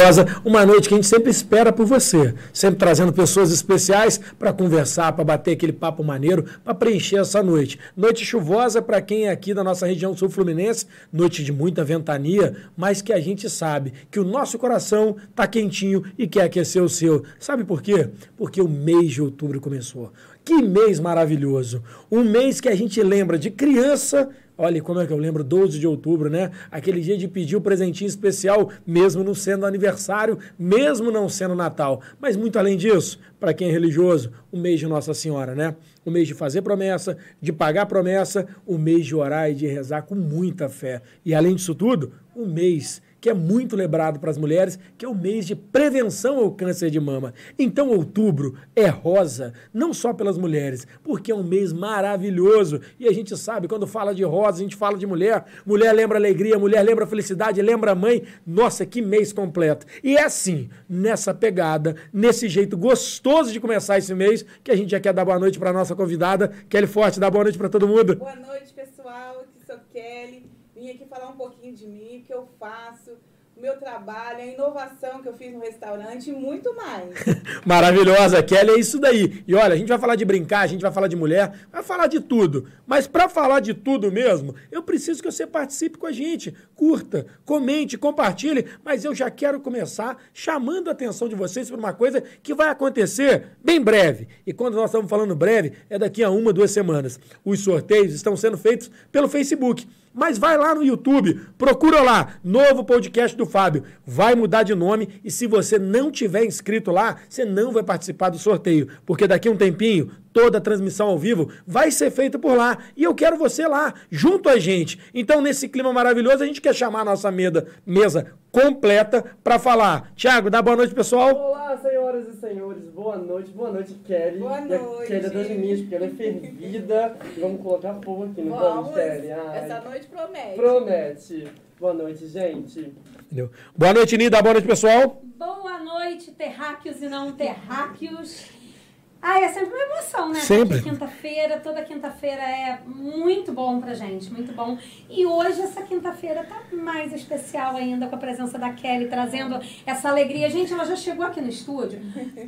maravilhosa, uma noite que a gente sempre espera por você, sempre trazendo pessoas especiais para conversar, para bater aquele papo maneiro, para preencher essa noite. Noite chuvosa para quem é aqui da nossa região sul fluminense, noite de muita ventania, mas que a gente sabe que o nosso coração tá quentinho e quer aquecer o seu. Sabe por quê? Porque o mês de outubro começou. Que mês maravilhoso! Um mês que a gente lembra de criança Olha, como é que eu lembro? 12 de outubro, né? Aquele dia de pedir o presentinho especial, mesmo não sendo aniversário, mesmo não sendo Natal. Mas muito além disso, para quem é religioso, o mês de Nossa Senhora, né? O mês de fazer promessa, de pagar promessa, o mês de orar e de rezar com muita fé. E além disso tudo, o mês que é muito lembrado para as mulheres, que é o mês de prevenção ao câncer de mama. Então, outubro é rosa, não só pelas mulheres, porque é um mês maravilhoso. E a gente sabe, quando fala de rosa, a gente fala de mulher. Mulher lembra alegria, mulher lembra felicidade, lembra mãe. Nossa, que mês completo. E é assim, nessa pegada, nesse jeito gostoso de começar esse mês, que a gente já quer dar boa noite para nossa convidada. Kelly Forte, dá boa noite para todo mundo. Boa noite, pessoal. Aqui sou Kelly. Vim aqui falar um pouquinho de mim, o que eu faço, o meu trabalho, a inovação que eu fiz no restaurante e muito mais. Maravilhosa, Kelly, é isso daí. E olha, a gente vai falar de brincar, a gente vai falar de mulher, vai falar de tudo. Mas para falar de tudo mesmo, eu preciso que você participe com a gente. Curta, comente, compartilhe. Mas eu já quero começar chamando a atenção de vocês para uma coisa que vai acontecer bem breve. E quando nós estamos falando breve, é daqui a uma, duas semanas. Os sorteios estão sendo feitos pelo Facebook. Mas vai lá no YouTube, procura lá, novo podcast do Fábio. Vai mudar de nome e se você não tiver inscrito lá, você não vai participar do sorteio, porque daqui a um tempinho toda a transmissão ao vivo vai ser feita por lá. E eu quero você lá, junto a gente. Então, nesse clima maravilhoso, a gente quer chamar a nossa mesa, mesa completa para falar. Tiago, dá boa noite, pessoal. Olá, senhoras e senhores. Boa noite, boa noite, Kelly. Boa noite. Kelly é das minhas, porque ela é fervida. vamos colocar fogo aqui, não Vamos, vamos, Kelly? Ai, essa noite promete. Promete. Boa noite, gente. Entendeu? Boa noite, Nida. Boa noite, pessoal. Boa noite, terráqueos e não terráqueos. Ah, é sempre uma emoção, né? Sempre. Quinta-feira, toda quinta-feira é muito bom pra gente, muito bom. E hoje, essa quinta-feira, tá mais especial ainda com a presença da Kelly, trazendo essa alegria. Gente, ela já chegou aqui no estúdio,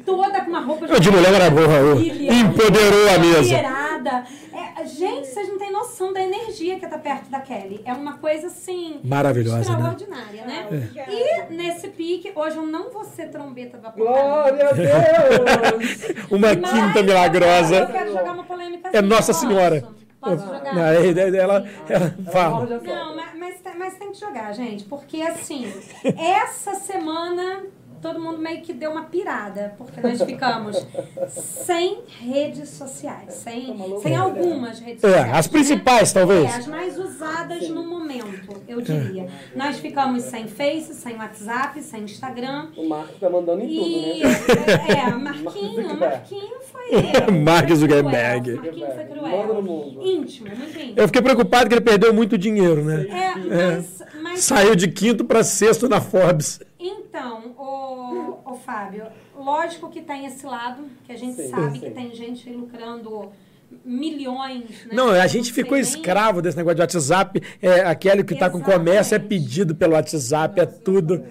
toda com uma roupa De mulher maravilha, Maravilha. empoderou a mesa. Empoderada. É, gente, vocês não têm noção da energia que tá perto da Kelly. É uma coisa, assim... Maravilhosa, né? Extraordinária, né? Obrigada. E nesse pique, hoje eu não vou ser trombeta apocalipse. Glória a Deus! Uma Quinta Eu milagrosa. quero jogar uma polêmica É assim, Nossa posso? Senhora. Posso Não, jogar? Ela, ela, ela Ela fala. morde a Não, mas, mas tem que jogar, gente. Porque, assim, essa semana todo mundo meio que deu uma pirada. Porque nós ficamos sem redes sociais. Sem, sem algumas redes É, sociais. as né? principais, talvez. É, as mais usadas no momento, eu diria. Nós ficamos sem Face, sem WhatsApp, sem Instagram. O Marco tá mandando em E tudo, né? é, é, Marquinho, Marquinho foi. Mark foi Zuckerberg. Marquinho foi Manda no cruel. mundo. Íntimo, muito íntimo. Eu fiquei preocupado que ele perdeu muito dinheiro, né? É, mas, mas Saiu de quinto para sexto na Forbes. então, Fábio, lógico que tem esse lado, que a gente Sim, sabe sim. que tem gente lucrando milhões. Né? Não, a gente sei ficou escravo desse negócio de WhatsApp. É, aquele que está com comércio é pedido pelo WhatsApp, é tudo.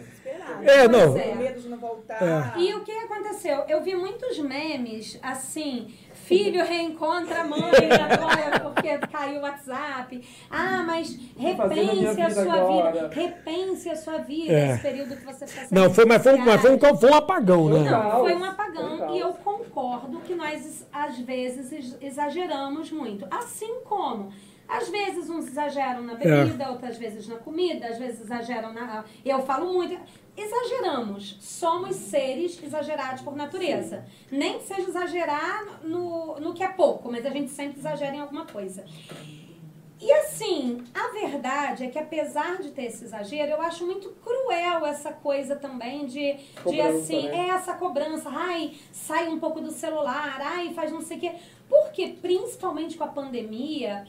Esperar. É, não. É. Medo de não voltar. E o que aconteceu? Eu vi muitos memes assim. Filho reencontra a mãe agora porque caiu o WhatsApp. Ah, mas a repense a sua agora? vida. Repense a sua vida É. nesse período que você está sem Não, foi, mas foi, um- mas foi, um, foi um apagão, né? Não. Foi um apagão Foi e eu concordo que nós às vezes ex- exageramos muito. Assim como às vezes uns exageram na bebida, outras vezes na comida, às vezes exageram na. Eu falo muito. Exageramos. Somos seres exagerados por natureza. Nem que seja exagerar no, no que é pouco, mas a gente sempre exagera em alguma coisa. E assim, a verdade é que apesar de ter esse exagero, eu acho muito cruel essa coisa também de, de Cobrança, assim, né? é essa cobrança, ai, sai um pouco do celular, ai, faz não sei o quê. Porque, principalmente com a pandemia,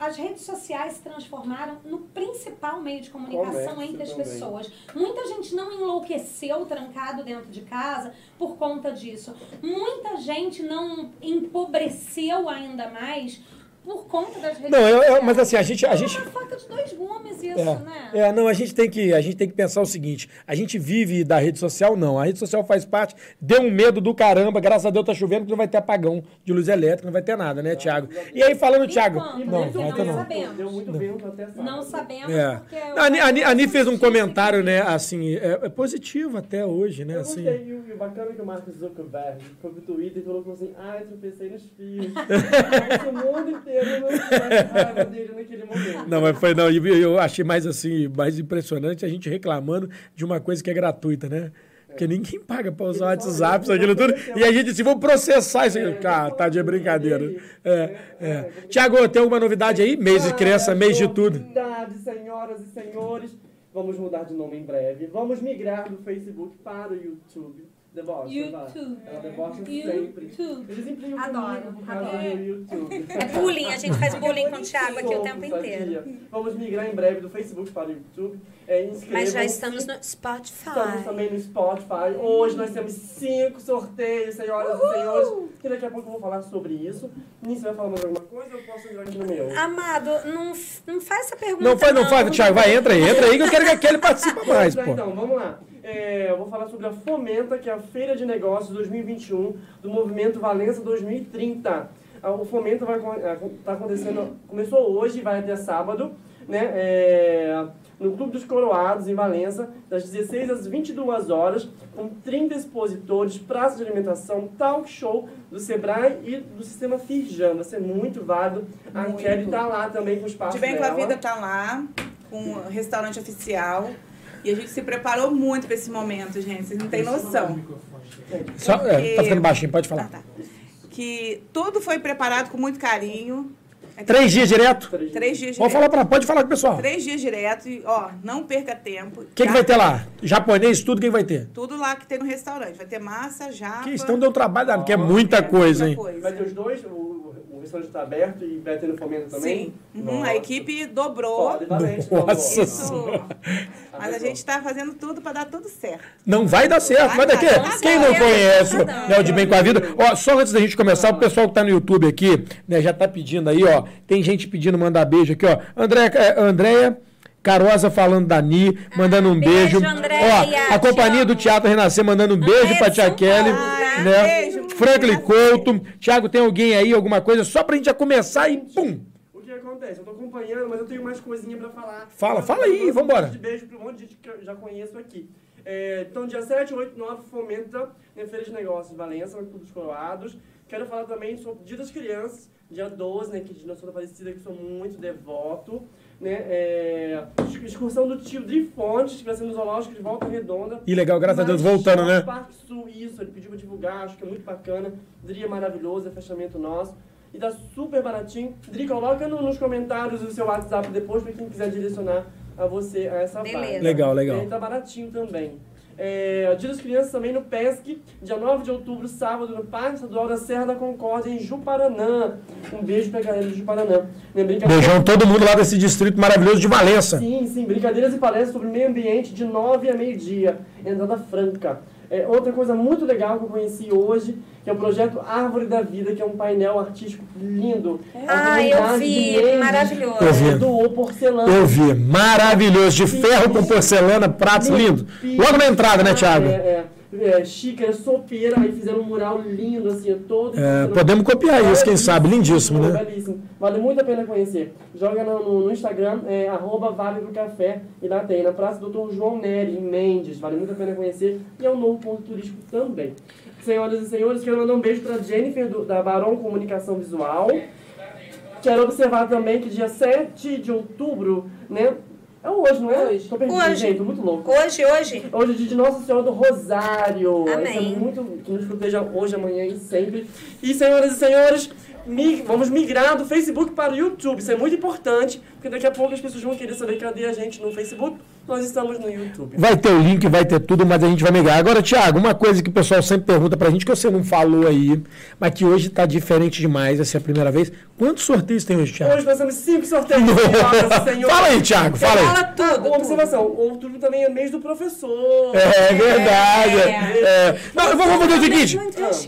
as redes sociais se transformaram no principal meio de comunicação Comércio entre as também. pessoas. Muita gente não enlouqueceu trancado dentro de casa por conta disso. Muita gente não empobreceu ainda mais por conta das redes Não, eu- eu- sociais. mas assim, a gente- a É gente- uma faca de dois gumes isso, É, né? é, não, a gente, tem que, a gente tem que pensar o seguinte: a gente vive da rede social, não. A rede social faz parte, deu um medo do caramba, graças a Deus tá chovendo, que não vai ter apagão de luz elétrica, não vai ter nada, né, Thiago? E aí, falando, Thiago. Enquanto, Não, Não não. sabemos. Deu muito vento até sábado. Não sabemos É. porque... A Ani, a Ani- Ani fez um comentário, né, assim, é, é positivo até hoje, né, Eu assim. gostei, e o bacana é que o Marcos Zuckerberg foi pro Twitter e falou assim, ai, tropecei nos fios. Mas o mundo inteiro não raiva dele naquele momento. Não, mas foi não. Eu achei mais assim, mais impressionante a gente reclamando de uma coisa que é gratuita, né? Porque ninguém paga pra usar o WhatsApp, isso, aquilo tudo. E a gente assim, vamos processar isso É, aqui. ele Cara, tá de brincadeira. É, É, é. é. Tiago, tem alguma novidade aí? Mês de criança, mês de tudo. Novidade, senhoras e senhores. Vamos mudar de nome em breve. Vamos migrar do Facebook para o YouTube. Debocha, YouTube. Ela debocha YouTube. sempre. Eles implicam Adoro, comigo por causa adoro. do YouTube. É bullying, a gente faz bullying com o Thiago aqui o tempo inteiro. sabia? Vamos migrar em breve do Facebook para o YouTube. É, Mas já estamos no Estamos Spotify. também no Spotify. Hoje nós temos cinco sorteios, senhoras e senhores. Que daqui a pouco eu vou falar sobre isso. Nisso vai falar mais alguma coisa ou eu posso entrar aqui no meu? Amado, não, não faz essa pergunta. Não faz, não faz, Thiago. Vai, entra aí, entra aí que eu quero que aquele participe mais, Vamos lá, pô. Então, vamos lá. É, eu vou falar sobre a Fomenta, que é a Feira de Negócios 2021 do Movimento Valença 2030. Ah, O Fomenta vai estar acontecendo, começou hoje e vai até sábado, né? É, no Clube dos Coroados, em Valença, das 16 às 22 horas, com 30 expositores, praça de alimentação, talk show do Sebrae e do Sistema Firjan. Vai ser muito válido. A Muito. Kelly está lá também com o espaço De Bem com a dela. Vida tá lá, com o restaurante oficial. E a gente se preparou muito para esse momento, gente. Vocês não têm noção. Só, é, tá ficando baixinho, pode Ah, falar. tá. Que tudo foi preparado com muito carinho. É Três dias direto? Três Três dias direto. falar pra, pode falar com o pessoal. O Três dias direto. E, ó, não perca tempo. que, que vai ter lá? Japonês, tudo, o que, vai ter? Tudo lá que tem no restaurante. Vai ter massa, japa. Que então deu trabalho, porque é muita coisa, hein? Vai ter os dois, o, o restaurante está aberto e vai ter no fomento também? Sim. Uhum, a equipe dobrou. Valente, Nossa dobrou. Isso. Mas a gente está fazendo tudo para dar tudo certo. Não vai dar certo, vai Vai dar quê? dar, vai Quem não conhece o Não. Léo de Bem com a Vida? Ó, só antes da gente começar, o pessoal que tá no YouTube aqui, né, já tá pedindo aí, ó. Tem gente pedindo mandar beijo aqui, ó. É, Andréia Carosa falando da Ni, mandando um beijo. beijo, Andréia, Ó, a companhia do. Teatro Renascer mandando um beijo Andréia pra de Tia Kelly. Paulo, tá? Né? Beijo, Franklin. Couto. Tiago, tem alguém aí, alguma coisa? Só pra gente já começar e pum! O que acontece? Eu tô acompanhando, mas eu tenho mais coisinha pra falar. Fala, fala aí, um vambora. De beijo pra um monte de gente que eu já conheço aqui. É, então, dia 7, 8, 9, fomenta na Feira de Negócios de Valença, no Clube dos Coroados. Quero falar também sobre o Dia das Crianças, dia 12, né, que de Nossa Aparecida, que sou muito devoto. Né, é, excursão do tio Drifontes, que vai ser no Zoológico de Volta Redonda. E legal, graças a Deus, voltando, né? Parque Sul, isso, ele pediu pra divulgar, acho que é muito bacana. Dri é maravilhoso, é fechamento nosso. E tá super baratinho. Dri, coloca no- nos comentários o seu WhatsApp depois pra quem quiser direcionar a você a essa Beleza. vaga. Legal, legal. E tá baratinho também. É, Dia das Crianças também no PESC, dia 9 de outubro, sábado, no Parque Estadual da Serra da Concórdia, em Juparanã. Um beijo pra galera de Juparanã. Que a Beijão todo mundo lá desse distrito maravilhoso de Valença. Sim, sim. Brincadeiras e palestras sobre meio ambiente de 9 a meio-dia. Entrada franca. É, outra coisa muito legal que eu conheci hoje, que é o projeto Árvore da Vida, que é um painel artístico lindo. Ah, eu vi, maravilhoso. Eu vi. é, Doou porcelana. Eu vi, maravilhoso, de ferro com porcelana, pratos lindo. Logo na entrada, né, Thiago? É, é, é, xícara, sopeira, aí fizeram um mural lindo, assim, é todo. É, podemos copiar isso, quem sabe, lindíssimo, né? Belíssimo. Vale muito a pena conhecer. Joga no, no- no Instagram, é, arroba Vale do Café, e lá tem, na Praça Doutor João Nery, em Mendes. Vale muito a pena conhecer. E é um novo ponto turístico também. Senhoras e senhores, quero mandar um beijo para Jennifer, do- da Barão Comunicação Visual. Quero observar também que dia 7 de outubro, né? É hoje, não é? Hoje. Tô perdido, Hoje. gente, tô muito louco. Hoje, hoje. Hoje é dia de Nossa Senhora do Rosário. Amém. Isso é muito que nos proteja hoje, amanhã e sempre. E, senhoras e senhores, vamos migrar do Facebook para o YouTube. Isso é muito importante, porque daqui a pouco as pessoas vão querer saber cadê a gente no Facebook. Nós estamos no YouTube. Vai ter o link, vai ter tudo, mas a gente vai migrar. Agora, Thiago, uma coisa que o pessoal sempre pergunta pra gente, que você não falou aí, mas que hoje tá diferente demais, essa é a primeira vez. Quantos sorteios tem hoje, Thiago? Hoje nós temos cinco sorteios, e. Fala aí, Thiago, fala aí. Fala tudo. Uma observação, outubro também é mês do professor. É verdade. É. Não, vamos fazer o seguinte.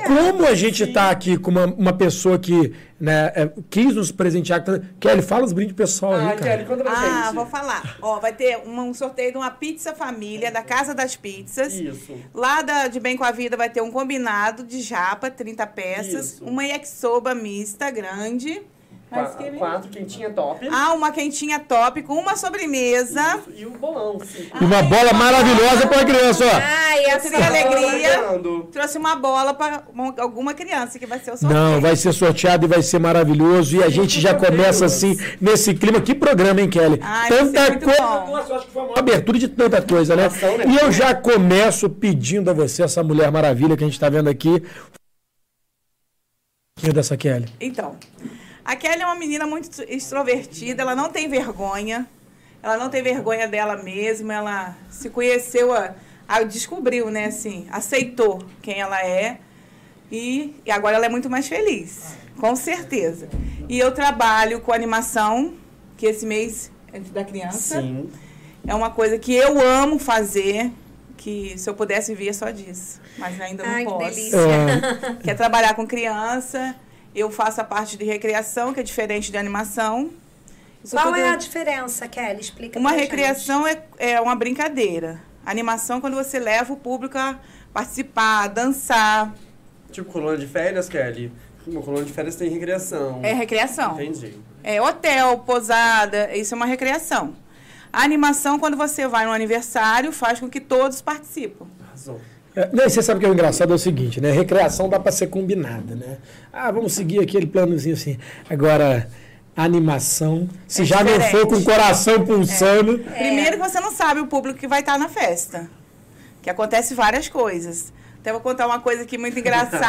Como a gente está aqui com uma, uma pessoa que né, é, quis nos presentear. Kelly, fala os brindes pessoal aí, Ah, cara. Kelly, conta pra Ah, gente. vou falar. Ó, vai ter uma- um sorteio de uma pizza família da Casa das Pizzas. Isso. Lá da, de Bem com a Vida vai ter um combinado de japa, 30 peças. Isso. Uma yakisoba mista grande. Mas que- Quatro quentinha top. Ah, uma quentinha top com uma sobremesa. Isso, E o bolão, sim. E uma bola maravilhosa pra criança, ó. Ai, essa Teria alegria. Largando. Trouxe uma bola para alguma criança que vai ser o sorteio. Não, vai ser sorteado e vai ser maravilhoso. E a gente já começa assim, nesse clima. Que programa, hein, Kelly? Ai, vai ser Tanta muito coisa. bom. Nossa, eu acho que foi uma abertura de tanta coisa, né? Né? E eu já começo pedindo a você, essa mulher maravilha que a gente tá vendo aqui. pouquinho dessa Kelly. Então, a Kelly é uma menina muito extrovertida, ela não tem vergonha. Ela não tem vergonha dela mesma, ela se conheceu, a, a- descobriu, né, assim, aceitou quem ela é. E, e agora ela é muito mais feliz, com certeza. E eu trabalho com animação, que esse mês é da criança. Sim. É uma coisa que eu amo fazer, que se eu pudesse vir é só disso. Mas ainda não Ai, que posso. delícia. É, Quer trabalhar com criança. Eu faço a parte de recreação, que é diferente de animação. Isso Qual tudo- é a diferença, Kelly? Explica Uma recreação é, é uma brincadeira. Animação quando você leva o público a participar, a dançar. Tipo, colônia de férias, Kelly. Uma colônia de férias tem recreação. É recreação. Entendi. É hotel, posada, isso é uma recreação. A animação, quando você vai no aniversário, faz com que todos participam. Arrasou. É, não, você sabe que é o engraçado é o seguinte, né? Recreação dá pra ser combinada, né? Ah, vamos seguir aquele planozinho assim. Agora, animação, se É já não diferente. for com o coração pulsando. Primeiro que você não sabe o público que vai estar na festa. Que acontece várias coisas. Até vou contar uma coisa aqui muito engraçada.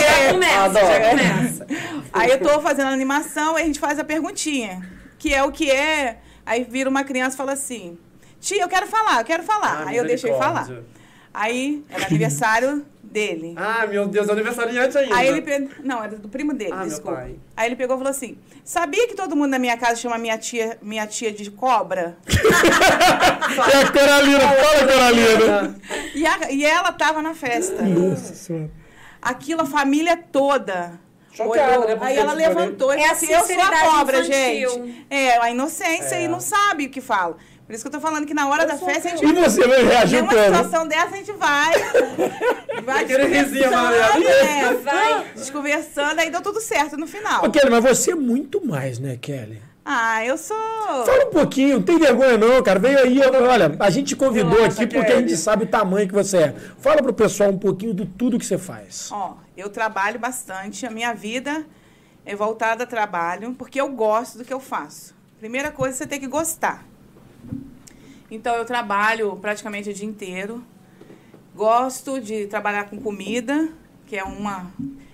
Já começa, já É. começa. Aí eu tô fazendo a animação e a gente faz a perguntinha. Que é o que é. Aí vira uma criança e fala assim: Tia, eu quero falar, eu quero falar. Ah, Aí eu deixei falar. Aí era aniversário dele. Ah, meu Deus, aniversariante ainda. Aí ele pe... Não, era do primo dele, Ah, meu desculpa. pai. Aí ele pegou e falou assim: Sabia que todo mundo na minha casa chama minha tia, minha tia de cobra? É a Coralina, fala Coralina. E, a- e ela tava na festa. Nossa senhora. Aquilo, a família toda. Chocada, olhou. né, porque, Aí ela levantou e É a disse: Eu sou a cobra, infantil. gente. É, a inocência É. e não sabe o que fala. Por isso que eu tô falando que na hora da festa a gente. E você vai reagir como? situação dessa, a gente vai. Vai amarelo. né? Vai. Desconversando, aí deu tudo certo no final. Ô, Kelly, mas você é muito mais, né, Kelly? Ah, eu sou. Fala um pouquinho, não tem vergonha não, cara. Veio aí, olha, a gente te convidou aqui porque a gente sabe o tamanho que você é. Fala pro pessoal um pouquinho do tudo que você faz. Ó, eu trabalho bastante, a minha vida é voltada a trabalho, porque eu gosto do que eu faço. Primeira coisa, você tem que gostar. Então, eu trabalho praticamente o dia inteiro. Gosto de trabalhar com comida, que é uma.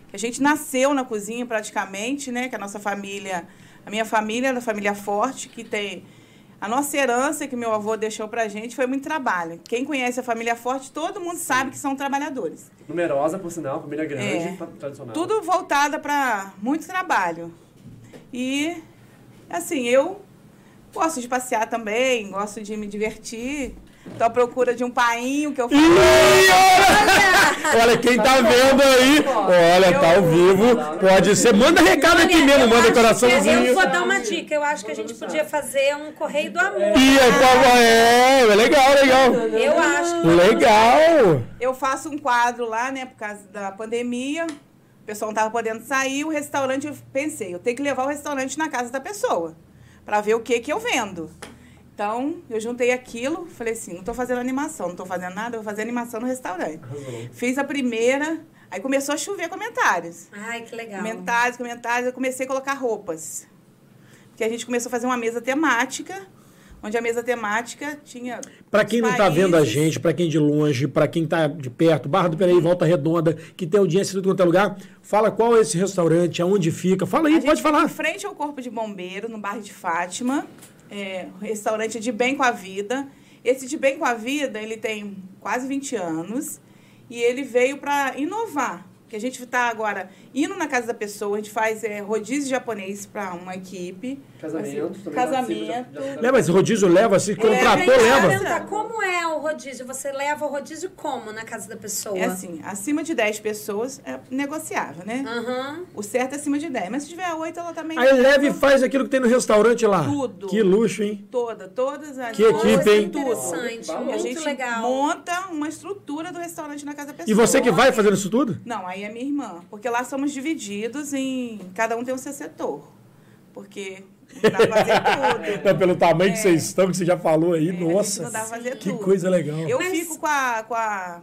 que a gente nasceu na cozinha praticamente, né? Que a nossa família. A minha família é uma família forte, que tem. A nossa herança que meu avô deixou pra gente foi muito trabalho. Quem conhece a família forte, todo mundo sabe que são trabalhadores. Numerosa, por sinal, família grande, É. tra- tradicional. Tudo voltada para muito trabalho. E, assim, eu gosto de passear também, gosto de me divertir. Estou à procura de um painho que eu Ih, falo. olha! Olha quem tá vendo aí. Olha, tá ao vivo. Pode ser. Manda recado aqui mesmo, eu manda coraçãozinho. Eu vou dar uma dica. Eu acho que a gente podia fazer um correio do amor. Ih, é, é, é legal, legal. Eu acho. Legal. Eu faço um quadro lá, né, por causa da pandemia. O pessoal não estava podendo sair. O restaurante, eu pensei, eu tenho que levar o restaurante na casa da pessoa para ver o que que eu vendo. Então, eu juntei aquilo, falei assim, não estou fazendo animação, não estou fazendo nada, eu vou fazer animação no restaurante. Arrasou. Fiz a primeira, aí começou a chover comentários. Ai, que legal. Comentários, comentários, eu comecei a colocar roupas. Porque a gente começou a fazer uma mesa temática, onde a mesa temática tinha. Pra quem não tá países. vendo a gente, pra quem de longe, pra quem tá de perto, Barra do Peraí, Volta Redonda, que tem audiência em tudo quanto é lugar, fala qual é esse restaurante, aonde fica. Fala aí, A pode falar. Em frente ao Corpo de Bombeiro, no bairro de Fátima. É, restaurante de Bem com a Vida. Esse de Bem com a Vida, ele tem quase 20 anos. E ele veio para inovar. Que a gente está agora indo na casa da pessoa, a gente faz é, rodízio japonês para uma equipe. Casamento Assim, também. casamento. participa, já- já- Leva esse rodízio, leva assim, contratou, Eu ia leva. perguntar, como é o rodízio? Você leva o rodízio como na casa da pessoa? É assim, acima de 10 pessoas é negociável, né? Aham. O certo é acima de 10, mas se tiver 8, ela também... Aí leva e faz aquilo que tem no restaurante lá. Tudo. Que luxo, hein? Toda, todas as... Que equipe, hein? Tudo. interessante, a muito gente legal. monta uma estrutura do restaurante na casa da pessoa. E você que vai fazendo isso tudo? Não, aí é minha irmã. Porque lá somos divididos em... Cada um tem o seu setor. Porque não dá pra fazer tudo. Não, pelo tamanho que vocês estão, que você já falou aí, É, a nossa. não dá fazer que tudo. coisa legal. Eu Mas- fico com, a, com a,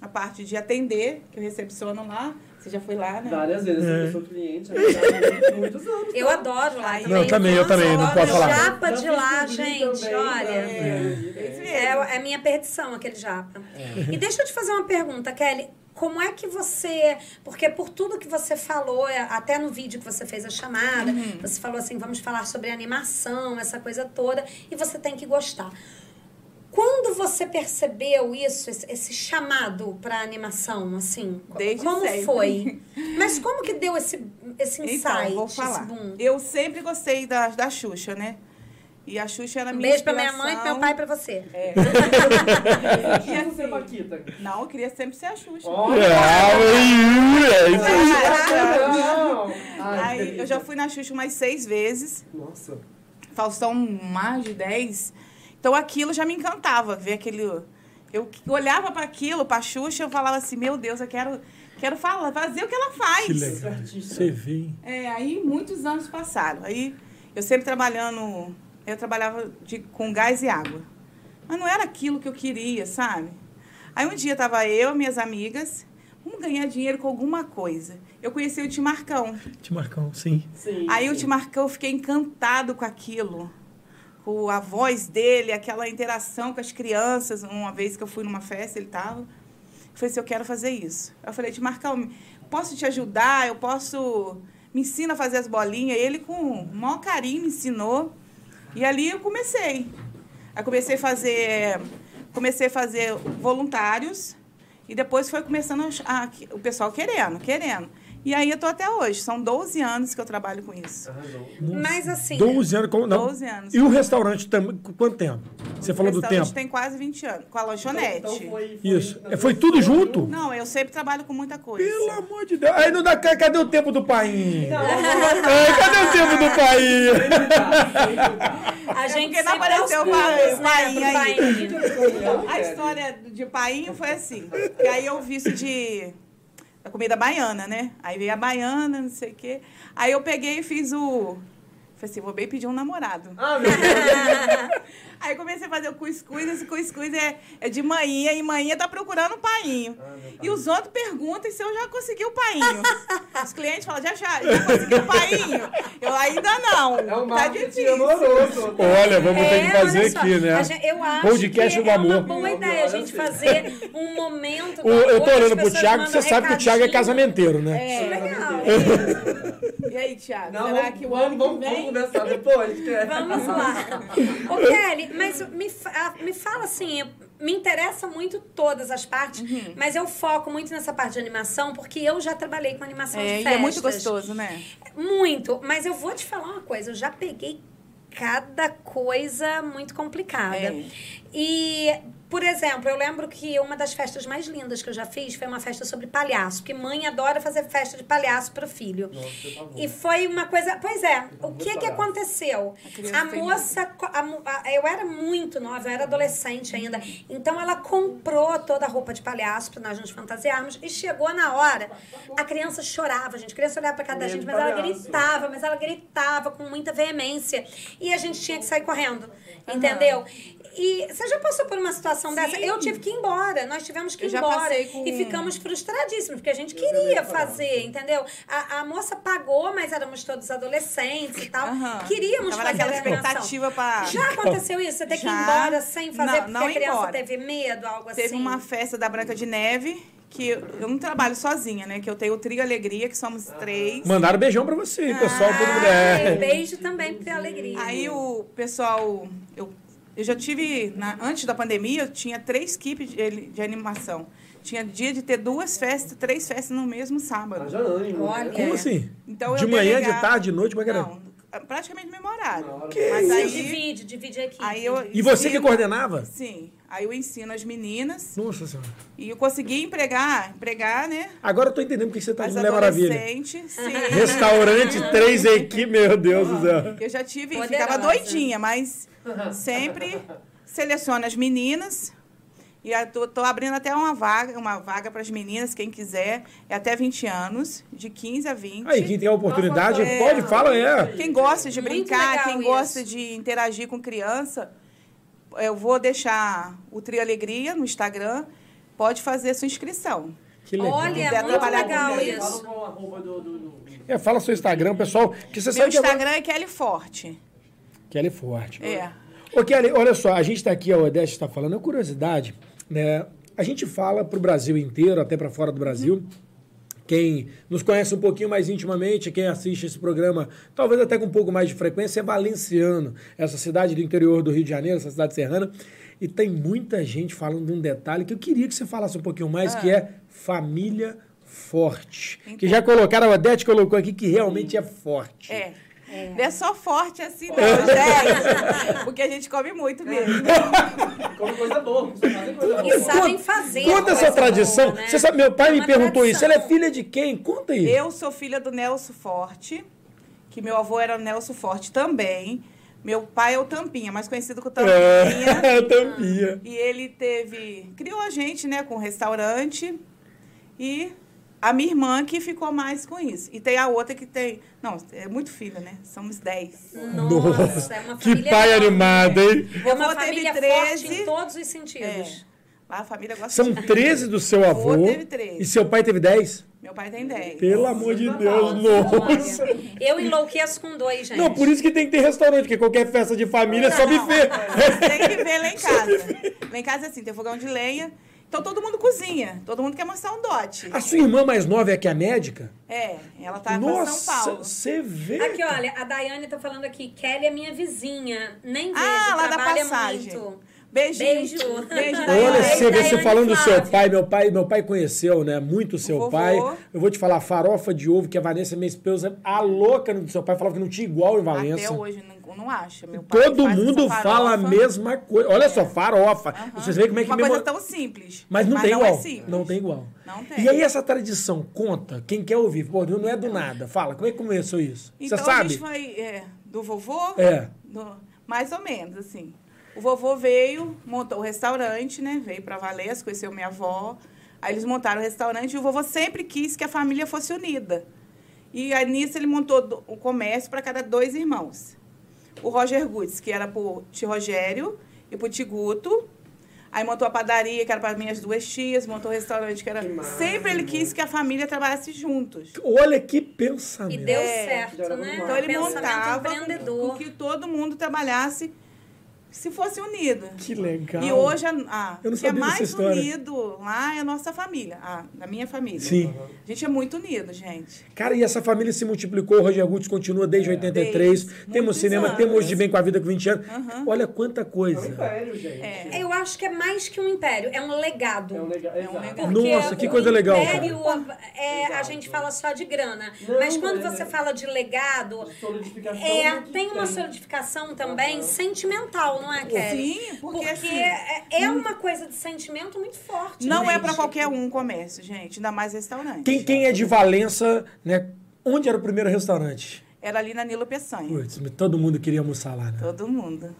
a parte de atender, que eu recepciono lá. Você já foi lá, né? Várias vezes, É. eu sou cliente há muitos- muitos anos. Eu adoro lá também. Não, também, eu Nossa, também, não adoro posso falar. japa de lá, gente, também, olha. né? É. É, é minha perdição, aquele japa. E deixa eu te fazer uma pergunta, Kelly. Como é que você. Porque por tudo que você falou, é, até no vídeo que você fez a chamada, Uhum. você falou assim: vamos falar sobre animação, essa coisa toda, e você tem que gostar. Quando você percebeu isso, esse, esse chamado para animação, assim? Desde como sempre. foi? Mas como que deu esse, esse insight, Então, vou falar. Eu sempre gostei da, da Xuxa, né? E a Xuxa era Um minha beijo pra minha mãe e pro meu inspiração. pai e pra você. É. E assim? Não, eu queria sempre ser a Xuxa. Olha! Ah, é isso aí. Eu já fui na Xuxa umas seis vezes. Nossa. Faustão mais de 10. Então aquilo já me encantava, ver aquele. Eu olhava para aquilo, para Xuxa, eu falava assim: meu Deus, eu quero, quero falar, fazer o que ela faz. Que legal. Você vê, hein? É, aí muitos anos passaram. Aí eu sempre trabalhando, eu trabalhava de, com gás e água. Mas não era aquilo que eu queria, sabe? Aí um dia tava eu, minhas amigas, vamos ganhar dinheiro com alguma coisa. Eu conheci o Timarcão. Te marcão, sim. Sim. Aí o. Timarcão, eu fiquei encantado com aquilo. Com a voz dele, aquela interação com as crianças. Uma vez que eu fui numa festa, ele estava. Eu falei assim, eu quero fazer isso. Eu falei, Timarcão, posso te ajudar? Eu posso... Me ensina a fazer as bolinhas. Ele, com o maior carinho, me ensinou. E ali eu comecei. Aí comecei a fazer... Comecei a fazer voluntários. E depois foi começando a, a- o pessoal querendo, querendo. E aí eu tô até hoje. São 12 anos que eu trabalho com isso. Mas assim. 12 anos. Como, não. 12 anos. E o restaurante, tam- quanto tempo? Você falou do restaurante tempo. tem quase 20 anos, com a lanchonete. Então, então foi, foi, Isso. É, foi tudo junto? Não, eu sempre trabalho com muita coisa. Pelo amor de Deus. Aí não dá. Cadê o tempo do pai? Cadê o tempo do pai? A gente porque não apareceu o pai- painho né, aí. A história de painho foi assim. Que aí eu vi isso de da comida baiana, né? Aí veio a baiana, não sei o quê. Aí eu peguei e fiz o. Falei assim, vou bem pedir um namorado. Ah, meu Deus. Aí comecei a fazer o cuscuz, esse cuscuz é, é de manhã, e manhã tá procurando um painho. Ah. E os outros perguntam se eu já consegui o painho. Os clientes falam, já, já, já consegui o painho? Eu ainda não. É um tá difícil. amoroso. Olha, vamos ter que É, fazer só, aqui, né? gente- eu acho Podcast que do é amor. uma boa ideia a gente fazer um momento O- eu tô olhando pro Thiago, você sabe que o Thiago é casamenteiro, né? É. Legal. E aí, Thiago, Não, será vamos, que o ano vamos, que vamos conversar depois. é- Vamos lá. Ô, Kelly, mas me, fa- me fala assim, eu- me interessa muito todas as partes, Uhum. mas eu foco muito nessa parte de animação, porque eu já trabalhei com animação É, de e festas. é muito gostoso, né? Muito, mas eu vou te falar uma coisa, eu já peguei cada coisa muito complicada. É. E, por exemplo, eu lembro que uma das festas mais lindas que eu já fiz foi uma festa sobre palhaço, porque mãe adora fazer festa de palhaço para o filho. Nossa. E foi uma coisa. Pois é, o que que palhaço. aconteceu? A tem moça. a a- eu era muito nova, eu era adolescente ainda. Então ela comprou toda a roupa de palhaço para nós nos fantasiarmos e chegou na hora. A criança chorava, gente. A criança olhava para cada Medo gente, mas ela gritava, mas ela gritava com muita veemência. E a gente tinha que sair correndo. Entendeu? E você já passou por uma situação dessa? Eu tive que ir embora. Nós tivemos que ir Eu já embora. com- E ficamos frustradíssimos, porque a gente Eu queria fazer, entendeu? A, a moça pagou, mas éramos todos adolescentes e tal. Aham. Queríamos Tava fazer naquela a animação. expectativa pra... Já aconteceu isso? Você ter que ir Já. embora sem fazer Não, porque não a criança embora. teve medo, algo assim? Teve uma festa da Branca de Neve, que eu não trabalho sozinha, né? Que eu tenho o Trio Alegria, que somos três. Mandaram beijão pra você, pessoal, todo mundo. Ai, É. beijo também pra ter alegria. Aí o pessoal... Eu, eu já tive... na- antes da pandemia, eu tinha três equipes de, de animação. Tinha dia de ter duas festas, três festas no mesmo sábado. Haja ânimo. Olha. né? Como É. assim? Então, de eu manhã, delegava- de tarde, de noite, como é que era? Não, praticamente no mesmo horário. Hora Mas Você aí, divide, divide a equipe. aí eu E você que coordenava? Sim. Aí eu ensino as meninas Nossa senhora. e eu consegui empregar, empregar, né? Agora eu tô entendendo porque você tá de Mulher Maravilha. Sim. Restaurante, três equipes, meu Deus do céu. Eu já tive, Poderosa. ficava doidinha, mas sempre seleciono as meninas. E eu tô, tô abrindo até uma vaga, uma vaga para as meninas, quem quiser, é até 20 anos, de 15 a 20. Aí, quem tem a oportunidade, É. pode, fala, é. Quem gosta de Muito brincar, quem isso. gosta de interagir com criança, eu vou deixar o Trio Alegria no Instagram, pode fazer sua inscrição. Que legal. Olha, quiser muito trabalhar legal comigo, Fala isso. com a roupa do... do, do... É, fala seu Instagram, pessoal, que você Meu sabe que agora- Instagram é Kelly Forte. Kelly Forte. É. Ô, Kelly, olha só, a gente está aqui, a Odete está falando, é curiosidade, né? A gente fala para o Brasil inteiro, até para fora do Brasil. Quem nos conhece um pouquinho mais intimamente, quem assiste esse programa, talvez até com um pouco mais de frequência, é Valenciano, essa cidade do interior do Rio de Janeiro, essa cidade serrana. E tem muita gente falando de um detalhe que eu queria que você falasse um pouquinho mais, que é família forte. Que já colocaram, a Odete colocou aqui que realmente é forte. É. Não é só forte assim, não, gente. Porque a gente come muito mesmo. Come coisa boa, coisa boa. E sabem fazer. Conta essa tradição. boa, né? Você sabe, meu pai É me perguntou tradição. isso. Ela é filha de quem? Conta aí. Eu sou filha do Nelson Forte, que meu avô era Nelson Forte também. Meu pai é o Tampinha, mais conhecido como Tampinha. É, tampinha. E ele teve. Criou a gente, né, com restaurante. E a minha irmã que ficou mais com isso. E tem a outra que tem. Não, é muito filha, né? Somos dez. Nossa, é uma Que família pai enorme. animado, hein? É uma Avô teve família 13. forte em todos os sentidos. Lá a família gosta São de. 13 do seu avô. Avô teve 13. E seu pai teve 10? Meu pai tem dez. Pelo amor de Deus, nossa. Eu enlouqueço com dois, gente. Não, por isso que tem que ter restaurante, porque qualquer festa de família é só buffet. Tem que ver lá em casa. Lá em casa é assim, tem fogão de lenha. Então todo mundo cozinha. Todo mundo quer mostrar um dote. A sua irmã mais nova é que é a médica? É, ela tá pra São Nossa, Paulo. você vê. Aqui, olha, a Daiane tá falando aqui, Kelly é minha vizinha. Nem vejo, Ah, lá da passagem. muito. Beijinho. Beijo. Beijo, Olha, você vê, você falando do seu pai, meu pai, meu pai conheceu, né, muito o seu vovô. pai. Eu vou te falar, farofa de ovo, que a Vanessa, minha esposa, a louca do seu pai, falava que não tinha igual em Valença. Até hoje não, não acha. Meu pai Todo mundo fala a mesma coisa. Olha só, farofa. Aham. Vocês veem como é que Uma memora- coisa tão simples. Mas não tem é igual. simples. não tem igual. Não tem. E aí essa tradição, conta, quem quer ouvir, pô, não é do nada. Fala, como é que começou isso? Então Você a sabe? gente foi é, do vovô, É. do- mais ou menos, assim. O vovô veio, montou o restaurante, né? Veio para Valença, conheceu minha avó. Aí eles montaram o restaurante e o vovô sempre quis que a família fosse unida. E aí nisso ele montou o comércio para cada dois irmãos. O Roger Gutz, que era pro tio Rogério e pro Tiguto. Aí montou a padaria, que era para minhas duas tias, montou o restaurante, que era. Sempre ele quis que a família trabalhasse juntos. Olha que E pensamento. deu É. certo, né? Então ele Pensamento montava com que todo mundo trabalhasse se fosse unido. Que legal. E hoje a, a que é mais unido lá é a nossa família, a, da minha família. Sim. A gente é muito unido, gente. Cara, e essa família se multiplicou, o Roger Gutz continua desde 83. Desde temos cinema, anos. temos de bem com a vida com 20 anos. Olha quanta É um coisa. império, gente. É. Eu acho que é mais que um império, é um legado. É um legal. um exato. legal. Porque Nossa, que coisa legal, Império, é, a gente fala só de grana. Não, mas quando é- você fala de legado, Solidificação é, que tem uma solidificação também sentimental, não é, Kelly? Sim, porque, Porque assim, é, é uma coisa de sentimento muito forte. não né? é para qualquer um comércio, gente, ainda mais restaurante. Quem, quem é de Valença, né? Onde era o primeiro restaurante? Era ali na Nilo Peçanha. Putz, todo mundo queria almoçar lá, né? Todo mundo.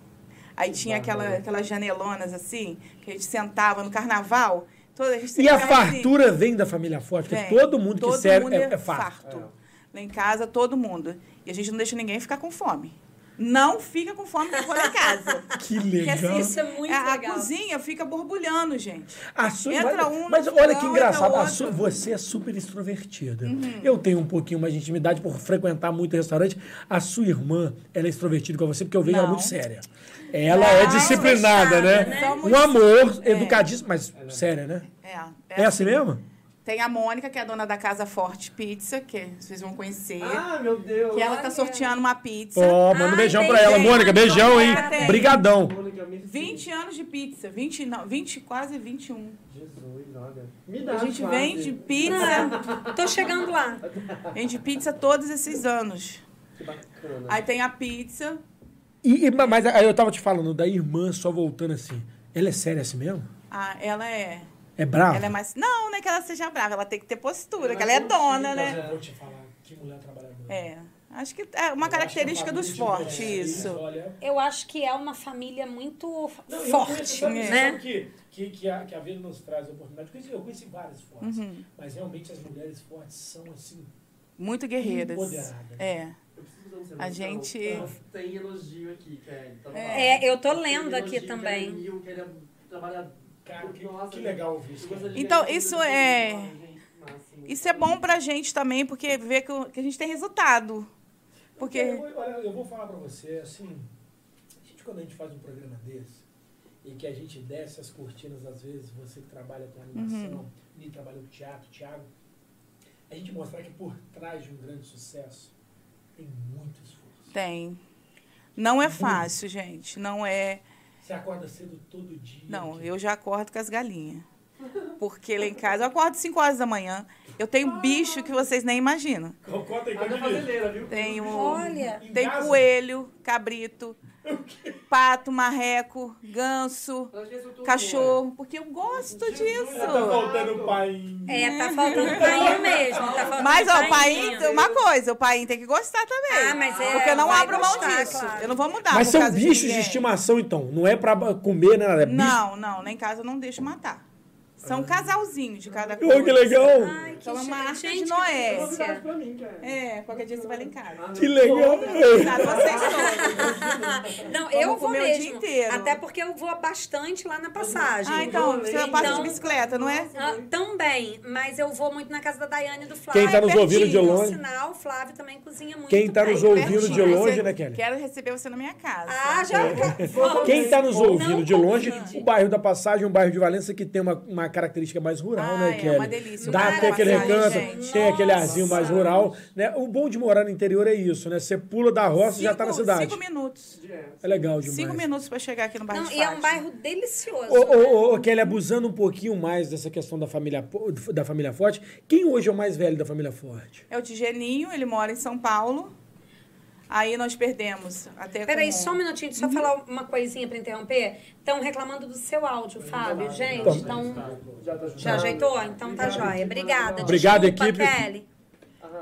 Aí tinha aquela, aquelas janelonas assim, que a gente sentava no carnaval. Toda, a gente E a assim. fartura vem da família forte, porque Vem. todo mundo que Todo serve mundo é, é farto. Lá em casa, todo mundo. E a gente não deixa ninguém ficar com fome. Não fica com fome quando for em casa. Que Porque, legal. Isso é muito a, legal. A cozinha fica borbulhando, gente. A sua- Entra mas, um mas olha que engraçado, sua- você é super extrovertida. Uhum. Eu tenho um pouquinho mais de intimidade por frequentar muito restaurante. A sua irmã, ela é extrovertida com você, porque eu vejo ela Não. muito séria. Ela é Não, disciplinada, né? né? Um amor, É. educadíssimo, mas séria, né? É, É assim mesmo? Tem a Mônica, que é a dona da Casa Forte Pizza, que vocês vão conhecer. Ah, meu Deus. que ela tá sorteando uma pizza. Ó, manda um Ai, beijão pra tem ela. Mônica, beijão, hein? Tem. Brigadão. Mônica, me 20 anos de pizza. 20, não, 20 quase 21. Jesus, olha. Me dá A gente quase. vende pizza, Tô chegando lá. vende pizza todos esses anos. Que bacana. Aí tem a pizza. E, e- mas aí eu tava te falando da irmã, só voltando assim. Ela é séria assim mesmo? Ah, ela é. É brava? Ela é mais. Não, não é que ela seja brava, ela tem que ter postura, que ela é dona, né? vou te falar, que mulher trabalhadora. É. Acho que é uma característica dos fortes, isso. Olha, Eu acho que é uma família muito Não, eu forte, conheço, sabe, né? sabe que, que, que, a, que a vida nos traz oportunidade. Eu conheci, eu conheci várias fortes, Uhum. mas realmente as mulheres fortes são assim. Muito guerreiras. Empoderadas. É. A segundo. gente- Não, Tem elogio aqui, Kelly. Tá É, eu tô lendo aqui também. Mil, é. Cara, que, Nossa, que legal ouvir isso. Então, isso é- isso, é bom pra gente também, porque vê que, que a gente tem resultado. Porque. Eu, vou- olha, eu vou falar pra você, assim, a gente, quando a gente faz um programa desse, e que a gente desce as cortinas, às vezes, você que trabalha com animação, Uhum. e trabalha com teatro, Thiago, a gente mostrar que por trás de um grande sucesso tem muito esforço. Tem. Não é fácil, gente. Não é. Você acorda cedo todo dia. Não, eu já acordo com as galinhas. Porque lá em casa eu acordo 5 horas da manhã. Eu tenho bicho que vocês nem imaginam. Conta aí, A conta viu? Tenho. Olha, Em Tem coelho, cabrito, pato, marreco, ganso, cachorro, porque eu gosto Tá disso. faltando o pai. é, tá faltando painho mesmo. Tá faltando Mas, ó, o painho. pai, uma coisa, o pai tem que gostar também. Ah, mas é, Porque eu não abro mão gostar, disso. claro. Eu não vou mudar. Mas por são causa bichos de, ninguém. estimação, então. Não é pra comer, né? É bicho. Não, não, lá em casa eu não deixo matar. São casalzinhos de cada coisa. Oh, que legal! Ai, que Então é uma gente, arca de Noé. É. É, qualquer dia você vai lá em casa. Ah, Que legal! Cuidado, vocês todos. Não, eu vou mesmo. dia inteiro. Até porque eu vou bastante lá na passagem. Ah, então, você passa Então- de bicicleta, não é? Ah, também, mas eu vou muito na casa da Daiane e do Flávio. Quem tá nos ouvindo de longe- sinal, o Flávio também cozinha muito Quem tá bem. nos ouvindo de longe, né, Kelly? Quero receber você na minha casa. Ah, já. Vamos. Quem está nos ouvindo Não de longe, convide. o bairro da Passagem, um bairro de Valença que tem uma, uma característica mais rural, Ah, né, é Kelly? uma delícia. Dá até aquele recanto, tem aquele arzinho mais rural. Né? O bom de morar no interior é isso, né? Você pula da roça e já tá na Cinco- cidade. Cinco minutos. É legal demais. Cinco minutos pra chegar aqui no bairro Não, de e é um bairro delicioso. Ô, né? ô, ô, ô, Kelly, abusando um pouquinho mais dessa questão da família, da família Forte, quem hoje é o mais velho da família Forte? É o Tigeninho, ele mora em São Paulo. Aí nós perdemos até Peraí, com- só um minutinho, Uhum. só falar uma coisinha pra interromper. Estão reclamando do seu áudio, Fábio. Gente, então. Já tá Já ajeitou? Então tá joia. Obrigada. Obrigado, Desculpa, equipe. Kelly.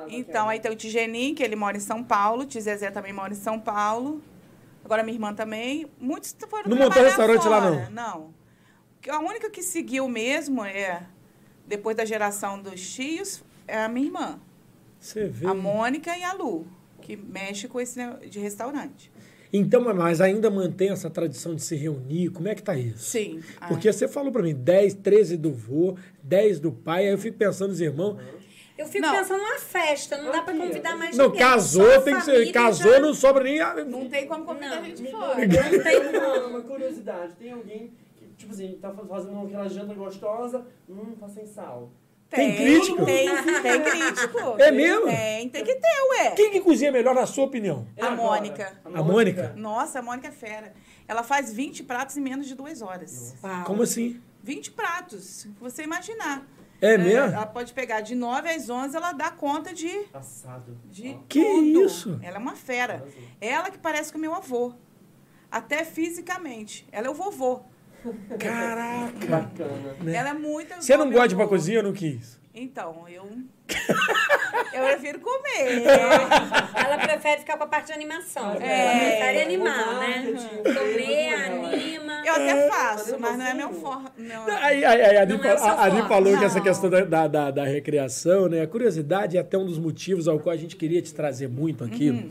Então, aí tem o Tigeninho, que ele mora em São Paulo. Tia Zezé também mora em São Paulo. Agora minha irmã também. Muitos foram Não montou restaurante lá, fora. Não. A única que seguiu mesmo é, depois da geração dos tios, é a minha irmã. Você vê. A Mônica e a Lu, que mexe com esse de restaurante. Então, mas ainda mantém essa tradição de se reunir? Como é que tá isso? Sim. Ah, Porque você falou pra mim, 10, 13 do vô, 10 do pai, aí eu fico pensando nos irmãos. Eu fico Não. pensando numa festa, não dá pra Aqui, convidar mais Não, ninguém. casou, Só a tem que ser. Casou, já- não sobra nem. a- Não tem como convidar Não. gente fora. Não tem uma, uma curiosidade. Tem alguém que, tipo assim, tá fazendo aquela janta gostosa, hum, tá sem sal. Tem crítico? Tem, tem crítico. É mesmo? Tem, tem que ter, ué. Quem que cozinha melhor, na sua opinião? É A agora. Mônica. A Mônica? Nossa, a Mônica é fera. Ela faz 20 pratos em menos de duas horas. Uau. Como assim? 20 pratos, você imaginar. É mesmo? Ela pode pegar de 9 às 11, ela dá conta de, Assado. de. Que tudo. isso? Ela é uma fera. Ela que parece com meu avô. Até fisicamente. Ela é o vovô. Caraca. Bacana. Né? Ela é muito. Você não gosta de ir pra cozinha ou não quis? Então, eu. eu prefiro comer. Ela prefere ficar com a parte de animação. É. Ela prefere animar, O né? marketing, Comer, anima. Eu até faço, Fazer mas não é meu. Não. Aí, aí, aí a Adri, Não é a Adri falou que essa Não. questão da, da, da, da recreação, né? A curiosidade é até um dos motivos ao qual a gente queria te trazer muito aqui. Uhum.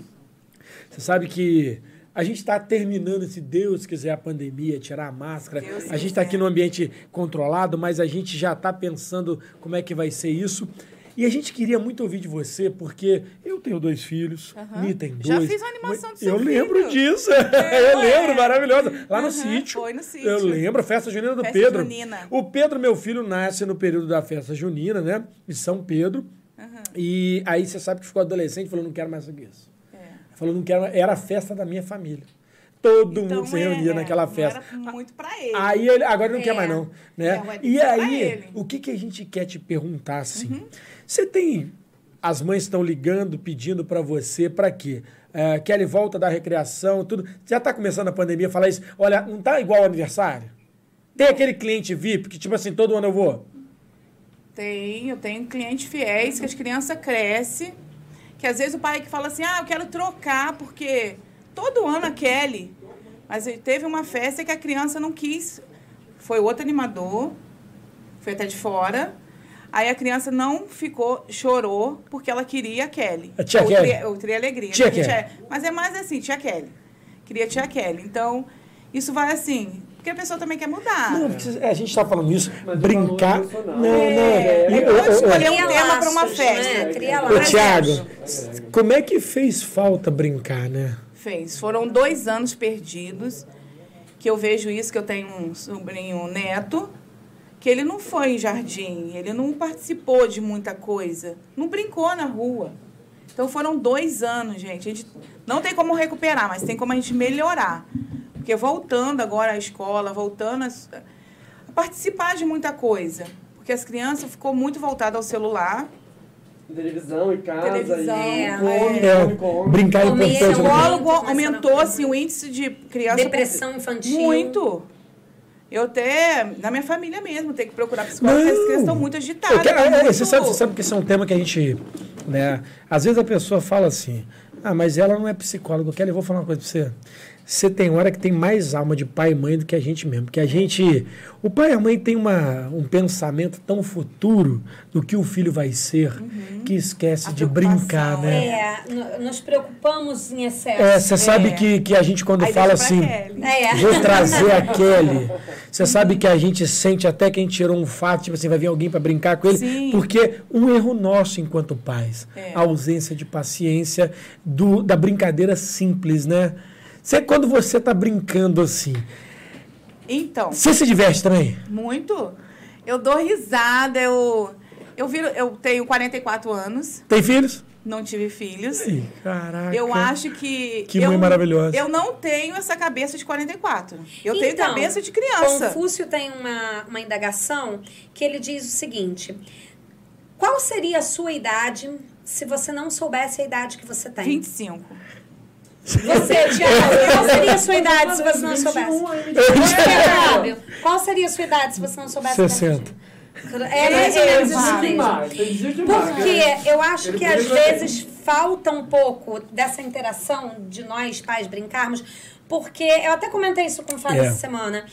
Você sabe que a gente está terminando, se Deus quiser, a pandemia, tirar a máscara. Deus a gente está aqui num ambiente controlado, mas a gente já está pensando como é que vai ser isso. E a gente queria muito ouvir de você, porque eu tenho dois filhos, Mi tem Já dois. fiz uma animação do Eu seu lembro filho. disso. É, eu ué. lembro, maravilhosa. Lá no Aham, sítio. foi no sítio. Eu lembro, a festa junina do Festa Pedro. junina. O Pedro, meu filho, nasce no período da festa junina, né? De São Pedro. E aí você sabe que ficou adolescente e falou, não quero mais isso. Falou, não quero mais. Era a festa da minha família. Todo Então, mundo se reunia é, naquela festa. Era muito pra ele. Aí ele, agora ele não É. quer mais não, né? É, e que aí, o que, que a gente quer te perguntar assim? Uhum. Você tem as mães estão ligando, pedindo pra você pra quê? É, Kelly volta da recreação, tudo. Já tá começando a pandemia, falar isso. Olha, não tá igual ao aniversário? Tem aquele cliente VIP que tipo assim, todo ano eu vou. Tem, eu tenho clientes fiéis que as crianças crescem, que às vezes o pai que fala assim, ah, eu quero trocar, porque todo ano a Kelly. Mas ele teve uma festa que a criança não quis. Foi outro animador, foi até de fora. Aí a criança não ficou, chorou, porque ela queria a Kelly. A tia Kelly. Tri, o Tri Alegria. Tia né? Kelly. Mas é mais assim, tia Kelly. Queria tia Kelly. Então, isso vai assim, porque a pessoa também quer mudar. Não, porque, é, a gente tá falando isso, Mas brincar. Não, não. É, E, é bom ô, escolher um tema para uma laços, festa. Né? Cria Ô, laços. Tiago, como é que fez falta brincar, né? Fez. Foram dois anos perdidos que eu vejo isso, que eu tenho um sobrinho neto, que ele não foi em jardim, ele não participou de muita coisa, não brincou na rua. Então foram dois anos, gente. A gente não tem como recuperar, mas tem como a gente melhorar. Porque voltando agora à escola, voltando a, a participar de muita coisa. Porque as crianças ficou muito voltadas ao celular. Televisão e casa. Televisão, e é. come, É, come, come. brincar é. O Então, né? psicólogo a- aumentou assim, o índice de criança Depressão infantil. Muito. Eu até, na minha família mesmo, tenho que procurar psicólogo, porque as crianças estão muito agitadas. Quero- é, muito- Você, sabe, você sabe que esse é um tema que a gente. Né, às vezes a pessoa fala assim: ah, mas ela não é psicóloga. Kelly, eu vou falar uma coisa pra você. Você tem hora que tem mais alma de pai e mãe do que a gente mesmo. Porque a gente. O pai e a mãe tem uma, um pensamento tão futuro do que o filho vai ser que esquece A de brincar, né? É, no- nos preocupamos em excesso. É, você sabe É. que, que a gente, quando Aí fala assim. É. Vou trazer a Kelly. Você sabe que a gente sente até que a gente tirou um fato, tipo assim, vai vir alguém para brincar com ele, Sim. porque um erro nosso enquanto pais, É. a ausência de paciência do, da brincadeira simples, né? Você, quando você tá brincando assim, Então, você se diverte também? muito. Eu dou risada, eu. Eu, viro, eu tenho 44 anos, Tem filhos? não tive filhos. Ih, caraca. Eu acho que. Que eu, mãe maravilhosa. Eu não tenho essa cabeça de 44. Eu tenho Então, cabeça de criança. Confúcio tem uma, uma indagação que ele diz o seguinte: qual seria a sua idade se você não soubesse a idade que você tem? 25. Você, Tiago, qual seria a sua idade se você não soubesse? 21 aí, Você, Fábio, qual seria a sua idade se você não soubesse? a idade? 60. É mais ou menos isso demais. Porque eu acho que às vezes falta um pouco dessa interação de nós pais brincarmos, porque eu até comentei isso com o Fábio É. essa semana.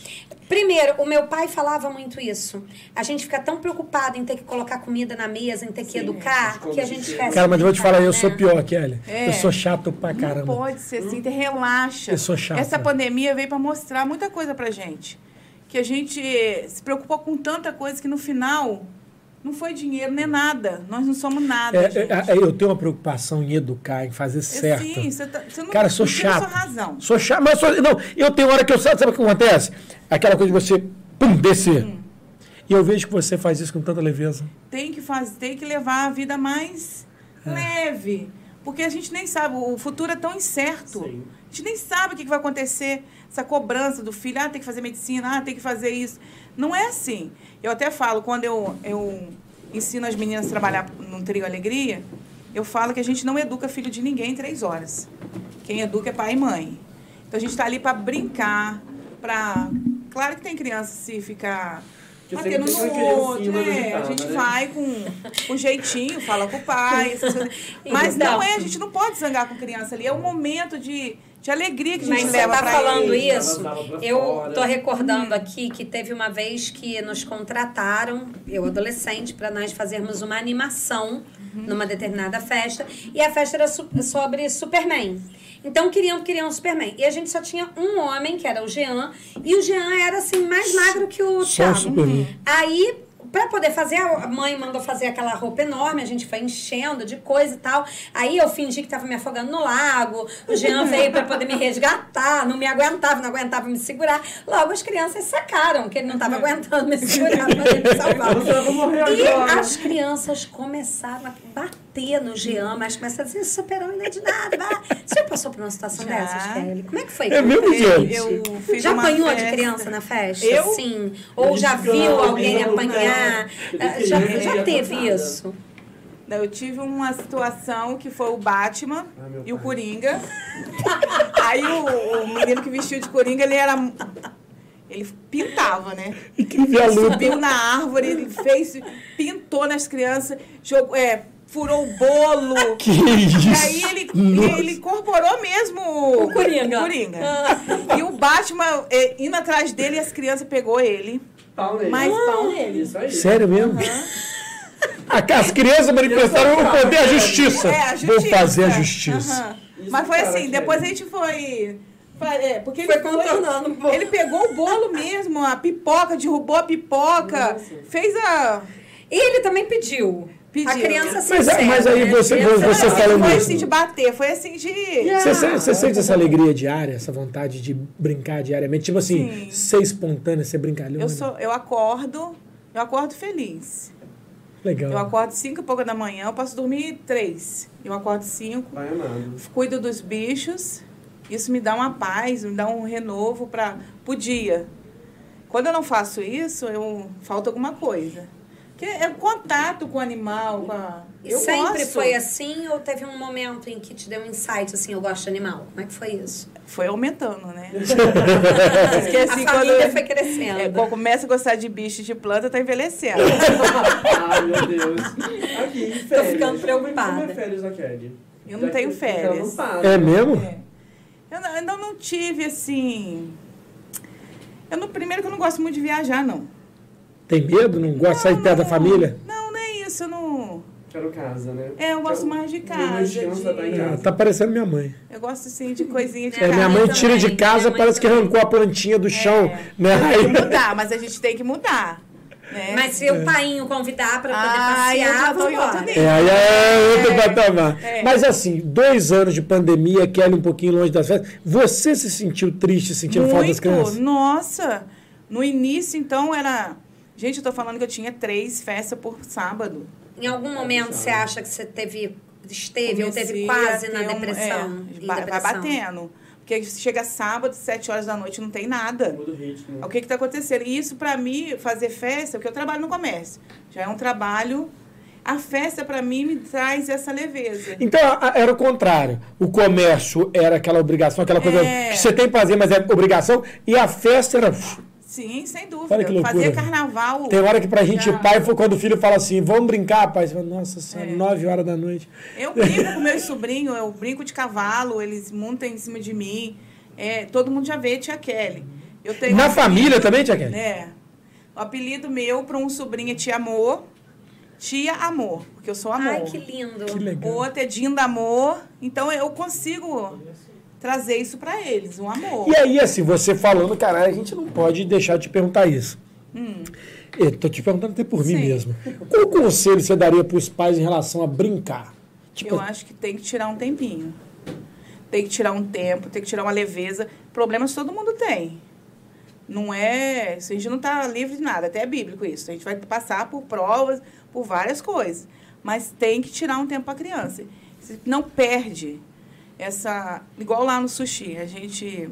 Primeiro, o meu pai falava muito isso. A gente fica tão preocupado em ter que colocar comida na mesa, em ter que educar, as que a gente esquece. Cara, mas eu vou te falar, eu né? sou pior, Kelly. É. Eu sou chato pra Não caramba. pode ser assim, te relaxa. Eu sou chato. Essa pandemia veio para mostrar muita coisa pra gente. Que a gente se preocupou com tanta coisa que no final não foi dinheiro nem nada. Nós não somos nada. É, gente. é, é, eu tenho uma preocupação em educar, em fazer É, certo. Sim, você, tá, você não Cara, sou chato. sua razão. Sou chato, mas sou, não, eu tenho hora que eu sabe, sabe o que acontece? Aquela coisa de você pum, descer. Hum. E eu vejo que você faz isso com tanta leveza. Tem que fazer, tem que levar a vida mais É. leve. Porque a gente nem sabe, o futuro é tão incerto. Sim. A gente nem sabe o que vai acontecer. Essa cobrança do filho, ah, tem que fazer medicina, ah, tem que fazer isso. Não é assim. Eu até falo, quando eu, eu ensino as meninas a trabalhar no Trio Alegria, eu falo que a gente não educa filho de ninguém em três horas. Quem educa é pai e mãe. Então a gente está ali para brincar, para. Claro que tem criança se ficar batendo no outro, né? A gente né? vai com, com jeitinho, fala com o pai. Mas Então. não é, a gente não pode zangar com criança ali. É um momento de, de alegria que a gente Mas você leva tá pra falando ele. isso, eu fora. tô recordando aqui que teve uma vez que nos contrataram, eu adolescente, para nós fazermos uma animação numa determinada festa, e a festa era su- sobre Superman. Então queriam queriam um Superman. E a gente só tinha um homem, que era o Jean, e o Jean era assim mais magro que o Thiago. Aí pra poder fazer, a mãe mandou fazer aquela roupa enorme, a gente foi enchendo de coisa e tal. Aí eu fingi que tava me afogando no lago. O Jean veio pra poder me resgatar, não me aguentava, não aguentava me segurar. Logo as crianças sacaram que ele não tava aguentando me segurar pra poder me morrer E as crianças começaram a bater no Jean, mas começaram a dizer, superou não é de nada. vai." Você já passou por uma situação Já. dessas, Kelly? Como é que foi? É mesmo, gente? Eu fiz Já apanhou de festa. criança na festa? Eu? Sim. Ou já viu alguém apanhar? Ah, Já, já teve isso? Eu tive uma situação que foi o Batman Ah, e o. Coringa. Aí o, o menino que vestiu de Coringa, ele era. Ele pintava, né? Incrível a luta. Subiu na árvore, ele fez, pintou nas crianças, jogou, é, furou o bolo. Que E isso? aí ele, Nossa. ele incorporou mesmo O Coringa. o Coringa. E o Batman, é, indo atrás dele, as crianças pegou ele. Pau nele. Mais pau nele. Isso aí. Sério mesmo? A- As crianças manifestaram o poder da justiça. É, a Vou justiça. fazer a justiça. Aham. Isso, Mas foi assim, depois é. a gente foi. foi- É, porque Foi ele contornando um pouco. Ele pegou o bolo mesmo, a pipoca, derrubou a pipoca, Nossa. fez a. Ele também pediu. Pediu. A criança se Mas, mas aí você, você Não, falando foi assim de bater, foi assim de. Você, você- você sente essa alegria diária, essa vontade de brincar diariamente? Tipo assim, Sim. ser espontânea, ser brincalhona? Eu sou, eu acordo, eu acordo feliz. Legal. Eu acordo cinco e pouca da manhã, eu posso dormir três. Eu acordo cinco, cuido dos bichos. Isso me dá uma paz, me dá um renovo para o dia. Quando eu não faço isso, eu falta alguma coisa. Que é o contato com o animal, com a... E eu sempre gosto. foi assim ou teve um momento em que te deu um insight assim, eu gosto de animal? Como é que foi isso? Foi aumentando, né? Porque, assim, a família quando- foi crescendo. É, quando começa a gostar de bicho e de planta, tá envelhecendo. Ai, meu Deus. Aqui, férias. ficando preocupada. Como é férias da Kelly? Eu não Já tenho não férias. para. É mesmo? É. Eu não- ainda não tive, assim... Eu não, primeiro que eu não gosto muito de viajar, não. Tem medo? Não gosta de sair perto da família? Não, não é isso. Eu não... Quero casa, né? É, eu gosto Quero- mais de casa. tá de- casa. tá parecendo minha mãe. Eu gosto, assim, de coisinha de É, casa. minha mãe também, tira de casa, parece que também. arrancou a plantinha do chão. É. Né? Tem que Aí, mudar, mas a gente tem que mudar. Né? Mas se o painho convidar pra poder Ah, eu já passear, tô em. É, aí é outro patamar. É. Mas assim, dois anos de pandemia, Kelly um pouquinho longe das festas. Você se sentiu triste, sentindo falta das crianças? Nossa. No início, então, era... Gente, eu tô falando que eu tinha três festas por sábado. Em algum momento você acha que você teve, esteve ou teve Comecei quase na um- depressão? é, vai, vai depressão. batendo. Porque chega sábado, sete horas da noite, não tem nada. Muda o ritmo. O que está acontecendo? E isso, para mim, fazer festa, porque eu trabalho no comércio. Já é um trabalho... A festa, para mim, me traz essa leveza. Então era o contrário. O comércio era aquela obrigação, aquela coisa É. que você tem que fazer, mas é obrigação. E a festa era. Sim, sem dúvida. Olha que loucura. Fazia carnaval. Tem hora que pra gente, Já. pai, foi quando o filho fala assim: vamos brincar, pai. Você fala, Nossa senhora, É. nove horas da noite. Eu brinco com meus sobrinhos, eu brinco de cavalo, eles montam em cima de mim. É, todo mundo já vê tia Kelly. Eu tenho Na um família apelido, também, tia Kelly? É. O apelido meu para um sobrinho é Tia Amor. Tia Amor, porque eu sou amor. Ai, que lindo. Que legal. O outro é Dinda Amor. Então eu consigo trazer isso para eles, um amor. E aí, assim, você falando, caralho, a gente não pode deixar de te perguntar isso. Eu tô te perguntando até por mim Hum. Sim. mesmo. Qual conselho você daria para os pais em relação a brincar? Tipo, Eu acho que tem que tirar um tempinho. Tem que tirar um tempo, tem que tirar uma leveza. Problemas todo mundo tem. Não é. A gente não está livre de nada, até é bíblico isso. A gente vai passar por provas, por várias coisas. Mas tem que tirar um tempo para a criança. Não perde essa. Igual lá no sushi. A gente.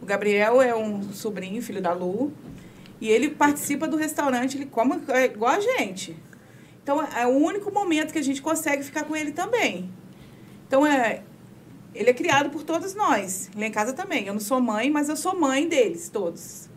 O Gabriel é um sobrinho, filho da Lu. E ele participa do restaurante, ele come é igual a gente. Então, é o único momento que a gente consegue ficar com ele também. Então, é, ele é criado por todos nós. Lá em casa também. Eu não sou mãe, mas eu sou mãe deles, todos.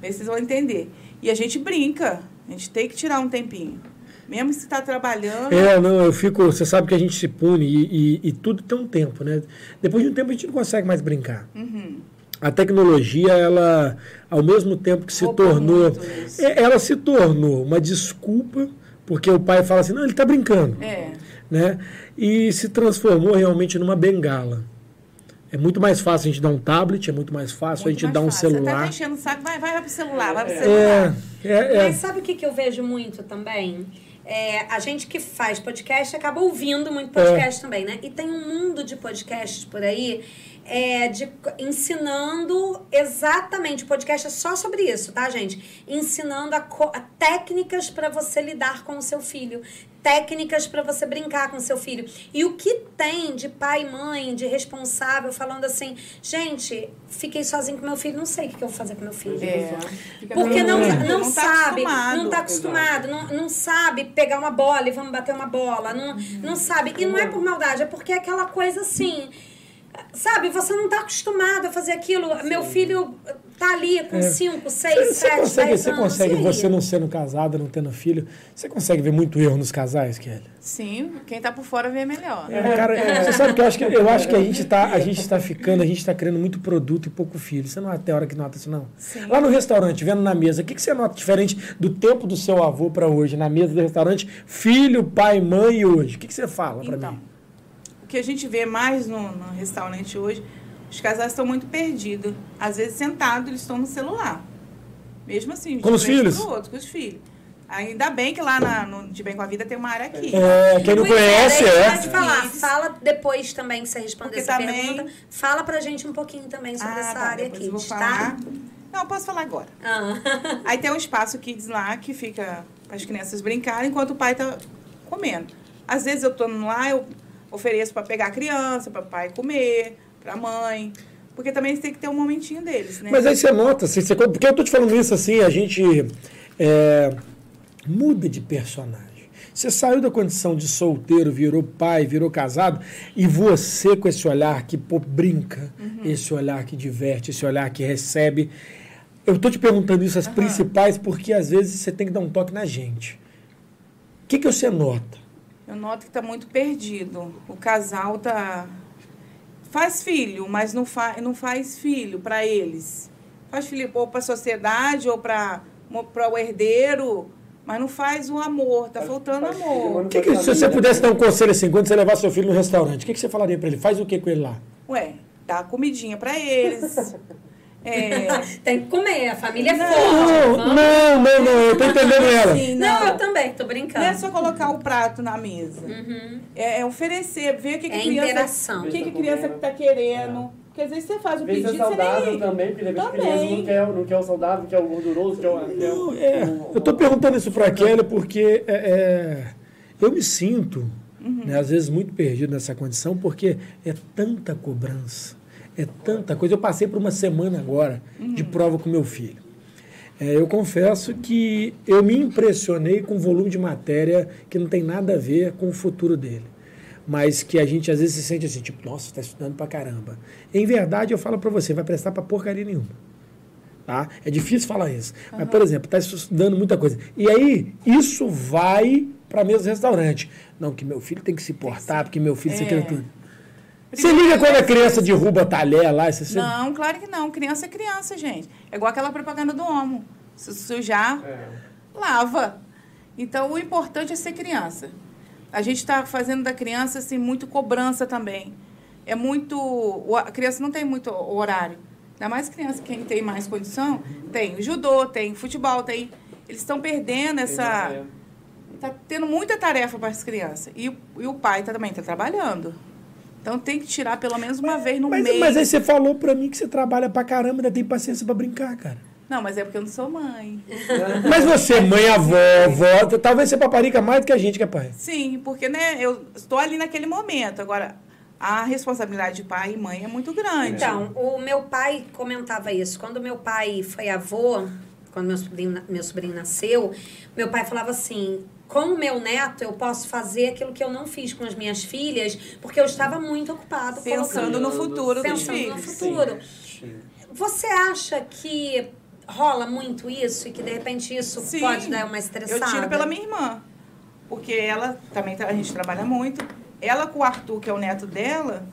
Vocês vão entender. E a gente brinca. A gente tem que tirar um tempinho. Mesmo se está trabalhando. É, não, eu fico. Você sabe que a gente se pune e, e- e tudo tem um tempo, né? Depois de um tempo a gente não consegue mais brincar. Uhum. A tecnologia, ela, ao mesmo tempo que se Roubou tornou. é, Ela se tornou uma desculpa, porque o pai fala assim, não, ele está brincando. É. Né? E se transformou realmente numa bengala. É muito mais fácil a gente dar um tablet, é muito mais fácil Muito a gente dar um fácil. Você celular. tá enchendo o saco, vai, vai, vai pro celular, vai pro celular. É, é, é. Mas sabe o que, que eu vejo muito também? É, a gente que faz podcast acaba ouvindo muito podcast também, né? E tem um mundo de podcasts por aí é, de, ensinando exatamente. O podcast é só sobre isso, tá, gente? Ensinando a, a técnicas para você lidar com o seu filho. Técnicas para você brincar com seu filho. E o que tem de pai e mãe, de responsável, falando assim: gente, fiquei sozinho com meu filho, não sei o que eu vou fazer com meu filho. É. Porque não, não, tá sabe, acostumado. não tá acostumado, não, não sabe pegar uma bola e vamos bater uma bola, não, não sabe. E não é por maldade, é porque é aquela coisa assim. Sabe, você não tá acostumado a fazer aquilo. Meu filho tá ali com 5, 6, Você 7, consegue, 10 você anos. consegue e aí? você não sendo casada, não tendo filho, você consegue ver muito erro nos casais, Kelly? Sim, quem tá por fora vê melhor. É, cara, você sabe que eu acho que eu acho que a gente tá, a gente tá ficando, a gente tá criando muito produto e pouco filho. Você não até hora que nota isso não? Sim. Lá no restaurante, vendo na mesa, o que, que você nota diferente do tempo do seu avô para hoje, na mesa do restaurante, filho, pai, mãe e hoje? O que, que você fala para Então, mim? o que a gente vê mais no, no restaurante hoje, os casais estão muito perdidos. Às vezes, sentados, eles estão no celular. Mesmo assim, de Com os filhos? pro outro, com os filhos. Ainda bem que lá na, no De Bem com a Vida tem uma área aqui. É, quem não conhece, é. Pode falar. Fala depois também, que você responder Porque essa também- pergunta. Fala pra gente um pouquinho também sobre essa tá, área aqui, eu vou tá? falar. Não, eu posso falar agora. Ah. Aí tem um espaço kids lá que fica para as crianças brincarem enquanto o pai tá comendo. Às vezes eu tô lá, eu ofereço para pegar a criança, para o pai comer, para a mãe. Porque também tem que ter um momentinho deles, né? Mas aí você nota, assim, você- porque eu tô te falando isso assim, a gente é, muda de personagem. Você saiu da condição de solteiro, virou pai, virou casado, e você com esse olhar que pô, brinca, esse olhar que diverte, esse olhar que recebe. Eu tô te perguntando isso, as principais, porque às vezes você tem que dar um toque na gente. O que, que você nota? Eu noto que tá muito perdido. O casal tá faz filho, mas não, fa... não faz filho para eles. Faz filho ou para a sociedade ou para para o herdeiro, mas não faz o amor. Tá faltando amor. Que que- se você pudesse dar um conselho assim, quando você levar seu filho no restaurante, o que, que você falaria para ele? Faz o que com ele lá? Ué, dá comidinha para eles. É, Tem que comer, a família é Não, forte. Não, vamos- não, não, não, eu tô entendendo ela. Assim, Não, não. eu também, tô brincando. Não é só colocar o prato na mesa. Uhum. É, é oferecer, ver o que, que É a criança. interação. O que, que a criança tá querendo. Porque às vezes você faz o Vê é pedido, você saudável nem. também, porque de repente criança não quer, não quer o saudável, quer o gorduroso, quer o. Quer o- Não, é, o- eu tô perguntando isso pra Kelly porque é, é, eu me sinto, né, às vezes, muito perdido nessa condição, porque é tanta cobrança, é tanta coisa. Eu passei por uma semana agora de prova com meu filho. É, eu confesso que eu me impressionei com o volume de matéria que não tem nada a ver com o futuro dele. Mas que a gente às vezes se sente assim, tipo, nossa, está estudando pra caramba. Em verdade, eu falo pra você, vai prestar pra porcaria nenhuma. Tá? É difícil falar isso. Mas, por exemplo, está estudando muita coisa. E aí, isso vai para do restaurante. Não, que meu filho tem que se portar, porque meu filho... É. Quer tudo. Você liga quando a criança derruba talher lá? Você, você- Não, claro que não. Criança é criança, gente. É igual aquela propaganda do Homo. Se sujar, É. lava. Então, o importante é ser criança. A gente está fazendo da criança assim, muito cobrança também. É muito. A criança não tem muito horário. Ainda mais criança, quem tem mais condição, tem o judô, tem futebol, tem. Eles estão perdendo essa. Está tendo muita tarefa para as crianças. E, o- e o pai tá, também está trabalhando. Então tem que tirar pelo menos uma vez no mas, mês. mas aí você falou pra mim que você trabalha pra caramba e ainda tem paciência pra brincar, cara. Não, mas é porque eu não sou mãe. Mas você, mãe, avó, avó, talvez você paparica mais do que a gente que é pai. Sim, porque né, eu estou ali naquele momento. Agora, a responsabilidade de pai e mãe é muito grande. Então, o meu pai comentava isso. Quando meu pai foi avô, quando meu sobrinho, meu sobrinho nasceu, meu pai falava assim: com o meu neto, eu posso fazer aquilo que eu não fiz com as minhas filhas, porque eu estava muito ocupado Pensando no futuro dos pensando no filhos. futuro. Sim. Você acha que rola muito isso e que de repente isso Sim, pode dar uma estressada? Eu tiro pela minha irmã. Porque ela também, a gente trabalha muito. Ela com o Arthur, que é o neto dela,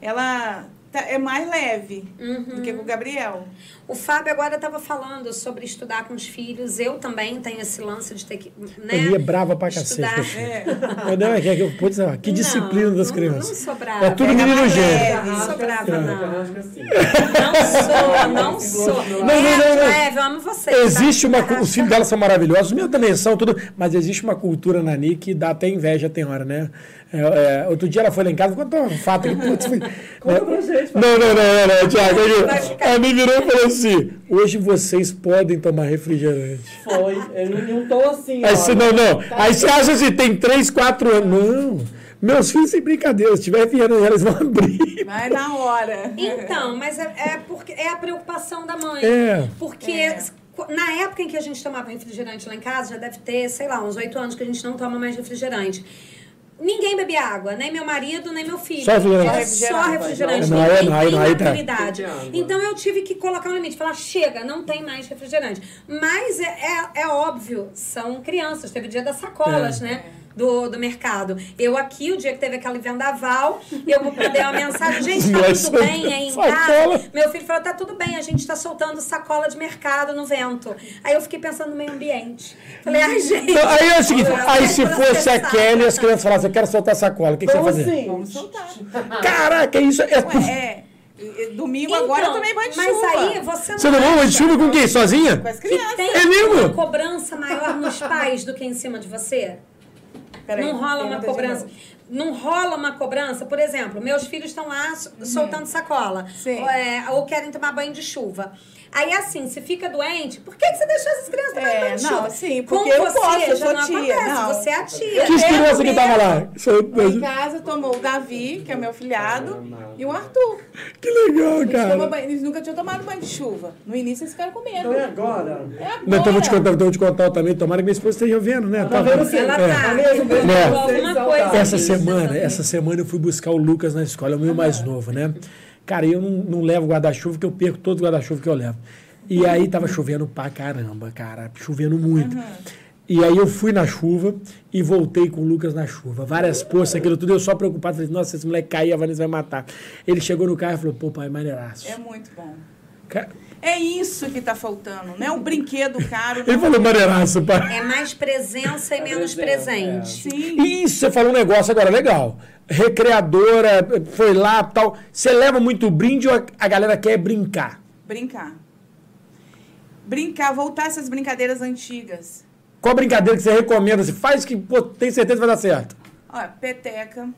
ela é mais leve Uhum. do que com o Gabriel. O Fábio agora estava falando sobre estudar com os filhos. Eu também tenho esse lance de ter que. Né, Ele é brava pra cacete. É. Não, é que, é que, putz, que Não, disciplina das não- crianças. Não sou brava. É tudo menino mais gênio. leve. Não sou brava, não. Carrasco assim. Não sou, não sou. Não, não, não, não. Leve, eu amo você. Existe tá? uma. cu- Os filhos dela são maravilhosos, os meus também são, tudo. Mas existe uma cultura na Nick que dá até inveja, tem hora, né? É, é, outro dia ela foi lá em casa, contou um fato que, putz, foi- Conta pra gente, Não, não, não, não, não, Tiago. Aqui, Ela me virou e falou assim: hoje vocês podem tomar refrigerante. Foi. Ele não tom assim, Aí você, não, não. Aí você acha assim, tem 3, 4 anos. Não. Meus filhos sem brincadeira, se tiver vindo eles vão abrir. Vai na hora. Então, mas é, é porque é a preocupação da mãe. É. Porque É. na época em que a gente tomava refrigerante lá em casa, já deve ter, sei lá, uns oito anos que a gente não toma mais refrigerante. Ninguém bebia água, nem meu marido, nem meu filho. Só refrigerante. Era Só refrigerante. Não, ninguém não, tem não, maturidade. Tem água. Então eu tive que colocar um limite, falar, chega, não tem mais refrigerante. Mas é, é, é óbvio, são crianças. Teve o dia das sacolas, É. né? Do, do mercado. Eu aqui, o dia que teve aquele vendaval, eu mandei uma mensagem, gente, tá Mas tudo bem aí em casa? Meu filho falou, tá tudo bem, a gente tá soltando sacola de mercado no vento. Aí eu fiquei pensando no meio ambiente. Falei, ai, gente. Então, aí é o seguinte: aí se fosse a. Kelly, as crianças falassem, eu quero soltar sacola, o que, que você Então, vai fazer? Vamos soltar. Caraca, isso é. Ué, é. Domingo agora eu tomei banho de Então, mas chuva. aí você não Você tomou uma de chuva com quem? Sozinha? Com as que crianças. tem É mesmo? uma cobrança maior nos pais do que em cima de você? Peraí, não rola uma cobrança. Não rola uma cobrança, por exemplo, meus filhos estão lá so- soltando sacola. Sim. Ou, é, ou querem tomar banho de chuva. Aí assim, se fica doente, por que, que você deixou essas crianças tomar É, banho não, sim, Com porque eu você posso, eu já sou não tia, acontece, não. você é a tia. Que criança que tava lá? Lá em casa tomou o Davi, que é meu filhado, e o Arthur. Que legal, Eles, cara. banho- eles nunca tinham tomado banho de chuva. No início eles ficaram com medo. Então é agora. É agora. Não, então eu vou te contar, então eu vou te contar também. Tomara que minha esposa esteja vendo, né? Tá vendo sim? Ela É. tá. É. Coisa. Essa semana, essa semana eu fui buscar o Lucas na escola, é o meu mais novo, né? Cara, eu não, não levo guarda-chuva, que eu perco todo o guarda-chuva que eu levo. E aí tava chovendo pra caramba, cara, chovendo muito. E aí eu fui na chuva e voltei com o Lucas na chuva. Várias poças, aquilo tudo, eu só preocupado, falei, nossa, esse moleque cair, a Vanessa vai matar. Ele chegou no carro e falou, pô, pai, maneiraço. É muito bom. Ca- É isso que tá faltando, não é um brinquedo caro. Ele falou, maneiraço, pai. É mais presença e menos presença, presente. Sim. Isso, você falou um negócio agora legal. Recreadora, foi lá tal. Você leva muito brinde ou a- a galera quer brincar? Brincar. Brincar, voltar essas brincadeiras antigas. Qual brincadeira que você recomenda? Você faz que pô, tem certeza que vai dar certo. Olha, peteca.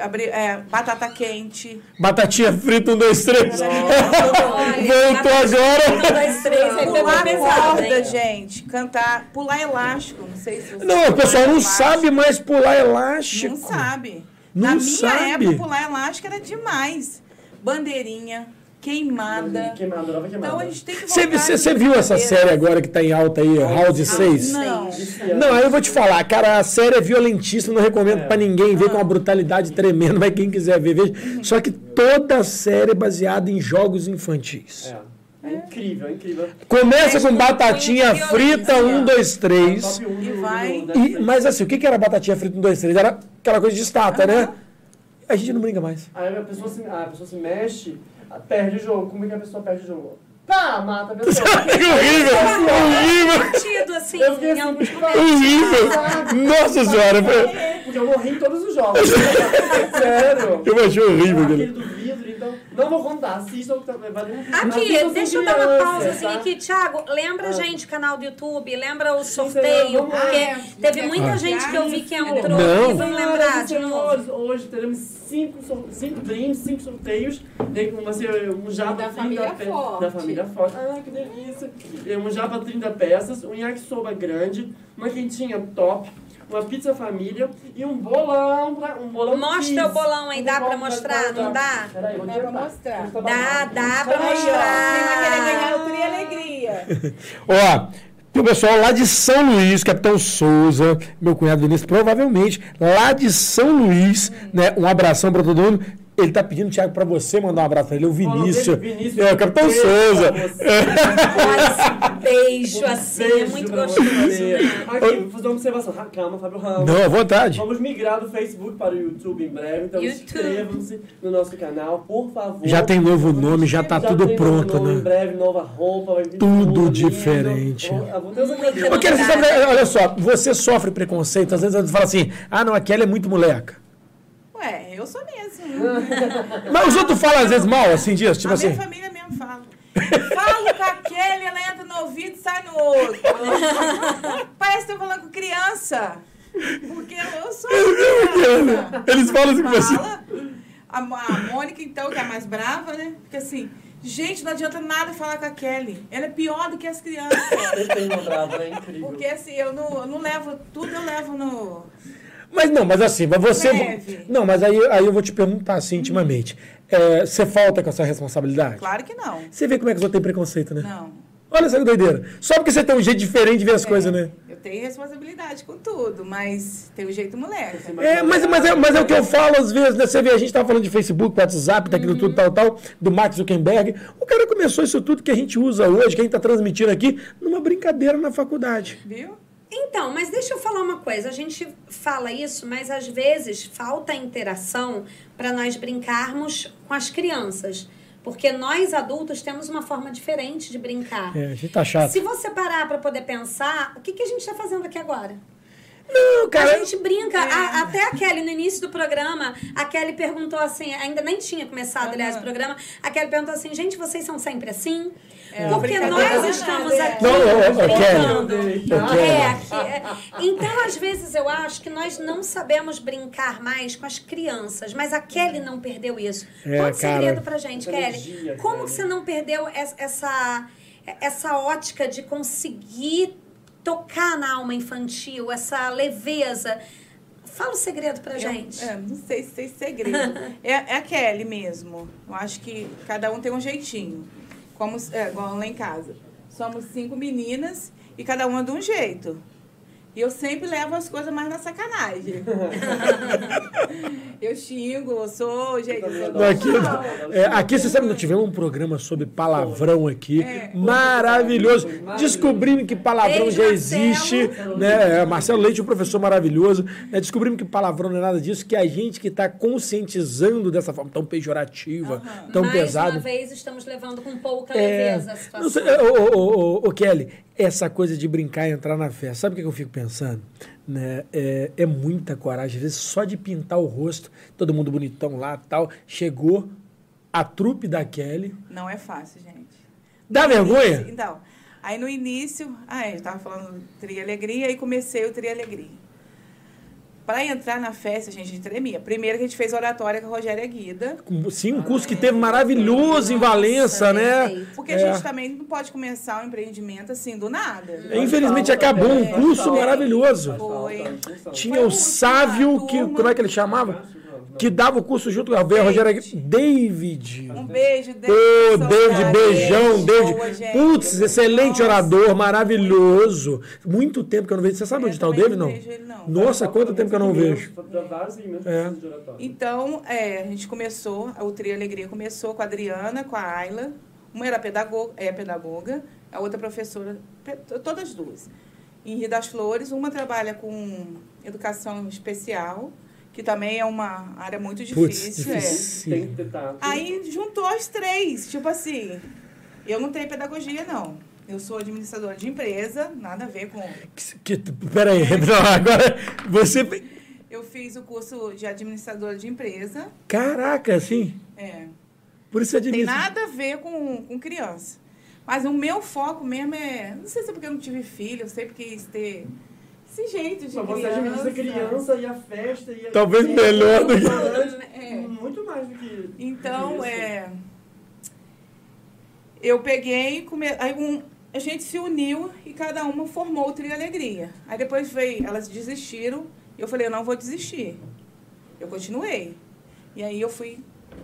Abri- é, batata quente. Batatinha frita, um, dois, três. Voltou Um, agora. dois, três, aí Pular corda, gente. Cantar, pular elástico. Não sei se Não, o pessoal não elástico. sabe mais pular elástico. Não sabe. Não Na minha sabe. época, pular elástico era demais. Bandeirinha, queimada. Queimada, adorava queimada. Então a gente tem que Você, voltar você, viu essa série agora que tá em alta aí, House 6? Não. Não, aí eu vou te falar, cara, a série é violentíssima, não recomendo É. pra ninguém ver com uma brutalidade tremenda, mas quem quiser ver, veja. Só que toda a série é baseada em jogos infantis. É. É incrível, é incrível. Começa Mas com batatinha frita, um, dois, três. Top 1 E do, vai- E, mas assim, o que que era batatinha frita, um, dois, três? Era aquela coisa de estátua, né? A gente não brinca mais. Aí a pessoa, se, a pessoa se mexe, perde o jogo. Como é que a pessoa perde o jogo? Pá, mata a pessoa. Que horrível! Horrível! Sentido, assim, Eu fiquei em assim, alguns tipo, momentos. Horrível! Nossa senhora! Porque eu morri em todos os jogos. Sério. Eu achei horrível Aquele então. Não vou contar, assistam que tá vale. Aqui, assistam deixa eu dar uma criança, pausazinha tá? aqui. Thiago, lembra, Ah. gente, o canal do YouTube, lembra o Sim, sorteio, vamos porque Ah, é. teve muita Ah. gente que eu vi que entrou Não. e vão lembrar de novo. Hoje teremos cinco, cinco dreams, cinco sorteios. Tem Vai ser um japa Da 30 família pe- Forte. Da família forte. Ah, que delícia. É Um japa 30 peças, um yakisoba grande, uma quentinha top, uma pizza família e um bolão. Pra, um bolão Mostra o bolão aí, Um dá pra bolão mostrar, não dá? Peraí, vou Dá pra mostrar. Tá Dá, dá pra ó, mostrar. querer ganhar Alegria? Ó, tem o pessoal lá de São Luís, Capitão Souza, meu cunhado Vinícius, provavelmente, lá de São Luís, né? Um abração pra todo mundo. Ele tá pedindo, Thiago, pra você mandar um abraço pra ele, o Falou Vinícius. dele, Vinícius, É, o Capitão beijo Souza. Olha, beijo, assim, é Beijo muito pra gostoso, né? Aqui, vou fazer uma observação. Ah, Calma, Fábio Ramos. Não, à vontade. Vamos migrar do Facebook para o YouTube em breve, então inscrevam-se no nosso canal, por favor. Já tem novo nome, já tá tudo tem pronto, novo nome, Em né? breve, nova roupa, vai vir Tudo lindo. diferente. Eu vou ter outra Muito camisa. Ô, Kelly, você sabe, olha só, você sofre preconceito, às vezes você fala assim, ah, não, a Kelly é muito moleca. Ué, eu sou mesmo. Mas os outros falam às vezes mal, assim, disso, tipo a assim. minha família mesmo fala. Falo com a Kelly, ela entra no ouvido e sai no outro. Parece que eu falando com criança. Porque eu sou criança. Eles falam assim com você. A, a Mônica, então, que é a mais brava, né? Porque assim, gente, não adianta nada falar com a Kelly. Ela é pior do que as crianças. Você tem uma brava, é incrível. Porque assim, eu não, eu não levo, tudo eu levo no. Mas não, mas assim, mas você. Leve. Não, mas aí, aí eu vou te perguntar assim, intimamente. É, você falta com essa responsabilidade? Claro que não. Você vê como é que os outros têm preconceito, né? Não. Olha essa doideira. Só porque você tem um jeito diferente de ver as coisas, né? Eu tenho responsabilidade com tudo, mas tem o jeito moleque. É, mas, mas, é, mas é o que eu falo às vezes, né? Você vê, a gente tava falando de Facebook, WhatsApp, daquilo tudo, tal, tal, do Mark Zuckerberg. O cara começou isso tudo que a gente usa hoje, que a gente tá transmitindo aqui, numa brincadeira na faculdade. Viu? Então, mas deixa eu falar uma coisa. A gente fala isso, mas às vezes falta interação para nós brincarmos com as crianças. Porque nós adultos temos uma forma diferente de brincar. É, a gente tá chato. Se você parar para poder pensar, o que, que a gente está fazendo aqui agora? Não, cara. A gente brinca. A- até a Kelly, no início do programa, a Kelly perguntou assim, ainda nem tinha começado, aliás, o programa. A Kelly perguntou assim, gente, vocês são sempre assim? É, Porque nós é estamos é. aqui Não, ô, ô, brincando. É, é. Então, às vezes, eu acho que nós não sabemos brincar mais com as crianças, mas a Kelly não perdeu isso. É, Conta cara. segredo pra gente, Kelly. Como que você não perdeu es- essa, essa ótica de conseguir tocar na alma infantil, essa leveza? Fala o segredo pra Eu- gente. é, não sei se tem segredo. é, é a Kelly mesmo. Eu acho que cada um tem um jeitinho. Como, é, igual lá em casa. Somos cinco meninas e cada uma de um jeito. E eu sempre levo as coisas mais na sacanagem. eu xingo, eu sou, gente, eu sou aqui, é, aqui, você sabe, nós tivemos um programa sobre palavrão aqui, É. maravilhoso. Descobrimos que palavrão Beijo, já Marcelo. existe, né? É, Marcelo Leite, um professor maravilhoso. né? Descobrimos que palavrão não é nada disso, que a gente que está conscientizando dessa forma tão pejorativa, tão Mais pesada. uma vez, estamos levando com pouca É, leveza a situação. não sei, ô, ô, ô, ô, ô, Kelly, essa coisa de brincar e entrar na festa, sabe o que eu fico pensando? Né? É, é muita coragem, às vezes só de pintar o rosto, todo mundo bonitão lá tal, chegou a trupe da Kelly. Não é fácil, gente. Dá No vergonha? início- Então, aí no início, ah, é, eu tava falando do Tri Alegria e comecei o Tri Alegria. Para entrar na festa, gente, a gente tremia. Primeiro que a gente fez oratória com a Rogéria Guida, Sim, um curso que teve maravilhoso em Valença, né? porque É. a gente também não pode começar um empreendimento assim do nada. Infelizmente acabou um É, curso maravilhoso. Foi. Tinha Foi o Sávio, que, como é que ele chamava? Que dava o curso junto com a Veia Rogério David. Um beijo, David. Ô, Souza. David, beijão, David. Putz, excelente Nossa. orador, maravilhoso. Muito tempo que eu não vejo. Você sabe Eu onde está o David, não não? vejo ele, não. Nossa, quanto tempo que eu não vejo. É. Então, é, a gente começou, o Tri Alegria começou com a Adriana, com a Ayla. Uma era pedagoga, é pedagoga, a outra professora, todas duas. Em Rio das Flores, uma trabalha com educação especial, que também é uma área muito difícil. é. difícil. Tem que tato. Aí juntou as três, tipo assim, eu não tenho pedagogia, não. Eu sou administradora de empresa, nada a ver com. Que, que, peraí, não, agora você. Eu fiz o curso de administradora de empresa. Caraca, assim. É. Por isso você Tem administra. nada a ver com, com criança. Mas o meu foco mesmo é. Não sei se é porque eu não tive filho, eu sempre quis ter esse jeito de Mas você criança. administra criança e a festa e a... Talvez melhor do que- É. Muito mais do que... Então, isso. é. Eu peguei e come... aí um... a gente se uniu e cada uma formou o Trio Alegria. Aí depois veio, elas desistiram e eu falei, eu não vou desistir. Eu continuei. E aí eu fui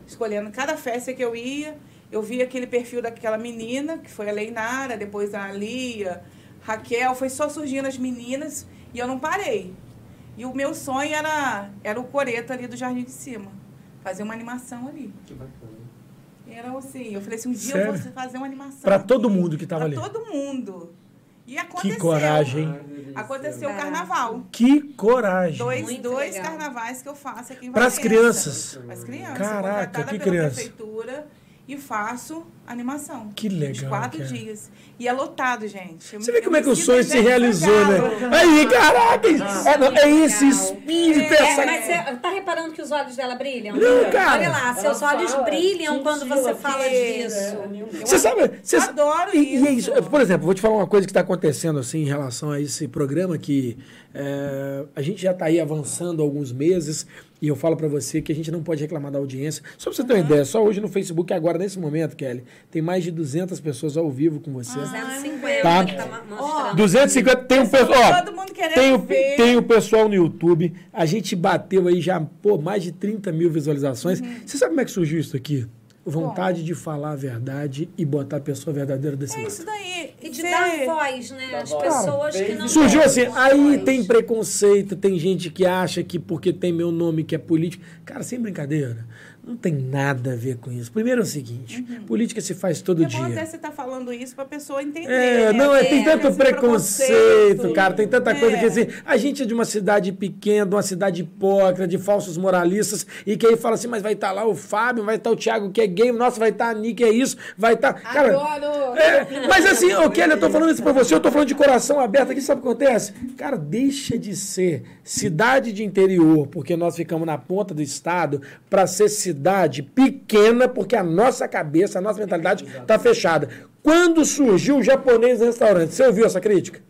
escolhendo cada festa que eu ia, eu vi aquele perfil daquela menina, que foi a Leinara, depois a Lia, Raquel, foi só surgindo as meninas e eu não parei. E o meu sonho era, era o coreto ali do Jardim de Cima. Fazer uma animação ali. Que bacana. Eram assim, eu falei assim, um dia Sério? eu vou fazer uma animação. Pra aqui. todo mundo que tava pra ali. todo mundo. E aconteceu. Que coragem. Aconteceu o Barato. carnaval. Que coragem. Dois, Muito dois legal. carnavais que eu faço aqui em Para as crianças. Para as crianças. Caraca, contratada que pela criança. prefeitura e faço animação. Que legal, Os quatro cara. dias. E é lotado, gente. Eu Você vê como eu é que o sonho se realizou, né? Aí, caraca! É, não, é esse espírito, É, essa... Mas você tá reparando que os olhos dela brilham? Não, cara. Olha lá, seus Ela olhos fala, brilham quando você fala é, disso. é, Você sabe, você adoro e, e é isso. isso. Por exemplo, vou te falar uma coisa que está acontecendo assim em relação a esse programa que é, a gente já está aí avançando há alguns meses e eu falo para você que a gente não pode reclamar da audiência. Só para você ter uma ideia, só hoje no Facebook agora nesse momento, Kelly, tem mais de 200 pessoas ao vivo com você. 250 Tá. que tá ma- mostrando. 250 tem um pessoal, Todo mundo querendo tem o, ver. tem o pessoal no YouTube. A gente bateu aí já, pô, mais de 30 mil visualizações. Você sabe como é que surgiu isso aqui? Vontade de falar a verdade e botar a pessoa verdadeira desse É lado. isso daí. E de Você- dar voz, né? Dar As voz. pessoas que não Surgiu assim, voz. aí tem preconceito, tem gente que acha que porque tem meu nome que é político. Cara, sem brincadeira, não tem nada a ver com isso. Primeiro é o seguinte, política se faz todo É bom até dia. você estar falando isso para a pessoa entender. É, né? não, é, tem É, tanto esse preconceito, cara, tem tanta coisa É. que assim, a gente é de uma cidade pequena, de uma cidade hipócrita, de falsos moralistas, e que aí fala assim, mas vai estar lá o Fábio, vai estar o Thiago que é gay, nossa, vai estar a Nick, é isso, vai estar... Cara, Adoro! é, mas assim, ô Kelly, eu tô falando isso pra você, eu tô falando de coração aberto aqui, sabe o que acontece? Cara, deixa de ser cidade de interior, porque nós ficamos na ponta do estado, pra ser cidade pequena, porque a nossa cabeça, a nossa mentalidade tá fechada. Quando surgiu o japonês no restaurante, você ouviu essa crítica?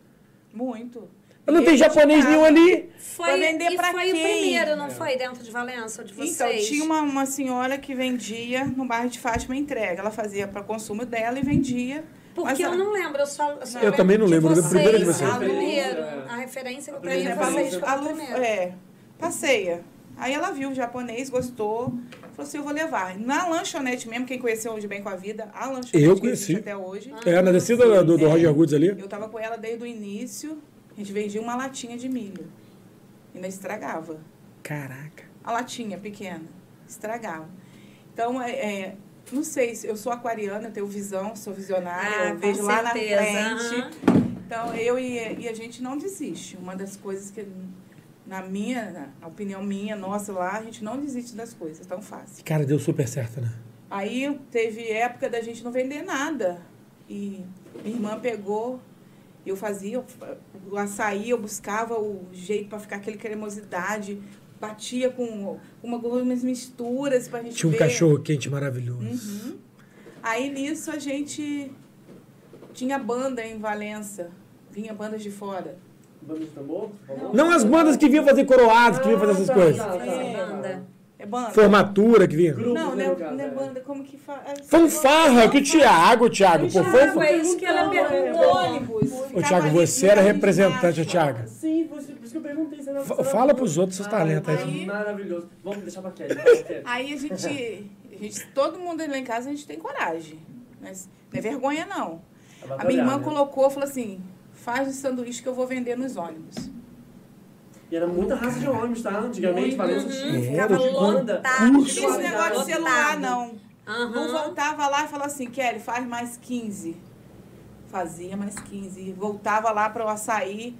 Muito. Não tem eu japonês nenhum ali. Foi, Pra vender e pra foi o quem? primeiro, não foi? Dentro de Valença, de vocês. Então, tinha uma, uma senhora que vendia no bairro de Fátima Entrega. Ela fazia para consumo dela e vendia. Porque Mas, eu não lembro, eu só, só Eu lembro também não lembro, eu lembro primeiro de vocês, vocês. A primeiro, É. a referência que Por pra mim vocês a a o é, passeia. Aí ela viu o japonês, gostou, falou assim, eu vou levar. Na lanchonete mesmo, quem conheceu Onde Bem com a Vida, a lanchonete Eu que existe conheci. até hoje. É, na descida do, do É. Roger Goods ali. Eu tava com ela desde o início, a gente vendia uma latinha de milho. Ainda estragava. Caraca. A latinha pequena, estragava. Então, é, é, não sei, se eu sou aquariana, eu tenho visão, sou visionária, Ah, eu vejo lá na certeza, frente. Então, eu e, e a gente não desiste. Uma das coisas que, na minha, na opinião minha, nossa lá, a gente não desiste das coisas, tão fácil. Cara, deu super certo, né? Aí teve época da gente não vender nada. E minha irmã pegou, eu fazia o açaí, eu buscava o jeito para ficar aquele cremosidade, batia com uma, algumas misturas pra gente Tinha um ver. cachorro quente maravilhoso. Uhum. Aí nisso a gente tinha banda em Valença, vinha bandas de fora. De tambor? Não as bandas que vinham fazer coroados, que vinham fazer essas Ah, coisas. tá, tá, tá, banda. É banda? Formatura que vinha. Grupo, Não, não é, não é é. banda, como que faz? Fanfarra, que o Thiago, Thiago, pô, é isso que ela perguntou. ônibus. Ô, Thiago, você era representante, Thiago. Sim, por isso por isso que eu perguntei. Você não, você fala pros outros seus talentos aí. Maravilhoso. Vamos deixar pra Kelly. Aí a gente, a gente, todo mundo lá em casa, a gente tem coragem. Mas não é vergonha, não. A minha irmã né? colocou, falou assim, faz o sanduíche que eu vou vender nos ônibus. E era muita raça de ônibus, tá? Antigamente, Muito. Valença tinha. Ficava banda. Lotado. Curso. Esse negócio de celular, não. Não voltava lá e falava assim, Kelly, faz mais 15. Fazia mais 15. Voltava lá para o açaí,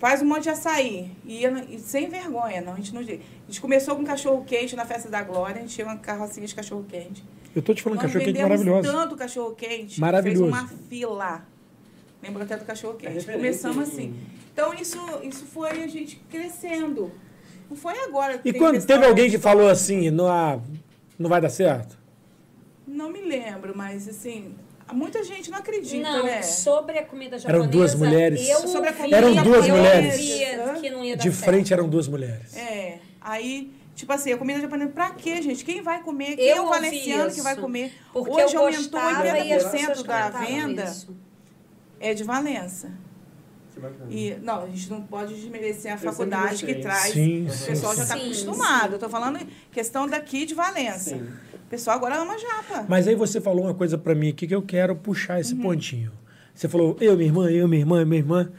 faz um monte de açaí. E, ia, e sem vergonha, não. A gente, não, a gente começou com cachorro quente na festa da Glória, a gente tinha uma carrocinha de cachorro quente. Eu tô te falando, Nós cachorro quente vendemos maravilhoso. tanto cachorro quente. Maravilhoso. Fez uma fila. Lembro até do cachorro É quente. referência Começamos assim. Então isso, isso foi a gente crescendo. Não foi agora. que E quando teve alguém que falou assim, não, ah, não vai dar certo? Não me lembro, mas assim, muita gente não acredita, Não, né? sobre a comida Eram japonesa. duas mulheres. Eu Sobre a ouvia- comida Eram duas eu mulheres. ouvia que não ia dar De certo. frente eram duas mulheres. É. Aí, tipo assim, a comida japonesa, pra quê, gente? Quem vai comer? Quem Eu é o valenciano que vai comer? Porque Hoje eu aumentou gostava e as 80% pessoas da venda isso. É de Valença. E, não, a gente não pode desmerecer a Eu faculdade que traz. Sim, o sim, pessoal já está sim. acostumado. Eu tô falando questão daqui de Valença. Sim. O pessoal agora ama japa. Mas aí você falou uma coisa pra mim aqui que eu quero puxar esse Uhum. pontinho. Você falou, eu, minha irmã, eu, minha irmã, minha irmã.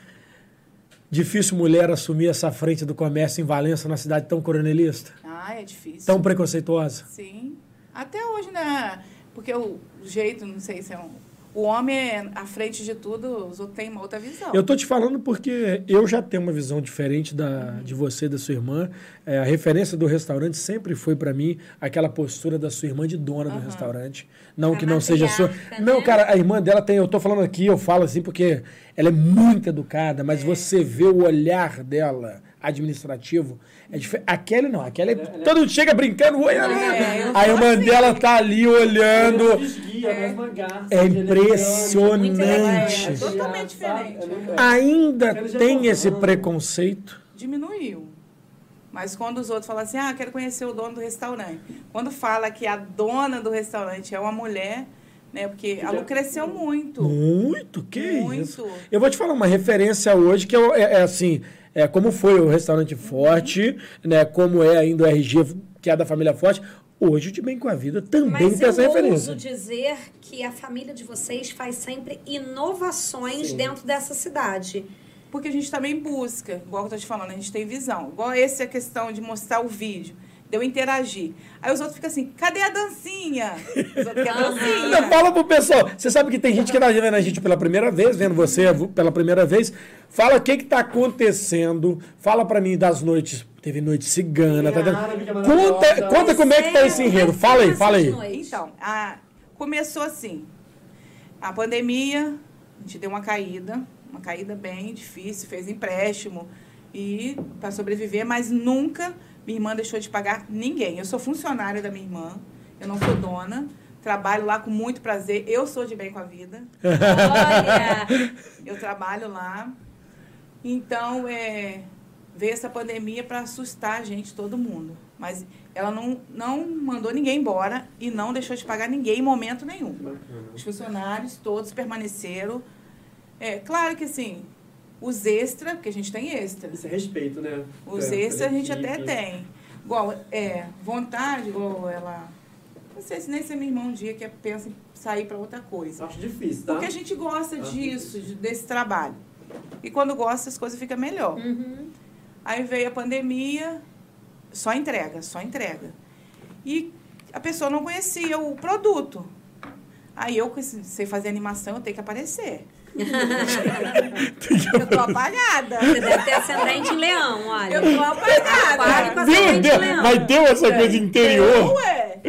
Difícil mulher assumir essa frente do comércio em Valença, na cidade tão coronelista, Ah, é difícil. tão preconceituosa. Sim. Até hoje, né? Porque o jeito, não sei se é um. O homem é à frente de tudo, os outros têm uma outra visão. Eu tô te falando porque eu já tenho uma visão diferente da, de você e da sua irmã. É, a referência do restaurante sempre foi para mim aquela postura da sua irmã de dona do restaurante. Não que não seja sua. matriarca, Não, né? cara, a irmã dela tem. Eu tô falando aqui, eu falo assim porque ela é muito educada, mas você vê o olhar dela administrativo. É dife- a Kelly não, a Kelly é- todo mundo chega brincando, oi, Ana. É, a irmã assim. dela tá ali olhando. É ele impressionante. É, totalmente diferente. Ainda tem é esse preconceito. Diminuiu. Mas quando os outros falam assim, ah, quero conhecer o dono do restaurante. Quando fala que a dona do restaurante é uma mulher, né? Porque a Lu cresceu muito. Muito, que Muito. isso. Eu vou te falar uma referência hoje que é, é- é assim, é como foi o restaurante Forte, né? Como é ainda o RG, que é da família Forte. Hoje o De Bem com a Vida também Mas tem essa eu referência. ouso dizer que a família de vocês faz sempre inovações dentro dessa cidade. Porque a gente também busca, igual eu tô te falando, a gente tem visão. Igual essa questão de mostrar o vídeo, de eu interagir. Aí os outros ficam assim, cadê a dancinha? Os outros querem a dancinha. Não, fala pro pessoal. Você sabe que tem gente que tá vendo a gente pela primeira vez, vendo você pela primeira vez. Fala o que que tá acontecendo. Fala pra mim das noites. Teve noite cigana. Tá tendo- Conta, conta como é que tá esse enredo. Fala aí, fala aí. noites? Então, a- começou assim. A pandemia, a gente deu uma caída, uma caída bem difícil, fez empréstimo e para sobreviver, mas nunca minha irmã deixou de pagar ninguém. Eu sou funcionária da minha irmã, eu não sou dona, trabalho lá com muito prazer, eu sou de bem com a vida. Olha, Eu trabalho lá. Então, é, veio essa pandemia para assustar a gente, todo mundo. Mas ela não, não mandou ninguém embora e não deixou de pagar ninguém em momento nenhum. Os funcionários todos permaneceram. É claro que assim, os extras, porque a gente tem extra. Isso é respeito, né? Os É, extras a gente até tem. Igual, é, vontade, igual ela. Não sei se nem se é minha irmã um dia que pensa em sair para outra coisa. Acho difícil, tá? Porque a gente gosta Ah, disso, de- desse trabalho. E quando gosta, as coisas ficam melhor. Aí veio a pandemia, só entrega, só entrega. E a pessoa não conhecia o produto. Aí eu, que sei fazer animação, eu tenho que aparecer. eu tô apagada. você deve ter ascendente em leão, olha. Eu tô apagada. com a- Deu, Ascendente deu, leão. mas deu essa coisa interior. Ué.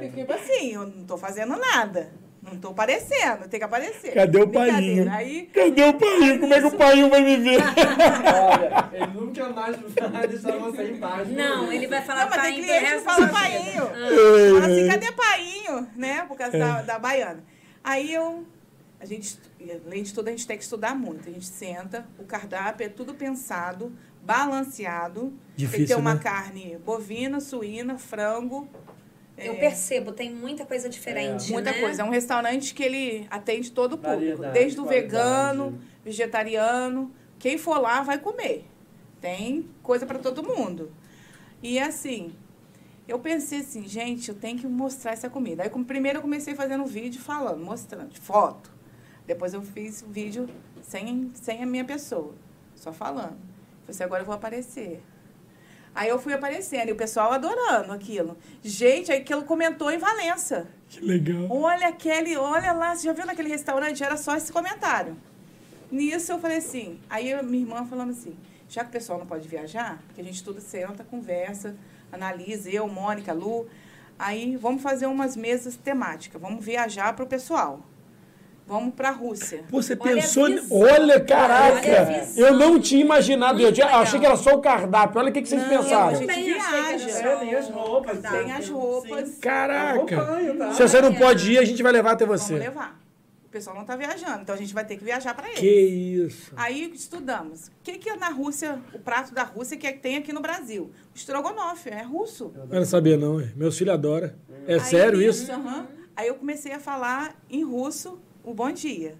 Fico tipo assim, eu não tô fazendo nada. Não tô aparecendo, tem que aparecer. Cadê o painho? Aí, Cadê o painho? Como é que o painho vai me ver? Olha, ele nunca mais vai deixar você em paz. Não, ele vai falar Não, mas tem que resto fala painho. Ah. Fala assim, cadê painho? Né? Por causa da, da baiana. Aí eu, a gente, além de tudo, a gente tem que estudar muito. A gente senta, o cardápio é tudo pensado, balanceado. tem que Difícil, ter uma né? carne bovina, suína, frango. Eu é, percebo, tem muita coisa diferente, Muita né? coisa. É um restaurante que ele atende todo o público. Variedade, Desde o qualidade. vegano, vegetariano. Quem for lá vai comer. Tem coisa para todo mundo. E assim, eu pensei assim, gente, eu tenho que mostrar essa comida. Aí, como- primeiro eu comecei fazendo um vídeo falando, mostrando, foto. Depois eu fiz um vídeo sem, sem a minha pessoa, só falando. Falei assim, agora eu vou aparecer. Aí eu fui aparecendo e o pessoal adorando aquilo. Gente, aí aquilo comentou em Valença. Que legal. Olha, Kelly, olha lá, você já viu naquele restaurante? Era só esse comentário. Nisso eu falei assim, aí eu- minha irmã falando assim, já que o pessoal não pode viajar, porque a gente tudo senta, conversa, analisa, eu, Mônica, Lu, aí vamos fazer umas mesas temáticas, vamos viajar para o pessoal. Vamos para a Rússia. Você Olha pensou. Olha, caraca! Olha eu não tinha imaginado. Eu tinha- achei que era só o cardápio. Olha o que, que vocês Não, pensaram. a gente que viaja. É, tem as roupas. Tá. Tem as roupas. Sim. Caraca! Acompanho, tá? Se você não pode ir, a gente vai levar até Vamos você. levar. O pessoal não está viajando, então a gente vai ter que viajar para eles. Que isso. Aí estudamos. O que, que é na Rússia, o prato da Rússia que é- tem aqui no Brasil? O estrogonofe, é russo. Eu não sabia, não. Meus filhos adoram. É Aí, sério isso? aham. Aí eu comecei a falar em russo o bom dia.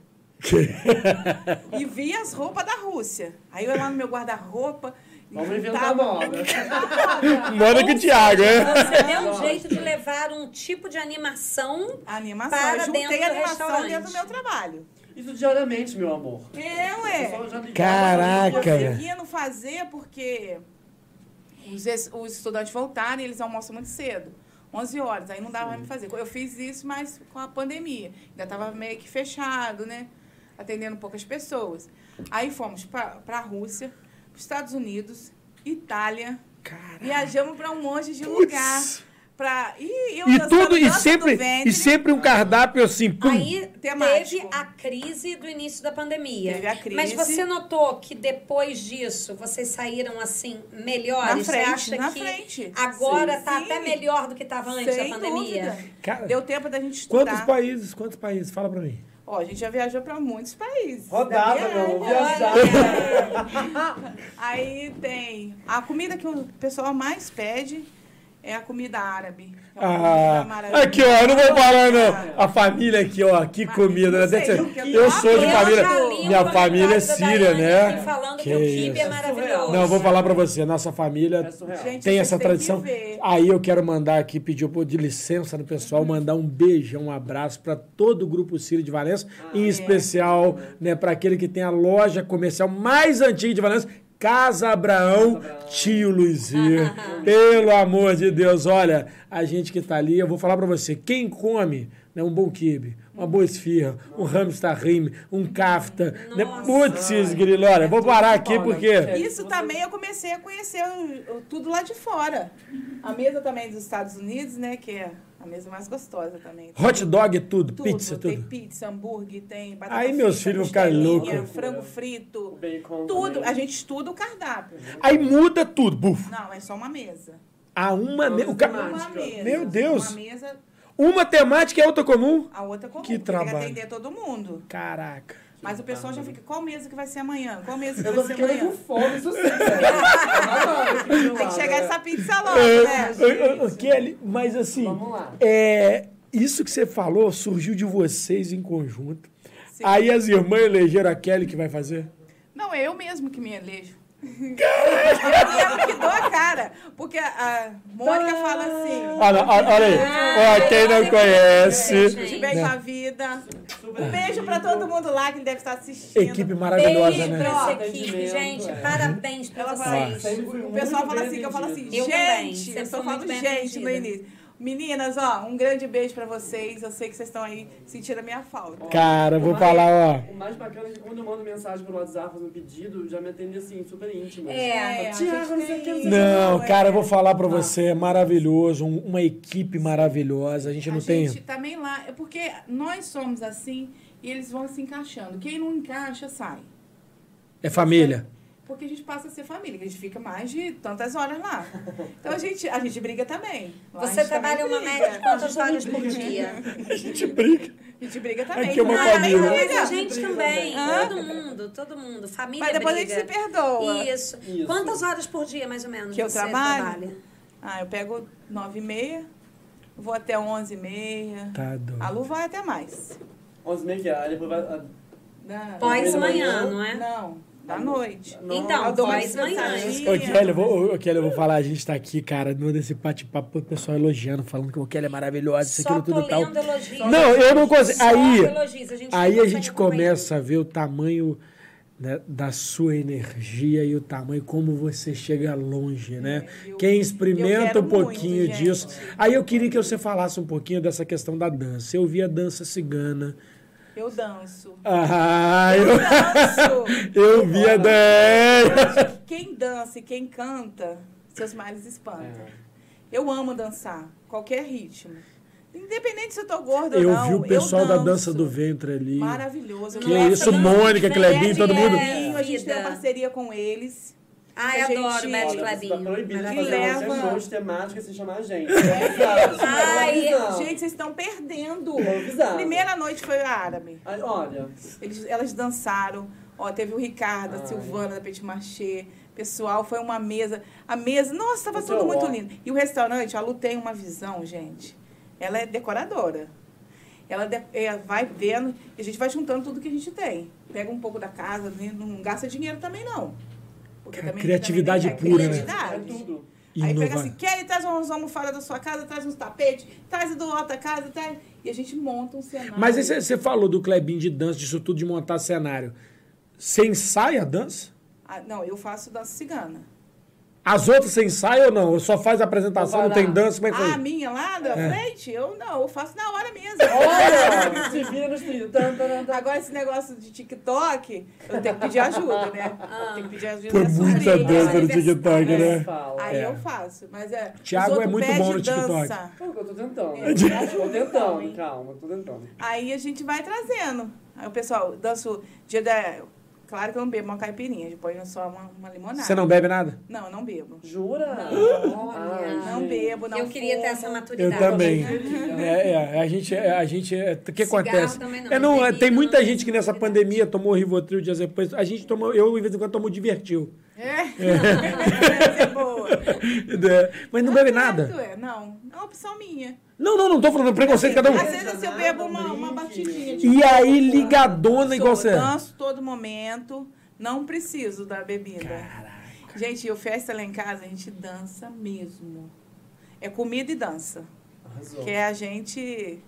e vi as roupas da Rússia. Aí eu ia lá no meu guarda-roupa. Vamos inventar moda. Moda com o Thiago, é? Você deu um jeito de levar um tipo de animação. Animação. Para eu dentro do animação restaurante. dentro do meu trabalho. Isso diariamente, meu amor. É, ué. Caraca, Eu não fazer porque os, os estudantes voltaram e eles almoçam muito cedo. 11 horas, aí não dava pra me fazer. Eu fiz isso, mas com a pandemia. Ainda estava meio que fechado, né? Atendendo poucas pessoas. Aí fomos para a Rússia, para os Estados Unidos, Itália. Caraca. Viajamos para um monte de Putz. lugar. Pra... E, eu E tudo, e sempre, e sempre um cardápio assim, pum. Aí Temático. teve a crise do início da pandemia. Teve a crise. Mas você notou que depois disso vocês saíram assim melhores? Na frente, você acha na que frente. agora Sim. tá Sim. até melhor do que estava antes Sem da pandemia? Cara, Deu tempo da gente estudar. Quantos países? Quantos países? Fala pra mim. Ó, a gente já viajou para muitos países. Rodada, Da meu viajar. Aí tem a comida que o pessoal mais pede é a comida árabe. é uma Ah, comida aqui, ó, eu não vou falar, não. A família aqui, ó, que Mas comida, né? sei, Eu eu sou de família. li Minha família é síria, né? Falando que, Que o kibe é maravilhoso. Não, eu vou falar pra você, nossa família É tem essa tradição. ver. Aí eu quero mandar aqui, pedir um pouco de licença no pessoal, mandar um beijão, um abraço para todo o grupo Sírio de Valença, em especial, né, para aquele que tem a loja comercial mais antiga de Valença, Casa Abraão, tio Luizinho. Pelo amor de Deus, olha, a gente que tá ali, eu vou falar para você, quem come né, um bom quibe, uma boa esfirra, um hamster rim, um kafta, né, putz, grilo, olha, vou parar aqui porque... Isso também eu comecei a conhecer tudo lá de fora. A mesa também dos Estados Unidos, né? Que é a mesa mais gostosa também. Hot dog, tudo, Tudo, pizza, tem tudo. pizza, hambúrguer, tem batata Aí meus frita, filhos vão ficar costelinha, loucos. frango frito, Bacon tudo. também. A gente estuda o cardápio. Aí muda tudo, buf. Não, é só uma mesa. A uma, me- o ca- Uma Temática. mesa. Meu Deus. Uma mesa, uma temática e a outra comum? a outra comum. Que porque Tem trabalho. que atender todo mundo. Caraca. Mas o pessoal já fica, qual mesa que vai ser amanhã? Qual mesa que Eu tô vai ser ficando amanhã? com fome, isso sim. Tem que chegar essa pizza logo, É, né? ô, ô, Kelly, mas assim, Vamos lá. é, isso que você falou surgiu de vocês em conjunto. Sim. Aí as irmãs elegeram a Kelly que vai fazer? Não, é eu mesmo que me elejo. Eu que dou a cara. Porque a Mônica fala assim, Olha, olha, olha aí. Ó, quem não conhece. beijo a vida. Um beijo pra todo mundo lá que deve estar assistindo. Equipe maravilhosa, Beijo né? pra essa Atendimento, equipe, gente. é. Parabéns pra Ela vocês. fala, o pessoal fala assim, que eu falo assim, gente, eu só falo bem gente no início. Meninas, ó, um grande beijo pra vocês. Eu sei que vocês estão aí sentindo a minha falta. Cara, vou mais- falar, ó. O mais bacana é que quando eu mando mensagem pelo WhatsApp fazendo pedido, já me atende assim, super íntimo. É, a Tiago, gente não sei o que, não. Não, é. cara, eu vou falar pra você, é maravilhoso, um- uma equipe maravilhosa. A gente não a tem. gente também lá, é porque nós somos assim e eles vão se encaixando. Quem não encaixa, sai. É família. Porque a gente passa a ser família, que a gente fica mais de tantas horas lá. Então a gente, a gente briga também. Lá a Você trabalha também uma média de quantas horas por dia? A gente briga. A gente briga também. Aqui é uma Lá família. Mas a gente também, Hã? todo mundo, todo mundo, família Mas depois a briga. gente se perdoa. Isso. Isso. Quantas horas por dia, mais ou menos, Que eu você trabalho? trabalha? Ah, eu pego nove e meia, vou até onze e meia. Tá doido. A Lu vai até mais. 11 e meia que é, aí depois vai... a- Da- Pós-manhã, não é? Não, da noite. Então, pós-manhã. descansadinha. Ô, Kelly, eu vou, ô, Kelly, eu vou falar, a gente tá aqui, cara, no desse bate-papo, o pessoal elogiando, falando que o Kelly é maravilhosa, isso, Só aquilo, tudo e tal. elogios. Não, eu não consigo. Aí, elogios, a gente aí a gente começa a ver o tamanho né, da sua energia e o tamanho, como você chega longe, né? É, eu- Quem experimenta um pouquinho muito, gente. disso. Aí eu queria que você falasse um pouquinho dessa questão da dança. Eu vi a dança cigana. Eu danço. Ah, Eu eu, danço. eu vi a dança. Quem dança e quem canta, seus males espantam. É. Eu amo dançar, qualquer ritmo. Independente se eu tô gorda Eu ou não. vi o pessoal eu da dança do ventre ali. Maravilhoso. Que Nossa, isso, Mônica, Clebinho, todo mundo. Clebinho, A gente tem uma parceria com eles. Ai, A gente- adoro tá proibido de Maravilhoso. fazer leva- show de temática sem chamar a gente. Avisado, Ai. Gente, vocês estão perdendo. Primeira noite foi árabe. Ai, Olha, Eles, elas dançaram. Ó, teve o Ricardo, a Ai. Silvana da Petit Marché. Pessoal, foi uma mesa. A mesa, nossa, estava Você tudo é muito ó. lindo. E o restaurante, a Lu tem uma visão, gente. Ela é decoradora. Ela de- é, vai vendo e a gente vai juntando tudo que a gente tem. Pega um pouco da casa, não gasta dinheiro também, não. Porque também- criatividade também pura, né? é criatividade. tudo. Aí pega Inovar. assim, Kelly, traz umas almofadas da sua casa, traz uns tapetes, traz do outra casa, traz... e a gente monta um cenário. Mas aí você- você falou do Clebinho de dança, disso tudo, de montar cenário. Você ensaia a dança? Ah, não, eu faço dança cigana. As outras você ensaia ou não? Ou só faz a apresentação, não tem dança? Como é que Ah, a foi? minha lá da É. frente? Eu não, eu faço na hora mesmo. Olha, se vira nos. Agora, esse negócio de TikTok, eu tenho que pedir ajuda, né? Eu tenho que pedir ajuda Foi da muita sobrinha. dança no TikTok, É, né? fala. Aí É. eu faço, mas é. Thiago os é muito bom no TikTok. dança. Pô, eu tô tentando. É, Tô ajuda, tentando, hein? calma, tô tentando. Aí a gente vai trazendo. Aí o pessoal dança o dia da. Claro que eu não bebo uma caipirinha, depois eu só uma, uma limonada. Você não bebe nada? Não, eu não bebo. Jura? Olha. Não bebo, não eu queria ter fumo. essa Eu maturidade. também. né? É, é, a gente, é, a gente, é, o que Cigarro acontece? também não, é, não, bebida tem muita não, gente que nessa não. pandemia tomou Rivotril dias depois. A gente tomou, eu de vez em quando tomo Divertil. É? É. É, Mas não bebe nada. É, não. Opção minha. Não, não, não tô falando preconceito de cada um. Às vezes assim, eu bebo uma, uma batidinha. de E aí, ligadona igual você Sou, é. danço todo momento, não preciso da bebida. Gente, eu festa lá em casa, a gente dança mesmo. É comida e dança. Arrasou. Que é a gente.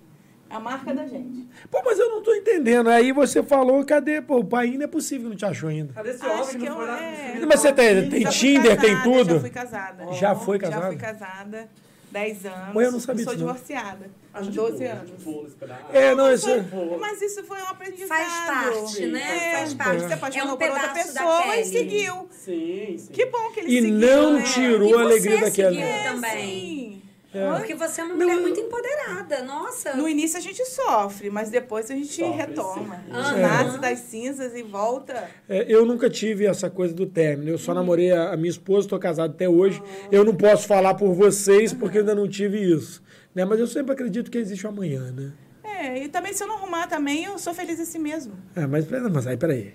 A marca da gente. Pô, mas eu não tô entendendo. Aí você falou, cadê? Pô, o pai não é possível que não te achou ainda. Cadê esse Acho homem que que não foi eu- lá? é. Mas você tem, tem Já Tinder, tem casada, tudo? Já fui casada. Já foi Já casada? fui casada. 10 anos. Pô, eu não sabia Sou disso, divorciada. Gente 12 pula, anos. pula. É, não, isso. Pula. Mas isso foi um aprendizado. Faz parte, né? É, Faz parte. Você apaixonou É um por outra pedaço da pessoa e seguiu. Sim, sim. Que bom que ele E seguiu, não né? tirou E a alegria daquela. seguiu É, também. sim. Porque você é uma mulher muito empoderada. Nossa. No início a gente sofre, mas depois a gente Sofre, retoma. sim. A gente Aham. nasce das cinzas e volta. É, eu nunca tive essa coisa do término. Eu só namorei a, a minha esposa, estou casado até hoje. Eu não posso falar por vocês porque eu ainda não tive isso. Né? Mas eu sempre acredito que existe o amanhã, né? É, e também se eu não arrumar também, eu sou feliz assim mesmo. É, mas, mas aí, peraí.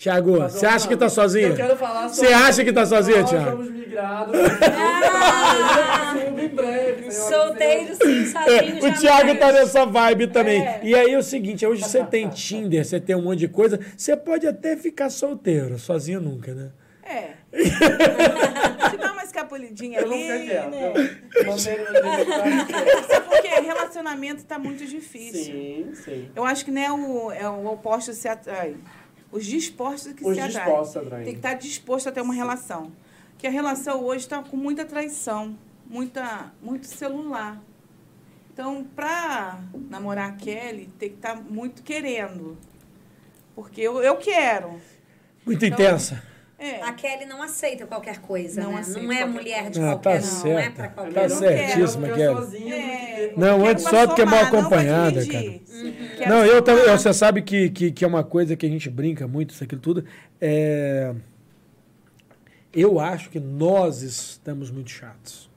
Tiago, você vamos acha que tá sozinha? Eu quero falar Você sobre- acha que tá sozinha, Nós Thiago? somos migrados. Ah, breve. Solteiro, sim, sozinho. É, o. Thiago tá nessa vibe também. É. E aí é o seguinte, hoje você tem Tinder, você tem um monte de coisa, você pode até ficar solteiro, sozinho nunca, né? É. Te dá uma escapulidinha Eu ali, né? eu Mantenho meu jeito. Sabe por quê? Relacionamento tá muito difícil. Sim, sim. Eu acho que não é o, é o oposto se atrai. Os dispostos que Os se atraem. dispostos atraem. Tem que estar disposto a ter uma relação. Que a relação hoje está com muita traição, muita, muito celular. Então, para namorar a Kelly, tem que estar muito querendo. Porque eu, eu quero. Muito Então, intensa. É. A Kelly não aceita qualquer coisa, Não né? aceita Não é mulher de Ah, qualquer, tá não. Não é Tá qualquer Tá um. certíssima, Kelly. Não, quero antes só do que mal somar, não pra acompanhada, dividir. Quero Não, eu também, somar. você sabe que, que, que é uma coisa que a gente brinca muito, isso aquilo tudo. É... Eu acho que nós estamos muito chatos.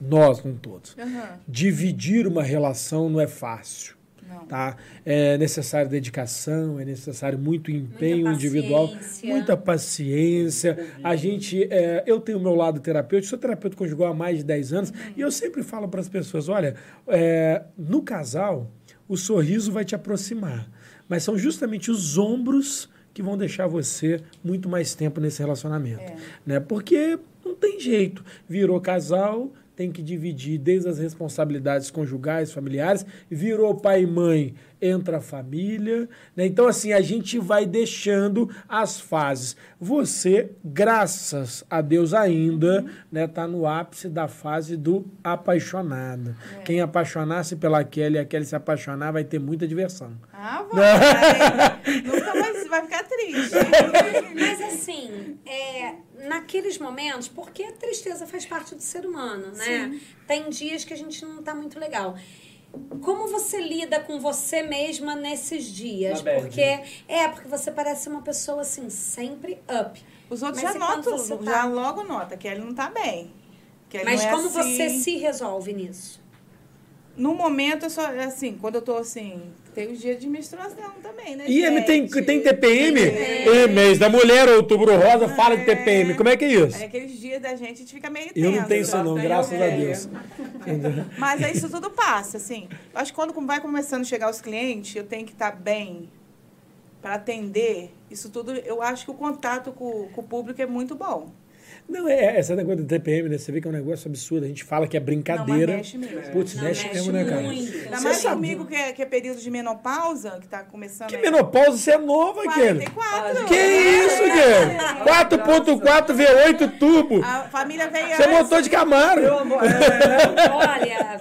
Nós, não todos. Aham. Dividir uma relação não é fácil. Não. Tá? É necessário dedicação, é necessário muito empenho Muita individual, muita paciência. A gente, é, eu tenho o meu lado terapêutico, sou terapeuta conjugal há mais de 10 anos, e eu sempre falo para as pessoas: olha, é, no casal, o sorriso vai te aproximar, mas são justamente os ombros que vão deixar você muito mais tempo nesse relacionamento. É. Né? Porque não tem jeito. Virou casal, tem que dividir desde as responsabilidades conjugais, familiares, virou pai e mãe, entra a família. Né? Então, assim, a gente vai deixando as fases. Você, graças a Deus ainda, né, tá no ápice da fase do apaixonado. Quem apaixonar-se pela Kelly e a Kelly se apaixonar, vai ter muita diversão. Ah, vai. Nunca vai, vai ficar triste. Mas assim, é, naqueles momentos, porque a tristeza faz parte do ser humano, né? Tem dias que a gente não tá muito legal. Como você lida com você mesma nesses dias? Porque é porque você parece uma pessoa assim sempre up. Os outros Mas já notam, você tá- já logo nota que ele não tá bem. Que ele Mas não é como assim. você se resolve nisso? No momento, eu só, assim, quando eu tô assim, tem os dias de menstruação também, né? E gente? tem, tem TPM? É, mês da mulher, outubro rosa, fala de TPM. Como é que é isso? Aí aqueles dias da gente, a gente fica meio Eu não tenso. tenho isso não, graças a. Deus. Mas isso tudo passa, assim. Acho que quando vai começando a chegar os clientes, eu tenho que estar bem para atender. Isso tudo, eu acho que o contato com, com o público é muito bom. Não, é, essa negócio do TPM, né? Você vê que é um negócio absurdo. A gente fala que é brincadeira. Não, mas mexe mesmo. Putz, Não, mexe, mexe mesmo, né, cara? Ainda mais sabe- comigo que é, que é período de menopausa, que tá começando Que aí. menopausa, você é nova, Kelly. 44. Que isso, Kelly? 4.4 V8 turbo. A família veio Você antes. montou de Camaro. Meu amor, é, Olha,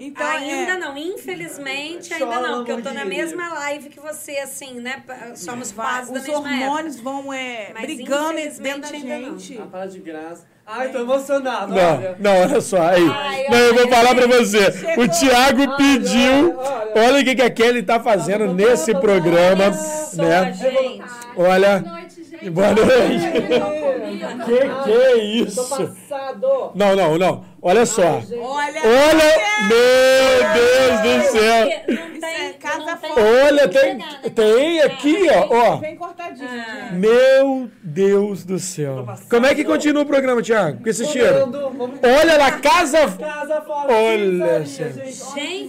Então, ainda é. não, infelizmente ainda não, porque eu tô na mesma live que você, assim, né? Somos Vai, quase da os mesma época. hormônios vão é, Mas brigando dentro da ainda não. gente. Ah, para de graça. Ai, tô emocionado. Não, olha. não, olha só. Aí. Ai, não, eu vou olha, falar pra você. chegou. O Thiago Olha, pediu. olha. Olha o que, que a Kelly tá fazendo Tá nesse programa. olha Né? gente. Olha. noite, gente. Boa noite. Que Que que é isso? Tô passado. Não, não, não. Olha só. Olha, Olha, meu Deus do céu. Não tem, é casa forte. Olha, tem, tem aqui, ó, ó. Vem cortadinho. Meu Deus do céu. Como é que continua o programa, Thiago? Com esse cheiro? Olha lá, casa. Casa fora. Olha, gente.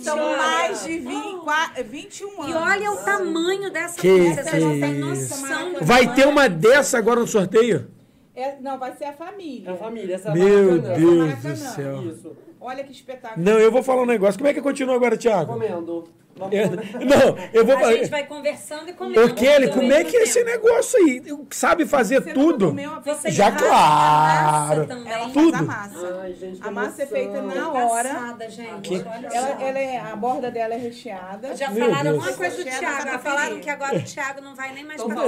São mais de 20, qua- 21 anos. E olha o tamanho dessa Que pizza, que vocês não é têm isso? noção. Vai ter uma dessa agora no sorteio? É, não, vai ser a família. É a família, essa Meu Maracanã. Deus Maracanã. do céu. Isso. Olha que espetáculo. Não, eu vou falar um negócio. Como é que continua agora, Thiago? Comendo. Vamos Eu- comer. não, eu vou A gente vai conversando e comendo. Ô, Kelly, como é que é esse negócio aí? Sabe fazer Você tudo? nunca comeu uma Você Já, claro. massa também. Ela Tudo. faz a massa. Ai, gente, A massa é feita emoção. na hora. Passada, gente. Ela, só. ela é, a borda dela é recheada. Já Meu falaram Deus. alguma coisa do Thiago. Já falaram que agora o Thiago não vai nem mais mim na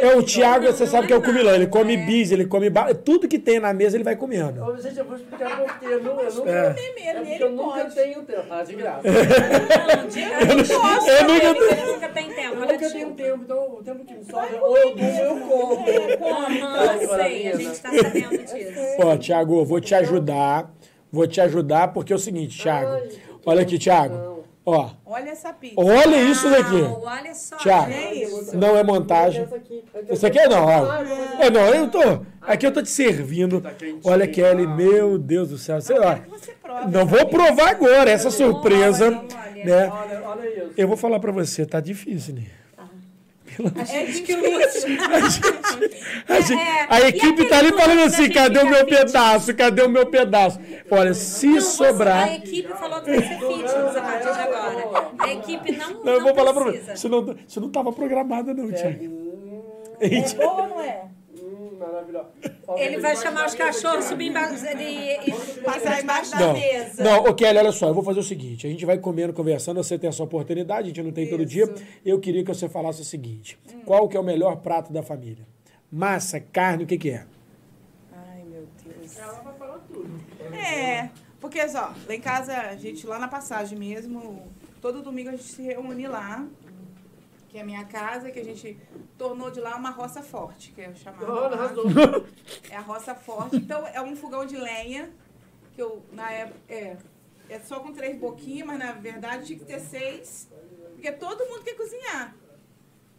É, o. Thiago, Não, você não sabe é que é o comilão. Ele come é. bis, ele come bala. Tudo que tem na mesa ele vai comendo. Ô, Gente, eu vou explicar por quê. Eu, não, eu nunca, É. é eu nunca tenho tempo. Ah, de graça. Não, diga aí, posso, eu nunca- ele, ele nunca tem tempo. Eu Olha, nunca tenho tempo, então o tempo que me sobra, ou eu durmo ou eu. Aham, sei, a gente tá sabendo disso. Ó, Thiago, eu vou te ajudar. Vou te ajudar porque é o seguinte, Thiago. Olha aqui, Thiago. Ó, Olha essa pizza. olha isso daqui. Olha só, Thiago. gente. É isso. Não é montagem. Isso aqui é não, ó. É não, eu tô. Aqui eu tô te servindo. Olha, Kelly, meu Deus do céu. Sei lá. Quero que você prove Não vou provar agora, essa surpresa. Né? Olha, olha isso. Eu vou falar pra você, tá difícil, né? É difícil. A, gente- é. a E equipe tá aquele ali falando assim, cadê o meu pedaço? Cadê o meu pedaço? Olha, se Então, você- A sobrar... equipe falou que vai ser fitness a partir de agora. A equipe não, Não, eu vou falar pra você. Isso não, isso não tava programado, não, Thiago. Hum, É boa ou não é? Hum, maravilhoso. Ele vai chamar os cachorros, subir embaixo e, e passar embaixo da Não, mesa. não, Kelly, olha só, eu vou fazer o seguinte: a gente vai comendo, conversando, você tem essa oportunidade, a gente não tem todo dia. Eu queria que você falasse o seguinte: qual que é o melhor prato da família? Massa, carne, o que, que é? Ai, meu Deus. É, porque só, lá em casa, a gente, lá na passagem mesmo, todo domingo a gente se reúne lá, que é a minha casa, que a gente tornou de lá uma roça forte, que é chamada. É a roça forte. Então, é um fogão de lenha, que eu, na época, é, é só com três boquinhas, mas na verdade tinha que ter seis, porque todo mundo quer cozinhar.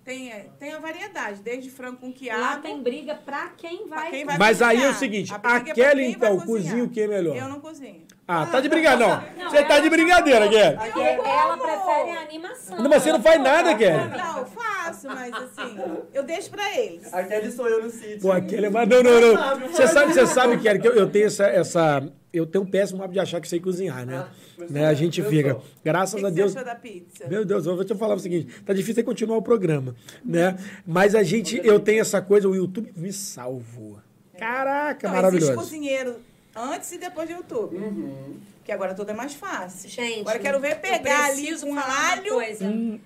Tem, é, tem a variedade, desde frango com quiabo. Lá tem briga pra quem vai. pra quem vai Mas aí é cozinhar. o seguinte, é Kelly, quem então, cozinhar. cozinha o que é melhor? Eu não cozinho. Ah, tá de brincadeira, não. Não, Você tá de brincadeira, Kelly. Porque ela prefere a animação. Não, mas você não faz nada, Kelly. Não, faço, mas assim, eu deixo pra eles. Aquele sou eu no sítio. Pô, aquele é mais. Não, não, não. Você sabe, você sabe, Kelly, que eu, eu tenho essa, essa. Eu tenho um péssimo hábito de achar que sei cozinhar, né? Ah, né? A gente fica. sou. Graças que, a Deus. você da pizza? Meu Deus, eu vou te falar o seguinte, tá difícil é continuar o programa, né? Mas a gente, eu tenho essa coisa, o YouTube me salvou. Caraca, Não, maravilhoso. existe cozinheiro antes e depois do YouTube. Uhum. Que agora tudo é mais fácil. Gente, agora eu quero ver pegar ali uma alho, coisa.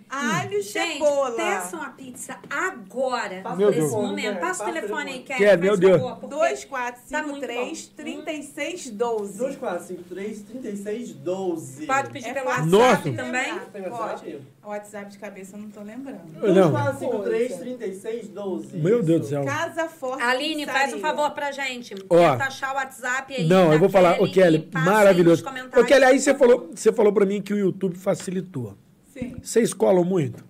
alho e Gente, cebola. peçam a pizza agora, Passa Meu nesse Deus. momento. Passa o passa o telefone aí. Kelly. Quer, meu Deus. favor, porque 2, 4, tá 5, muito 3, bom. 36, 12. 2, 4, 5, 3, 36, 12. Pode pedir É pelo WhatsApp Nossa. também? Tem Pode. WhatsApp? O WhatsApp de cabeça eu não tô lembrando. 2, Não. 4, 5, 3, Coisa. 36, 12. Meu Deus do céu. Casa Forte Aline, faz um favor pra gente. Ó. Achar o WhatsApp aí. Não, eu vou falar, ô Kelly, maravilhoso. Comentários, Kelly, aí você falou, você falou pra mim que o YouTube facilitou. Sim. Vocês colam muito?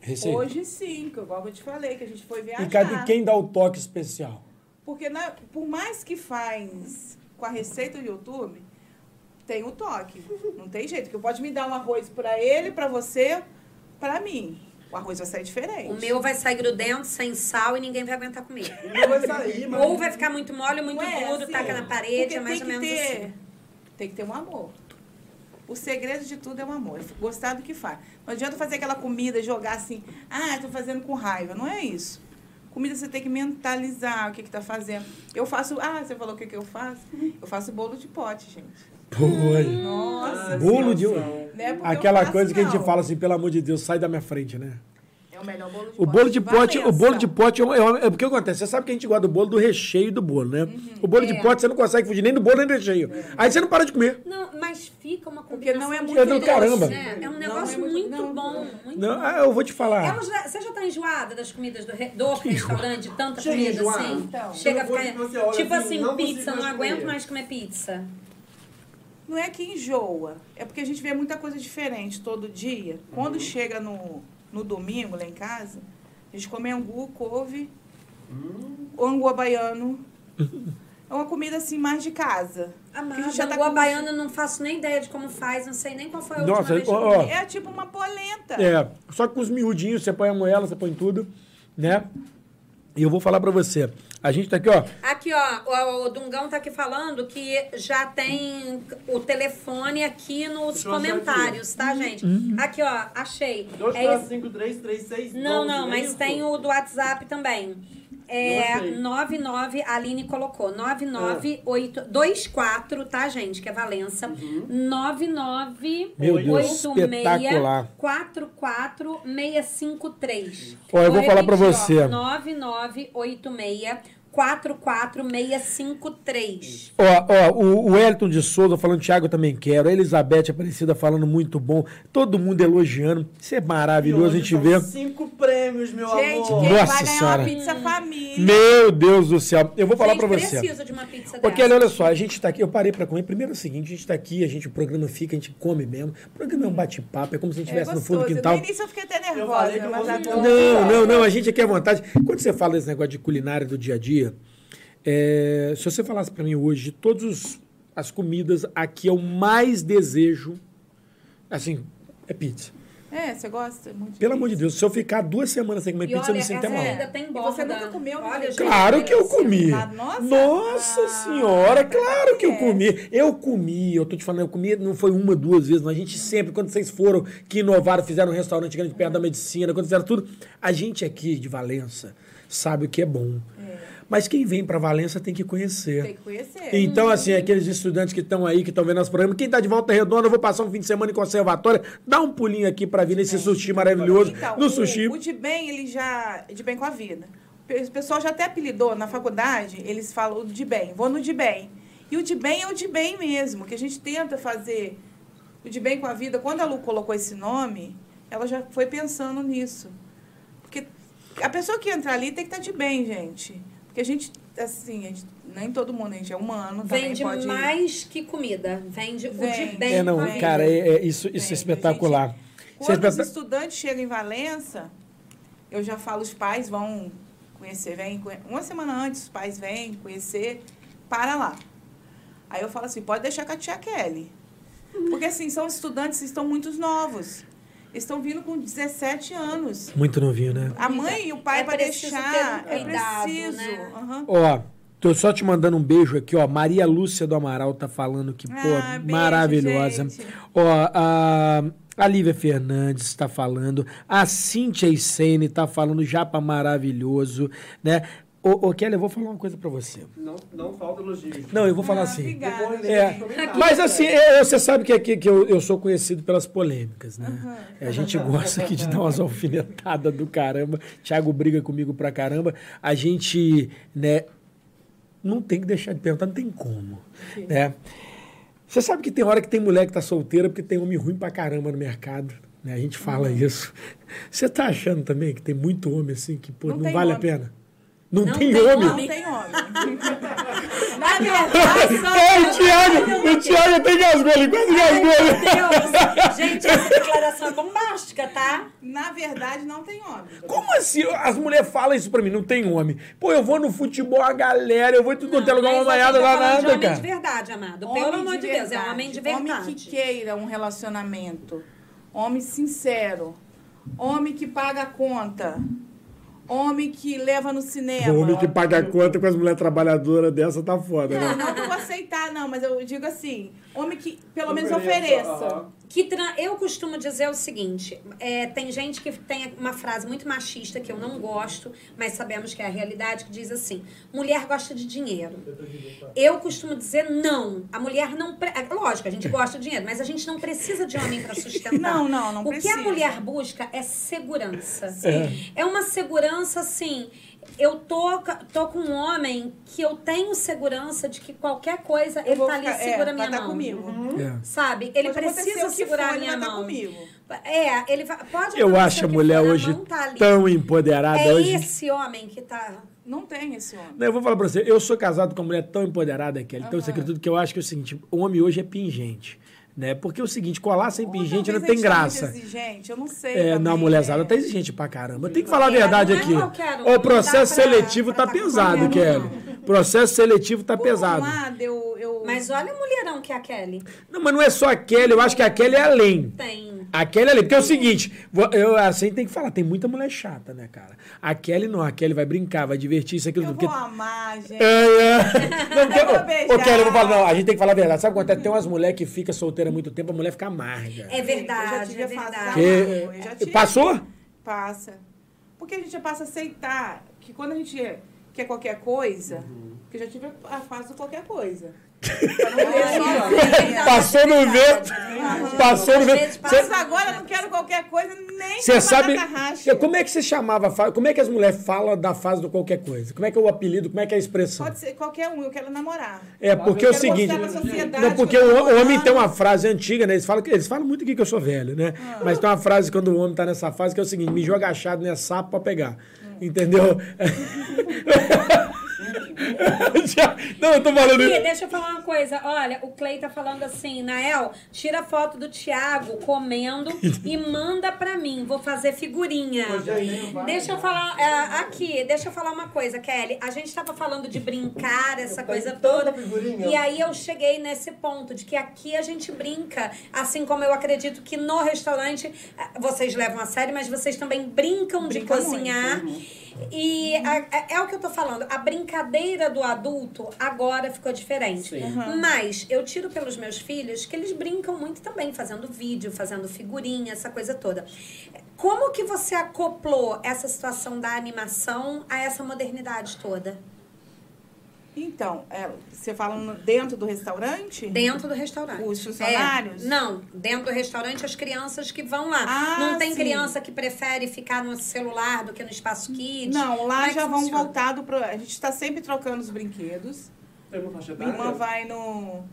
Receita? Hoje sim, que igual eu te falei, que a gente foi viajar. E cadê quem dá o toque especial? Porque na- por mais que faz com a receita do YouTube, tem o toque. Não tem jeito. Que pode me dar um arroz pra ele, pra você, pra mim. O arroz vai sair diferente. O meu vai sair grudento, sem sal e ninguém vai aguentar comer. O meu vai sair, mas... Ou vai ficar muito mole, muito Não é duro, assim, taca na parede, porque é mais tem ou que menos ter, assim. Tem que ter um amor. O segredo de tudo é o amor. É gostar do que faz. Não adianta fazer aquela comida e jogar assim, ah, estou fazendo com raiva. Não é isso. Comida você tem que mentalizar o que está fazendo. Eu faço. Ah, você falou o que, que eu faço? Eu faço bolo de pote, gente. Pô, Nossa. bolo de. É eu Aquela coisa que a gente fala assim, pelo amor de Deus, sai da minha frente, né? É o melhor bolo de O pote. bolo de pote, o bolo de pote é, uma- é, é porque acontece. Você sabe que a gente gosta do bolo do recheio do bolo, né? O bolo de É. pote você não consegue fugir nem do bolo nem do recheio. Aí você não para de comer. Não, mas fica uma Porque combinação não é de muito É do doce, caramba. né? É um negócio é muito- muito, não. bom. Muito Não, bom. ah, eu vou te É falar. já- você já tá enjoada das comidas do, re- do restaurante, de tanta Chega comida enjoada. assim? Então. Chega a ficar. tipo assim, assim, não pizza, não aguento mais comer pizza. Não é que enjoa, é porque a gente vê muita coisa diferente todo dia. Quando chega no, no domingo lá em casa, a gente come angu, couve, o angu baiano. É uma comida assim mais de casa. Amada, a gente já tá angu com- baiana eu não faço nem ideia de como faz, não sei nem qual foi a Nossa, última vez que eu ó. É tipo uma polenta. É, só que com os miudinhos, você põe a moela, você põe tudo, né? E eu vou falar pra você. A gente tá aqui, ó. Aqui, ó, o, Dungão tá aqui falando que já tem o telefone aqui nos comentários, tá, gente? Uhum. Aqui, ó, achei. 2, É 4, esse- 5, 3, 3, 6, Não, não, mas tem o do WhatsApp também. É Não sei. 99, a Aline colocou. 99824, tá, gente? Que é Valença. Uhum. 99 Meu Deus, espetacular. 44653. Ó, eu vou falar pra você. 9986 44653. Ó, ó, o, o Elton de Souza falando, Thiago, eu também quero. A Elizabeth Aparecida falando muito bom. Todo mundo elogiando. Isso é maravilhoso, a gente vê. Cinco prêmios, meu Gente, amor. quem Nossa vai ganhar Senhora. uma pizza família? Meu Deus do céu. Eu vou falar gente, pra você. precisa de uma pizza Porque dessa. olha só, a gente tá aqui, eu parei pra comer. Primeiro é o seguinte, a gente tá aqui, a gente, o programa fica, a gente come mesmo. O programa é um bate-papo, é como se a gente É estivesse no fundo do quintal. No início eu fiquei até nervosa, eu mas agora... Não, não, não, a gente aqui é à vontade. Quando você fala desse negócio de culinária do dia a dia, é, se você falasse pra mim hoje de todas as comidas, aqui é o mais desejo, assim, é pizza. É, você gosta muito de Pelo amor de? Deus, se eu ficar duas semanas sem comer E pizza, eu olha, me sinto mal. ainda tem E borda. você nunca comeu no Olha, dia? gente, Claro que eu comi. Ah, nossa? Nossa Ah, senhora, claro que eu é. comi. Eu comi, eu tô te falando, eu comi, não foi uma, duas vezes, mas a gente sempre, quando vocês foram, que inovaram, fizeram um restaurante grande perto da medicina, quando fizeram tudo, a gente aqui de Valença sabe o que é bom. Mas quem vem pra Valença tem que conhecer. Tem que conhecer. Então, assim, aqueles estudantes que estão aí, que estão vendo nosso programa, quem tá de volta redonda, eu vou passar um fim de semana em conservatória, dá um pulinho aqui pra vir nesse sushi maravilhoso. Então, no o, sushi. o de bem, ele já. De bem com a vida. O pessoal já até apelidou na faculdade, eles falam o de bem, vou no de bem. E o de bem é o de bem mesmo, que a gente tenta fazer o de bem com a vida. Quando a Lu colocou esse nome, ela já foi pensando nisso. Porque a pessoa que entrar ali tem que estar de bem, gente. Porque a gente, assim, a gente- nem todo mundo, a gente é humano, Vende pode... mais que comida. Vende o de Vende. bem. É, não, vida. cara, é, é- isso, isso é Vende. espetacular. Gente- é Quando os estudantes chegam em Valença, eu já falo, os pais vão conhecer, vem, conhe- uma semana antes os pais vêm conhecer, para lá. Aí eu falo assim, pode deixar com a tia Kelly. Porque assim, são estudantes que estão muito novos. Eles estão vindo com 17 anos. Muito novinho, né? A mãe e o pai É para deixar, um é cuidado, preciso. né? Aham. Ó, tô só te mandando um beijo aqui, ó. Maria Lúcia do Amaral tá falando que, pô, Ah, beijo, maravilhosa. gente. Ó, a, a Lívia Fernandes tá falando. A Cíntia Isene tá falando japa maravilhoso, né? Ô, ô, Kelly, eu vou falar uma coisa pra você. Não, não falta elogios. Não, eu vou falar Ah, assim. obrigada. É, mas né? assim, eu- você sabe que aqui que eu, eu sou conhecido pelas polêmicas, né? É, A gente gosta aqui de dar umas alfinetadas do caramba. Thiago briga comigo pra caramba. A gente, né, não tem que deixar de perguntar, não tem como, né? Você sabe que tem hora que tem mulher que tá solteira porque tem homem ruim pra caramba no mercado, né? A gente fala isso. Você tá achando também que tem muito homem assim que, pô, Não não, vale a homem. pena? Não, Não tem, tem homem? Não tem homem. Na verdade, Ô, o Thiago, o Thiago até engasgou ali, quase engasgou. Meu Deus! Gente, essa declaração é bombástica, tá? Na verdade, não tem homem. Como assim? As mulheres falam isso pra mim, não tem homem. Pô, eu vou no futebol, a galera, eu vou em tudo quanto é lugar, uma maiada tá lá de nada, homem cara. de verdade, amado. Homem Pelo amor de Deus, é um verdade. homem de Homem verdade. que queira um relacionamento. Homem sincero. homem que paga a conta, homem que leva no cinema. O homem que paga a conta com as mulheres trabalhadoras dessa tá foda, Não, né? não que eu vou aceitar, não, mas eu digo assim, homem que pelo menos Ofereça. Que tra- Eu costumo dizer o seguinte: é, tem gente que tem uma frase muito machista que eu não gosto, mas sabemos que é a realidade, que diz assim: mulher gosta de dinheiro. Eu costumo dizer não. A mulher não. Pre... é, Lógico, a gente gosta de dinheiro, mas a gente não precisa de homem para sustentar. Não, não, não O que precisa. a mulher busca é segurança. É. É uma segurança assim. Eu tô, tô com um homem que eu tenho segurança de que qualquer coisa Eu ele tá ali e é, segura a vai minha tá mão. comigo. É. Sabe? Ele Pode precisa que segurar for, a ele minha vai tá mão. comigo. É, ele vai, pode Eu acho a que mulher for, hoje tá tão empoderada É hoje. esse homem que tá. Não tem esse homem. Não, eu vou falar pra você, eu sou casado com uma mulher tão empoderada, Kelly, então você acredita que eu acho que é o seguinte, o homem hoje é pingente, né? Porque é o seguinte, colar sem pingente Ou não talvez tem a gente tá graça. exigente, eu não sei. É, também, não, mulherzada é. tá exigente pra caramba. Tem que falar a É, verdade não é aqui. O processo pra- seletivo pra tá tá pesado, qualquer um. Kelly. Processo seletivo tá Por pesado. um lado, eu, eu... Mas olha o mulherão que é a Kelly. Não, mas não é só a Kelly, eu acho que a Kelly é além. Tem. A Kelly é além. Porque é o seguinte, eu assim tem que falar, tem muita mulher chata, né, cara? A Kelly não, a Kelly vai brincar, vai divertir, isso, aquilo. eu porque vou amar, gente. É, é. Não, porque, Eu vou ô, beijar. ô, Kelly, eu vou falar, não, a gente tem que falar a verdade. Sabe quando tem umas mulheres que ficam solteiras muito tempo, a mulher fica amarga. É verdade, Eu já tive é verdade. da Que- eu já tive. Passou? Passa. Porque a gente já passa a aceitar que quando a gente quer qualquer coisa, Uhum. que eu já tive a fase do qualquer coisa. Passou no vento. Passou no vento. Mas agora eu não quero qualquer coisa, nem Você sabe. batata racha. Como é que você chamava a fase? Como é que as mulheres falam da fase do qualquer coisa? Como é que é o apelido? Como é que é a expressão? Pode ser qualquer um, eu quero namorar. É porque é o seguinte. Não, porque o, homem tem uma frase antiga, né? Eles falam, que- eles falam muito aqui que eu sou velho, né? Mas tem uma frase quando o homem tá nessa fase que é o seguinte: me joga agachado, né? Sapo pra pegar. Entendeu? Não, eu tô falando isso. deixa eu falar uma coisa. Olha, o Clay tá falando assim, Nael, tira a foto do Thiago comendo e manda pra mim. Vou fazer figurinha. Deixa eu falar é, aqui, deixa eu falar uma coisa, Kelly. A gente tava falando de brincar, essa coisa toda. E aí eu cheguei nesse ponto de que aqui a gente brinca, assim como eu acredito que no restaurante eh, vocês levam a sério, mas vocês também brincam de Brinca cozinhar. E a- é, é o que eu tô falando. A brincadeira do adulto agora ficou diferente. Mas eu tiro pelos meus filhos que eles brincam muito também, fazendo vídeo, fazendo figurinha, essa coisa toda. Como que você acoplou essa situação da animação a essa modernidade toda? Então, é, você fala no- dentro do restaurante? Dentro do restaurante. Os funcionários? É, não, dentro do restaurante as crianças que vão lá. Ah, não tem sim. criança que prefere ficar no celular do que no espaço kids? Não, lá é já vão funciona? voltado para. A gente está sempre trocando os brinquedos. Tem uma faixa Minha irmã vai no.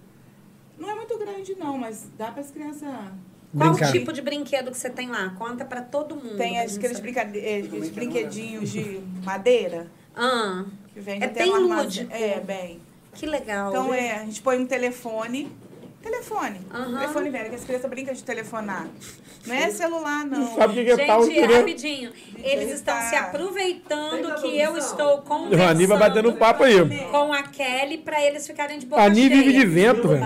Não é muito grande, não, mas dá para as crianças. Qual Brincar. tipo de brinquedo que você tem lá? Conta pra todo mundo. Tem brincade- aqueles brinquedinhos de madeira. Ah, Que vende É até bem lúdico. É, bem. que legal. Então é, a gente põe um telefone. Telefone. Aham. Telefone velho, que as crianças brincam de telefonar. Não é celular, não. Sabe o que é tal? Gente, né? rapidinho. Eles estão tá- se aproveitando que eu estou conversando A Aníbal batendo papo aí. com a Kelly pra eles ficarem de boca A Ani vive de vento, velho.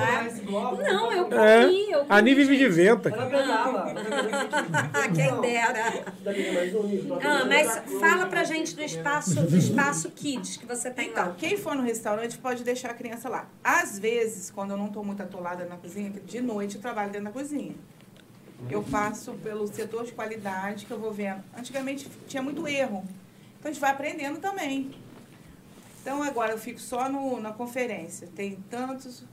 Não, eu comi, É. eu comi. A Ani vive de vento. Ela pegava. Quem dera. Ah, mas fala pra gente do espaço, do espaço kids que você tem Então, lá. quem for no restaurante pode deixar a criança lá. Às vezes, quando eu não estou muito atolada na cozinha, que de noite eu trabalho dentro da cozinha. Eu passo pelo setor de qualidade que eu vou vendo. Antigamente tinha muito erro. Então a gente vai aprendendo também. Então agora eu fico só no, na conferência. Tem tantos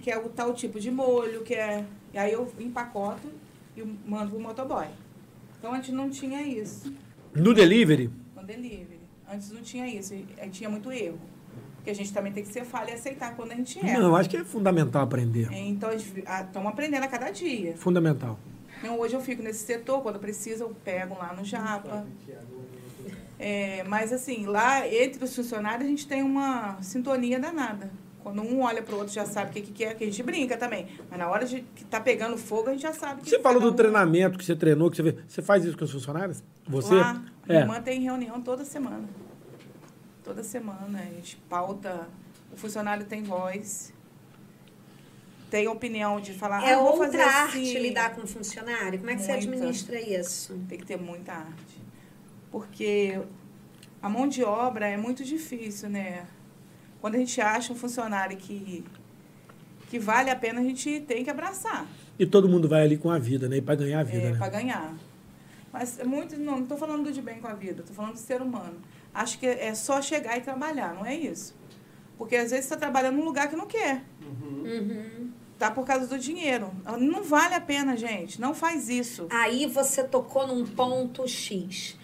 que é o tal tipo de molho, que é. E aí eu empacoto e mando pro motoboy. Então antes não tinha isso No delivery, no delivery. Antes não tinha isso, aí tinha muito erro. Porque a gente também tem que ser falha e aceitar quando a gente erra. não, acho que é fundamental aprender. Então, estamos aprendendo a cada dia. Fundamental. Então, hoje eu fico nesse setor, quando precisa eu pego lá no Japa. É, mas assim, lá entre os funcionários a gente tem uma sintonia danada. Quando um olha para o outro já sabe o que, que é, que a gente brinca também. Mas na hora de que tá pegando fogo, a gente já sabe que Você falou do um- treinamento que você treinou, que você fez. Você faz isso com os funcionários? Você? Lá, É. irmã tem reunião toda semana. Toda semana. A gente pauta. O funcionário tem voz. tem opinião de falar, É ah, vou outra fazer arte assim. lidar com funcionário? Como é que você Muita. administra isso? Tem que ter muita arte. Porque a mão de obra é muito difícil, né? Quando a gente acha um funcionário que, que vale a pena, a gente tem que abraçar. E todo mundo vai ali com a vida, né? E pra ganhar a vida, é, né? para ganhar. Mas é muito, não estou falando do de bem com a vida, estou falando do ser humano. Acho que é só chegar e trabalhar, não é isso. Porque às vezes você está trabalhando num lugar que não quer. Uhum. Tá por causa do dinheiro. Não vale a pena, gente. Não faz isso. Aí você tocou num ponto X.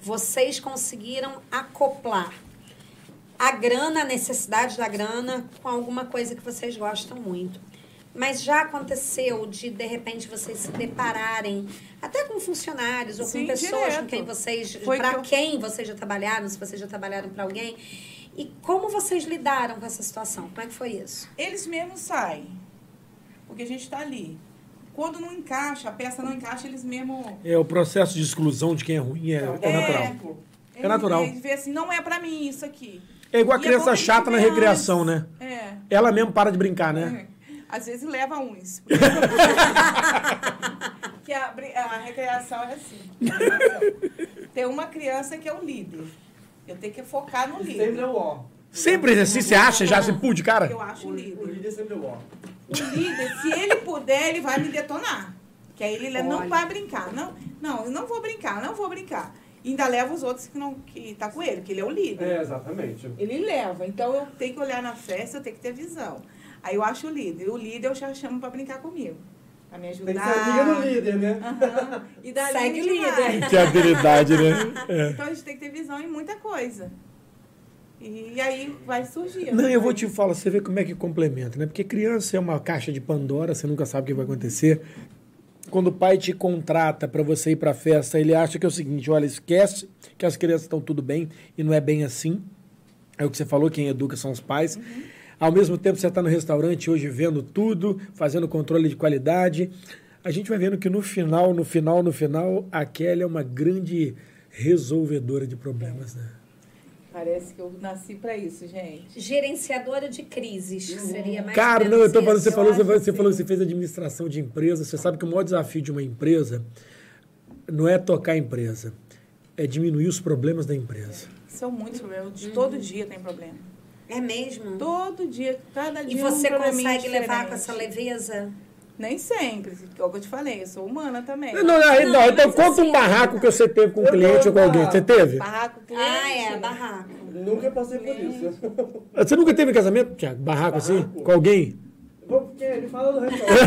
Vocês conseguiram acoplar a grana, a necessidade da grana, com alguma coisa que vocês gostam muito. Mas já aconteceu de, de repente, vocês se depararem até com funcionários ou Sim, com pessoas direto. com quem vocês. Para que eu- quem vocês já trabalharam, se vocês já trabalharam para alguém. E como vocês lidaram com essa situação? Como é que foi isso? Eles mesmos saem. Porque a gente está ali. Quando não encaixa, a peça não encaixa, eles mesmos. É, o processo de exclusão de quem é ruim é, é natural. Eles, natural. Eles veem assim, não é pra mim isso aqui. É igual a E criança chata na vê recreação, né? É. Ela mesmo para de brincar, né? Às vezes leva uns. que a, a recreação é assim. Tem uma criança que é o líder. Eu tenho que focar no E sempre líder. é o ó. Sempre assim, você acha já assim, pô, de cara? Eu acho O, o o líder. líder sempre é o ó. O líder, se ele puder, ele vai me detonar. Que aí ele não Olha. vai brincar. Não, não, eu não vou brincar, não vou brincar. E ainda leva os outros que não que tá com ele, que ele é o líder. É, exatamente. Ele leva. Então eu tenho que olhar na festa, eu tenho que ter visão. Aí eu acho o líder. O líder eu já chamo pra brincar comigo. Pra me ajudar. Tem que ser amiga do líder, né? Aham. E dali Segue o líder. Que habilidade, né? É. Então a gente tem que ter visão em muita coisa. E aí vai surgir. Não, eu vou te falar, você vê como é que complementa, né? Porque criança é uma caixa de Pandora, você nunca sabe o que vai acontecer. Quando o pai te contrata para você ir para festa, ele acha que é o seguinte: olha, esquece que as crianças estão tudo bem e não é bem assim. É o que você falou, quem educa são os pais. Ao mesmo tempo, você está no restaurante hoje vendo tudo, fazendo controle de qualidade. A gente vai vendo que no final, no final, no final, a Kelly é uma grande resolvedora de problemas, né? Parece que eu nasci pra isso, gente. Gerenciadora de crises, seria mais Cara, não, eu tô falando, você falou, você, você que falou que sim. você fez administração de empresa. Você sabe que o maior desafio de uma empresa não é tocar a empresa, é diminuir os problemas da empresa. São muitos problemas. Uhum. Todo dia tem problema. É mesmo? Todo dia, cada dia E um você probleminha consegue levar com essa leveza? Nem sempre. É o que eu te falei, eu sou humana também. Não, não, não, não, então conta um assim- barraco que você teve com um cliente ou com não, alguém. não. Você teve? Barraco cliente. Ah, é, barraco. Nunca passei por isso. Você nunca teve casamento, Tiago? Barraco assim? Barraco? Com alguém? Quem? Ele fala do restaurante.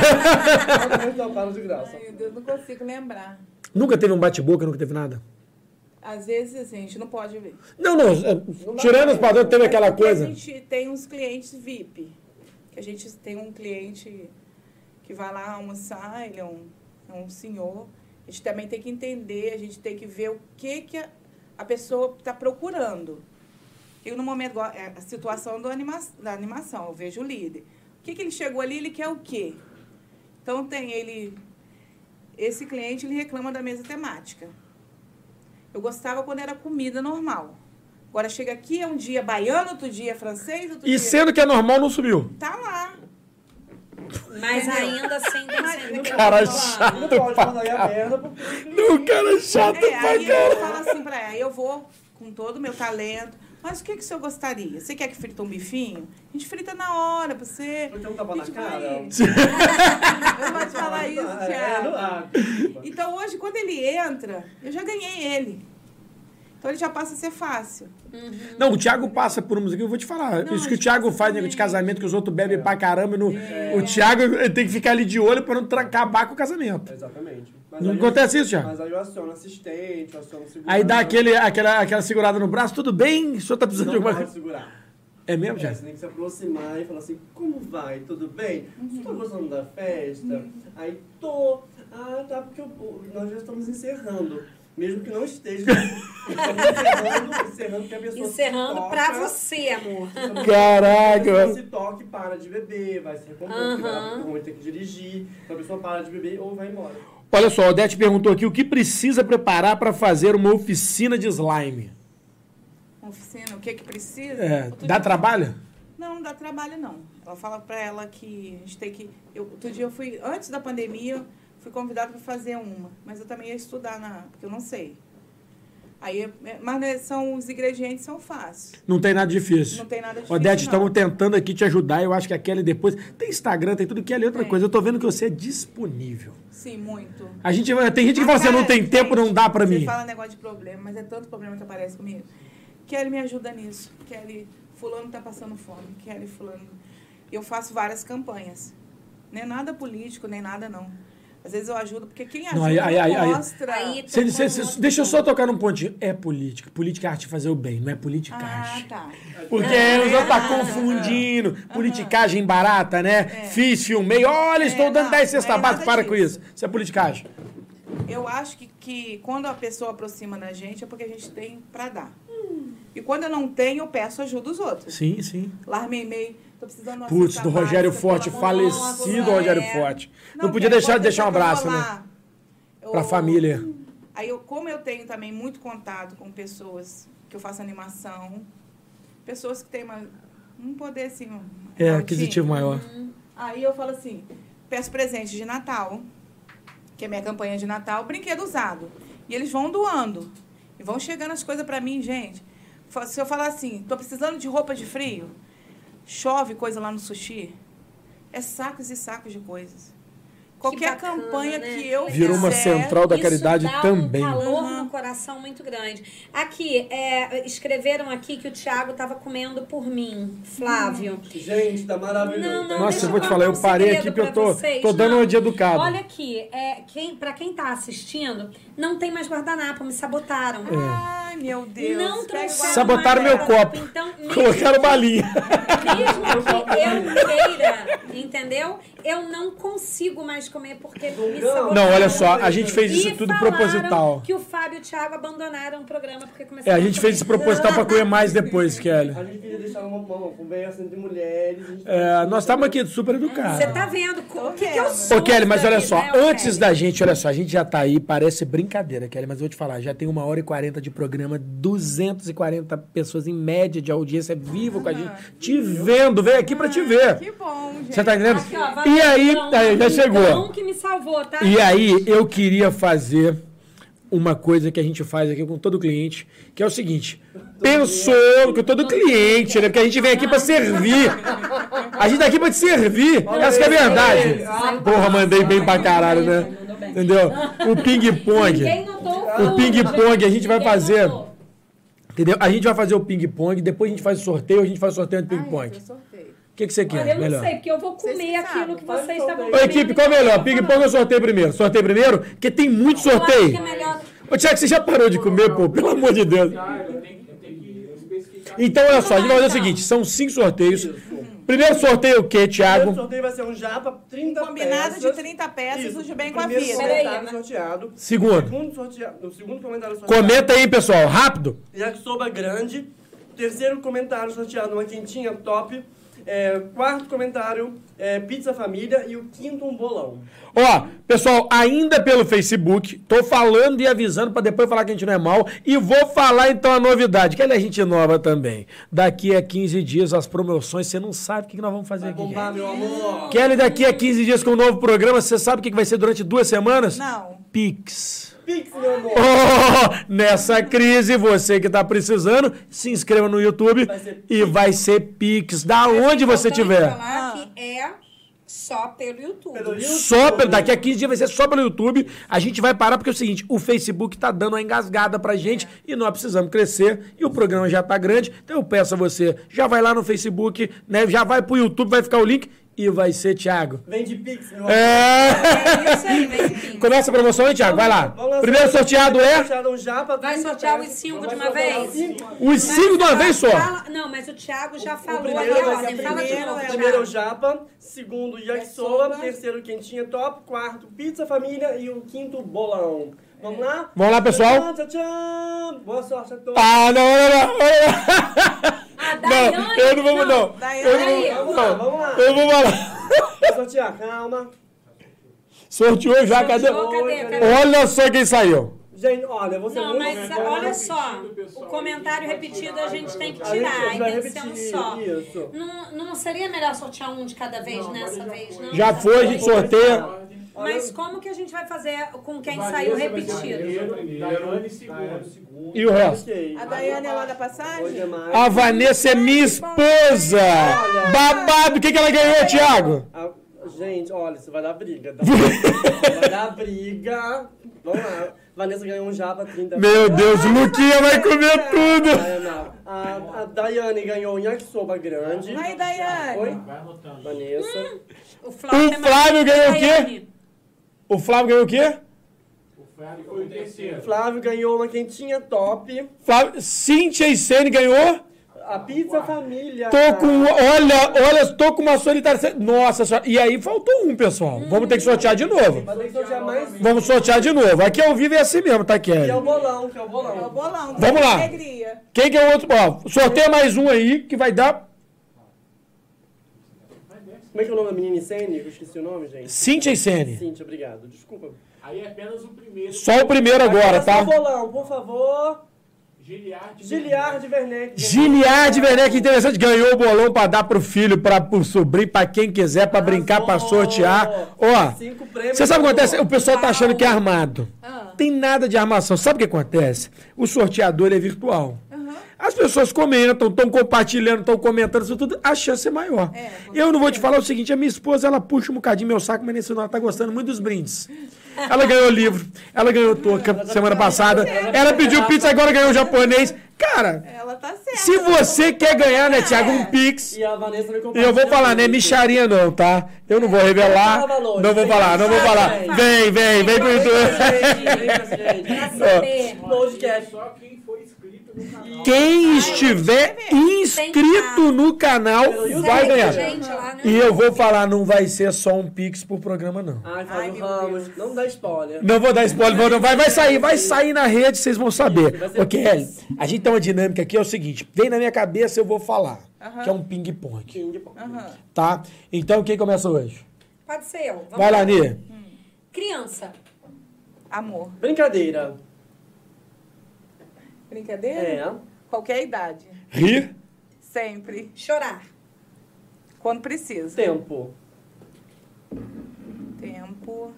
fala do restaurante, de graça. Ai, meu Deus, não consigo lembrar. Nunca teve um bate-boca, nunca teve nada? Às vezes, assim, a gente não pode ver. Não, não. é, Tirando os padrões, teve Mas aquela coisa. A gente tem uns clientes VIP. Que a gente tem um cliente que vai lá almoçar, ele é um, é um senhor. A gente também tem que entender, a gente tem que ver o que, que a, a pessoa está procurando. Eu, no momento, é a situação do anima, da animação, eu vejo o líder. O que, que ele chegou ali, ele quer o quê? Então, tem ele... Esse cliente, ele reclama da mesa temática. Eu gostava quando era comida normal. Agora chega aqui, é um dia baiano, outro dia é francês, outro E dia... sendo que é normal, não subiu. Tá lá. Mas ainda assim tem sempre... Cara Não chato pode pra mandar aí a merda porque... Não, cara chato É, pra aí eu falo assim pra ela, eu vou com todo o meu talento, mas o que, que o senhor gostaria? Você quer que frita um bifinho? A gente frita na hora, pra você... Ter um tapa na cara. vai- Eu não vou te falar isso, É, Thiago. Então hoje, quando ele entra, eu já ganhei ele. Então ele já passa a ser fácil. Não, o Thiago passa por música, eu vou te falar. Não, Isso que o Thiago faz, por nego de casamento, que os outros bebem pra caramba. No, O Thiago tem que ficar ali de olho pra não tra- acabar com o casamento. Exatamente. Mas Não aí eu- acontece isso, Thiago? Mas aí eu aciono assistente, eu aciono segurança. Aí dá aquele, aquela, aquela segurada no braço, tudo bem? O senhor tá precisando Não de alguma coisa? segurar. É mesmo, É, Thiago? você tem que se aproximar e falar assim, como vai? Tudo bem? Você tá gostando da festa? Aí, tô. Ah, tá, porque eu- nós já estamos encerrando. Mesmo que não esteja. Estamos encerrando, encerrando que a pessoa se Encerrando toca. pra você, amor. Caraca, se toca e para de beber, vai se recompor, Aham. porque vai ter que dirigir. Então a pessoa para de beber ou vai embora. Olha só, o Odete perguntou aqui o que precisa preparar pra fazer uma oficina de slime. Oficina, o que que precisa? É, dá dia- trabalho? Não, não dá trabalho, não. Ela fala pra ela que a gente tem que. Eu, outro dia eu fui, antes da pandemia, fui convidada para fazer uma, mas eu também ia estudar na. porque eu não sei. Aí, é, mas né, são, os ingredientes são fáceis. Não tem nada difícil. Não tem nada difícil. Odete, não. estamos tentando aqui te ajudar. Eu acho que a Kelly depois. Tem Instagram, tem tudo. Kelly, outra Tem. coisa. Eu tô vendo que você é disponível. Sim, muito. A gente, tem gente que fala assim, não tem tempo, não dá você mim. fala negócio de problema, mas é tanto problema que aparece comigo. Kelly me ajuda nisso. Kelly, fulano tá passando fome. Kelly, fulano. Eu faço várias campanhas. Nem nada político, nem nada não. Às vezes eu ajudo, porque quem ajuda Não, aí- aí- aí- aí- mostra... Aí- Cê- Tô cê- com cê- outro deixa eu só tocar num pontinho. É política. Política é arte de fazer o bem, não é Ah, politicagem. tá. Porque os outros tá confundindo. Politicagem barata, né? Fiz, filmei. Olha, estou É, dando não, 10 cestas é básicas. Para com isso. Isso é politicagem. Eu acho que, que quando a pessoa aproxima da gente é porque a gente tem pra dar. E quando eu não tenho, eu peço ajuda dos outros. Sim, sim. Larmei meio, tô precisando Putz, do Rogério básica, Forte, falecido é. Rogério Forte. Não, podia Kelly, deixar de deixar um abraço, né? Eu- Pra família. Aí, eu, como eu tenho também muito contato com pessoas que eu faço animação, pessoas que têm uma, um poder assim. um- É, altinho. aquisitivo maior. Aí eu falo assim: peço presente de Natal, que é minha campanha de Natal, brinquedo usado. E eles vão doando. E vão chegando as coisas pra mim, gente. Se eu falar assim, tô precisando de roupa de frio, chove coisa lá no sushi, é sacos e sacos de coisas. Qualquer bacana, campanha né? que eu Virou uma central da Isso caridade dá também. um calor Uhum. no coração muito grande. Aqui, é, escreveram aqui que o Thiago estava comendo por mim, Flávio. Gente, tá maravilhoso. Não, não, Nossa, deixa eu vou te falar, eu parei aqui porque eu tô- vocês. tô dando Não, uma de educado. Olha aqui, é, quem, pra quem tá assistindo, não tem mais guardanapo, me sabotaram. É. Ai, meu Deus. Não trouxeram Sabotaram meu copo. Então, Colocaram balinha. mesmo que eu queira, entendeu? Eu não consigo mais comer porque me sabotaram. Não, olha só, a gente fez isso E tudo proposital. que o Fábio e o Thiago abandonaram o programa porque É, começaram a gente fez isso proposital pra comer mais depois, Kelly. A gente queria deixar uma, uma conversa entre mulheres. a É, nós estamos aqui super educados. Você tá vendo o que, que eu sou? Ô, Kelly, mas olha só, né, antes Kelly? da gente, olha só, a gente já tá aí, parece brincadeira, Kelly, mas eu vou te falar, já tem uma hora e quarenta de programa, 240 pessoas em média de audiência vivo com a gente, te vendo, veio aqui pra te ver. Que bom, gente. Você tá entendendo? Aqui, ó, E aí, aí, já chegou. Que me salvou, tá? E aí, eu queria fazer uma coisa que a gente faz aqui com todo cliente, que é o seguinte: pensou com todo cliente, né? Porque a gente vem aqui pra servir. A gente tá aqui pra te servir. Essa que é a verdade. Porra, mandei bem pra caralho, né? Entendeu? O ping-pong. O ping-pong a gente vai fazer. Entendeu? A gente vai fazer o ping-pong, depois a gente faz o sorteio, a gente faz o sorteio do Ai, ping-pong. Eu sorteio. O que, que você Olha, quer? eu não Melhor. sei, porque eu vou comer que aquilo que vocês sorteio. estavam Ô, comendo. equipe, qual é melhor? Ping-pong ou sorteio primeiro? Sorteio primeiro? Porque tem muito Eu acho que sorteio. é melhor... Ô, Tiago, você já parou de comer, pô? Pelo amor de Deus. Então, olha só, a gente vai fazer o seguinte: são cinco sorteios. Primeiro sorteio o quê, O primeiro Thiago? sorteio vai ser um japa, 30 Combinado peças. de 30 peças, Isso. o bem com a Primeiro vida. Comentário sorteado. Segundo. Segundo sorteado. O segundo comentário sorteado. Comenta aí, pessoal, rápido. Yakisoba grande. Terceiro comentário sorteado, uma quentinha top. É, quarto comentário, é, pizza família. E o quinto, um bolão. Ó, pessoal, ainda pelo Facebook, tô falando e avisando pra depois falar que a gente não é mal. E vou falar então a novidade, que ela é gente nova também. Daqui a 15 dias as promoções, você não sabe o que que nós vamos fazer Vai aqui. bombar, meu amor. Kelly, daqui a 15 dias com um novo programa, você sabe o que que vai ser durante duas semanas? Não. Pix. Pix, meu amor. Oh, nessa crise, você que tá precisando, se inscreva no YouTube Vai ser e vai ser Pix, da onde você tiver. falar que é só pelo YouTube. Pelo YouTube. Só pelo, daqui a 15 dias vai ser só pelo YouTube. A gente vai parar porque é o seguinte, o Facebook tá dando uma engasgada pra gente e nós precisamos crescer e o programa já tá grande. Então eu peço a você, já vai lá no Facebook, né? Já vai pro YouTube, vai ficar o link e vai ser Thiago. Vem de Pix, meu. É. É isso aí, vem de Pix. Começa a promoção aí, Thiago, vai lá. Primeiro o sorteado é um japa, Vai 30 sortear os peças. cinco de uma vez? os cinco. os de uma vez só. Fala- não, mas o Thiago já falou a primeiro ordem. o Fala de primeiro, novo, é O o primeiro é o japa, segundo yakisoba, Yakisoba. terceiro quentinha top, quarto pizza família e o quinto bolão. Vamos lá? Vamos lá, pessoal. Tchau, tchau, tchau. Boa sorte a todos. Ah, não, não, não, não. A Não, Daiane- eu não vou, não. Daiane, Eu não Vamos lá, vamos lá. Eu vou falar. Sortear, calma. Sorteou já, cadê? Sorteou, cadê? Cadê? Cadê? Olha só quem saiu. Gente, olha, você Não, mas olha só, pessoal, o comentário a repetido a gente tem que. A tirar, vai tem que ser um só. Não, não seria melhor sortear um de cada vez Não, nessa vez, foi. não? Já foi, a gente sorteia. Mas como que a gente vai fazer com quem saiu repetido? primeiro, Daiane segundo. E o resto? A Daiane é lá da passagem? é. A Vanessa é minha esposa! Babado! O que, que ela ganhou, Thiago? Gente, olha, isso vai dar briga. Tá? vai dar briga. Vamos lá. Vanessa ganhou um japa 30 Meu Deus, o Luquinha vai comer tudo! Ah, não. A, a Daiane ganhou um yakisoba grande. Ai, Daiane. Oi? Vai. Vanessa. O O Flávio, Flávio ganhou o quê? O Flávio ganhou o quê? O Flávio foi o terceiro. Flávio ganhou uma quentinha top. Flávio... Cíntia e Sene ganhou? A pizza família. Tô com. Olha, olha, tô com uma solitária. Nossa senhora. E aí faltou um, pessoal. Vamos ter que sortear de novo. Vai ter que sortear mais um. Vamos sortear de novo. Aqui ao vivo é assim mesmo, tá, Que é Kelly? o bolão, que é o É o bolão. bolão. Vamos lá. Alegria. Quem que é o outro? Ó, sorteia mais um aí que vai dar Como é que é o nome da menina Sene? Eu esqueci o nome, gente. Cíntia e Sene. Cíntia, obrigado. Desculpa. Aí é apenas o primeiro. Só o primeiro agora, Só o tá? bolão, por favor. Giliard. Giliard Werneck. Giliard Werneck, interessante, ganhou o bolão pra dar pro filho, pra, pro sobrinho, pra quem quiser, pra brincar, pra sortear. Ó, Cinco prêmios. você sabe o que acontece? O pessoal tá achando que é armado. Ah. Tem nada de armação. Sabe o que acontece? O sorteador é virtual. As pessoas comentam, estão compartilhando, estão comentando isso tudo, a chance é maior. É, eu não vou te falar o seguinte, a minha esposa, ela puxa um bocadinho meu saco, mas nesse não, ela tá gostando muito dos brindes. Ela ganhou livro, ela ganhou touca semana passada, ela pediu pizza, agora ganhou japonês. Cara, Ela tá certa. se você quer ganhar, né, Thiago, um É. pix, E a Vanessa me e eu vou falar, né? Micharia não, tá? Eu não vou revelar. Fala valores. Não vou falar, não vou falar. Vem, vem, vem com Vem, isso. gente, Pra gente. saber. Podcast. Quem. Quem estiver inscrito no canal vai ganhar. né? E eu vou falar, não vai ser só um pix por programa, não. Ai, Ramos. Não dá spoiler. Não vou dar spoiler, não vai, vai sair, vai sair na rede, vocês vão saber. Kelly, a gente tem uma dinâmica aqui, é o seguinte, vem na minha cabeça, eu vou falar, que é um ping-pong, King Pong. Aham. tá? Então, quem começa hoje? Pode ser eu. Vai lá, Nê. Criança. Amor. Brincadeira. Brincadeira? É. Qualquer idade. Rir, Sempre. Chorar. Quando precisa. Tempo. Tempo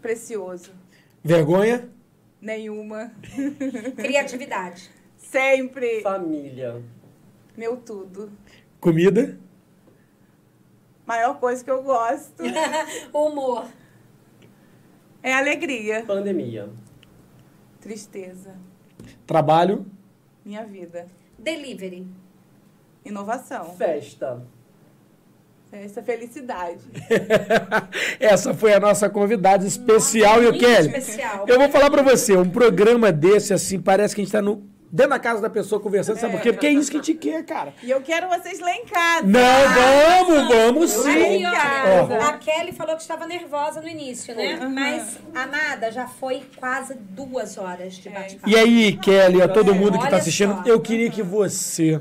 precioso. vergonha, Nenhuma. Criatividade. Sempre. Família. Meu tudo. comida, Maior coisa que eu gosto Humor. é alegria. Pandemia. Tristeza. Trabalho, Minha vida. Delivery. Inovação. Festa. Essa felicidade. Essa foi a nossa convidada especial. e o muito Kelly, especial. eu vou falar pra você, um programa desse, assim, parece que a gente tá no, dentro da casa da pessoa conversando, sabe por quê? Porque é isso que a gente quer, cara. E eu quero vocês lá em casa. Não, vamos, vamos sim. Aí, Ó. a Kelly falou que estava nervosa no início, né? Mas, amada, já foi quase duas horas de bate-papo. E aí, Kelly, a todo mundo que tá Olha assistindo, só. eu queria que você,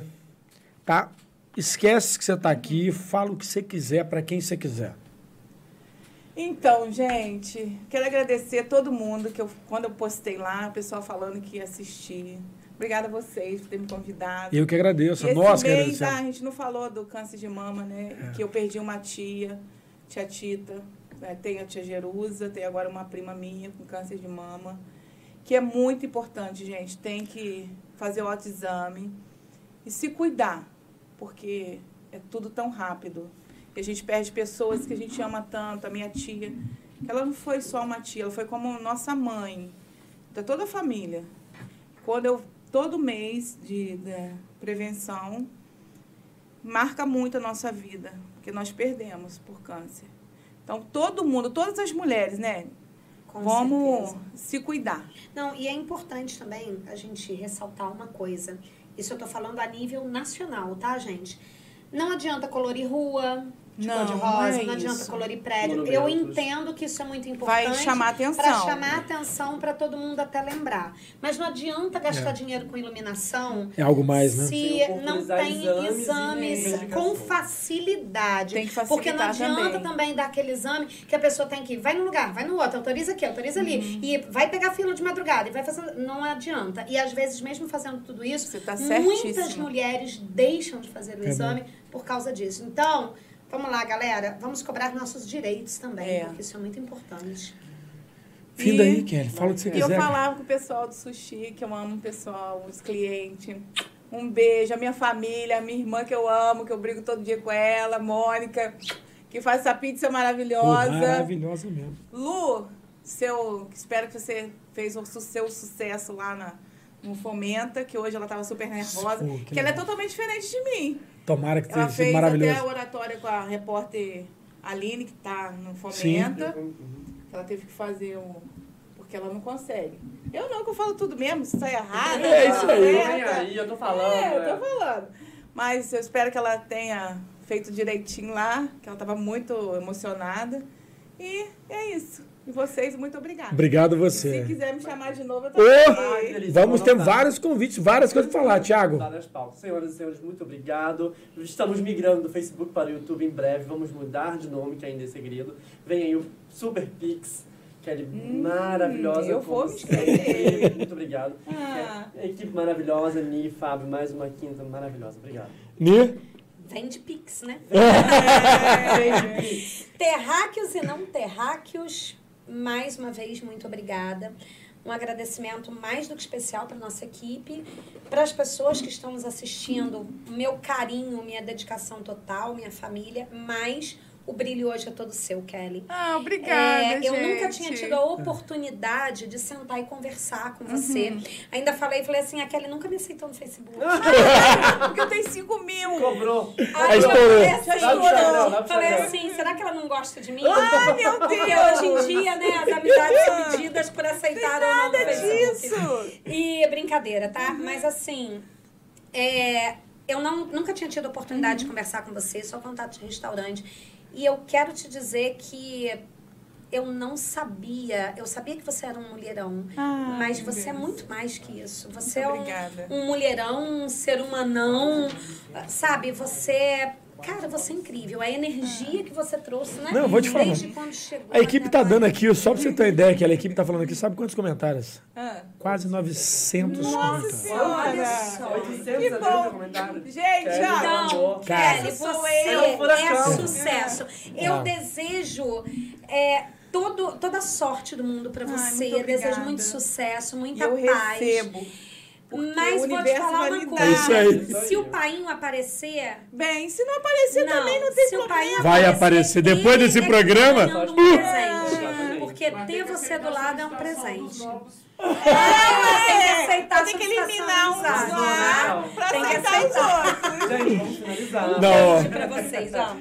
tá? Esquece que você tá aqui, fala o que você quiser pra quem você quiser. Então, gente, quero agradecer a todo mundo que eu, quando eu postei lá, o pessoal falando que ia assistir. Obrigada a vocês por terem me convidado. Eu que agradeço, E esse nós que mês, ah, a gente não falou do câncer de mama, né? Que eu perdi uma tia, tia Tita, né? tem a tia Jerusa, tem agora uma prima minha com câncer de mama, que é muito importante, gente. Tem que fazer o autoexame e se cuidar, porque é tudo tão rápido. E a gente perde pessoas que a gente ama tanto, a minha tia, que ela não foi só uma tia, ela foi como nossa mãe, da toda a família. Quando eu todo mês de, de prevenção marca muito a nossa vida, porque nós perdemos por câncer. Então todo mundo, todas as mulheres, né, Com vamos certeza. se cuidar. Não, e é importante também a gente ressaltar uma coisa. Isso eu tô falando a nível nacional, tá, gente? Não adianta colorir rua, de Não, de não rosa, é não adianta isso. colorir prédio. Eu Monumentos. entendo que isso é muito Vai importante. chamar atenção. Para chamar atenção para todo mundo até lembrar. Mas não adianta gastar É. dinheiro com iluminação É algo mais, né? se Sem não tem exames exames com facilidade. Tem que Porque não facilitar adianta também. também. dar aquele exame que a pessoa tem que ir, vai num lugar, vai no outro, autoriza aqui, autoriza ali. Uhum. E vai pegar fila de madrugada e vai fazer. Não adianta. E às vezes, mesmo fazendo tudo isso, Você tá muitas mulheres deixam de fazer o É exame por causa disso. Então, vamos lá, galera. Vamos cobrar nossos direitos também, É. porque isso é muito importante. Finda E- aí, Kelly. Fala o que você E eu quiser. falava com o pessoal do sushi, que eu amo o pessoal, os clientes. Um beijo, a minha família, a minha irmã que eu amo, que eu brigo todo dia com ela, a Mônica, que faz essa pizza maravilhosa. maravilhosa mesmo. Lu, seu, espero que você fez o seu sucesso lá na, no Fomenta, que hoje ela estava super nervosa. Pô, que que ela é totalmente diferente de mim. Tomara que Ela sido fez até a maravilhoso. oratória com a repórter Aline, que está no Sim. Fomenta. Ela teve que fazer o. Porque ela não consegue. Eu não, que eu falo tudo mesmo, se sai errado. É isso aí. Aí, eu tô falando. É, eu tô falando. Mas eu espero que ela tenha feito direitinho lá, que ela estava muito emocionada. E é isso. E vocês, muito obrigada. Obrigado Se você. quiser me chamar de novo, eu tô delícia, Vamos ter vários convites, várias coisas pra falar, Thiago. Senhoras e senhores, muito obrigado. Estamos migrando do Facebook para o YouTube em breve. Vamos mudar de nome, que ainda é segredo. Vem aí o Super Pix, que é maravilhosa. eu vou me inscrever. Muito obrigado. Ah. É, Equipe maravilhosa, Ni, Fábio, mais uma quinta maravilhosa. Obrigado. Ni? Vende Pix, né? É. Terráqueos e não terráqueos, mais uma vez, muito obrigada. Um agradecimento mais do que especial para nossa equipe, para as pessoas que estão nos assistindo, meu carinho, minha dedicação total, minha família, mas o brilho hoje é todo seu, Kelly. Ah, obrigada, É, eu nunca tinha tido a oportunidade de sentar e conversar com você. Ainda falei, falei assim, a Kelly nunca me aceitou no Facebook. Porque eu tenho 5 mil. Cobrou. Aí eu falei assim, estourou, falei chegar. assim, será que ela não gosta de mim? Ai, meu Porque Deus. hoje em dia, né, as amizades são medidas por aceitar ou não Nada disso. E brincadeira, tá? Mas assim, é, eu não, nunca tinha tido a oportunidade de conversar com você, só contato de restaurante. E eu quero te dizer que eu não sabia, eu sabia que você era um mulherão, Ah, mas você é Deus. muito mais que isso. Você Muito é um, obrigada. um mulherão, um ser humanão, sabe? Você, cara, você é incrível. A energia que você trouxe, né? Não, eu vou te falar. Desde quando chegou. A equipe tá dando aqui, só pra você ter uma ideia, que a equipe tá falando aqui, sabe quantos comentários? Ah. Quase 900 comentários. Senhora. Olha só. 870 bom. comentários. Gente, Kelly, ó. Cara. Kelly, Sou você. É furacão. é sucesso. Eu Ah. desejo é, todo, toda a sorte do mundo pra Ai, você. muito Eu desejo muito sucesso, muita eu paz. recebo. Porque Mas o vou te falar uma coisa. É isso aí. Se o painho aparecer. Bem, se não aparecer não, também, não tem se o problema. painho Vai aparecer. Depois desse é programa, um presente. Porque Mas ter você do aceitar lado é um presente. novos. Tem que aceitar Tem que eliminar de lá pra Tem que aceitar os aceitar. outros. Gente, vamos finalizar. Não. Pra vocês, ó.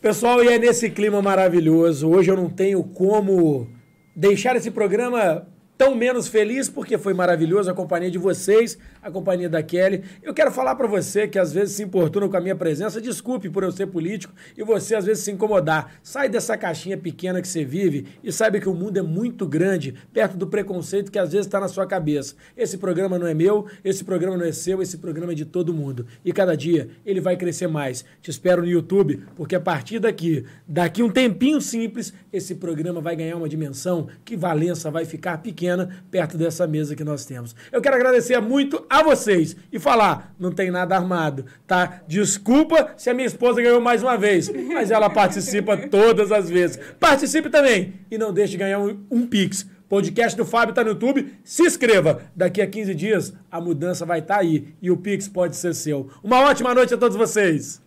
Pessoal, e é nesse clima maravilhoso. Hoje eu não tenho como deixar esse programa tão menos feliz, porque foi maravilhoso a companhia de vocês, a companhia da Kelly. Eu quero falar para você que às vezes se importuna com a minha presença, desculpe por eu ser político e você às vezes se incomodar. Sai dessa caixinha pequena que você vive e saiba que o mundo é muito grande, perto do preconceito que às vezes está na sua cabeça. Esse programa não é meu, esse programa não é seu, esse programa é de todo mundo. E cada dia ele vai crescer mais. Te espero no YouTube, porque a partir daqui, daqui um tempinho simples, esse programa vai ganhar uma dimensão que Valença vai ficar pequena perto dessa mesa que nós temos. Eu quero agradecer muito a vocês e falar, não tem nada armado, tá? Desculpa se a minha esposa ganhou mais uma vez, mas ela participa todas as vezes. Participe também e não deixe de ganhar um, um Pix. Podcast do Fábio tá no YouTube. Se inscreva. Daqui a 15 dias a mudança vai estar aí e o Pix pode ser seu. Uma ótima noite a todos vocês.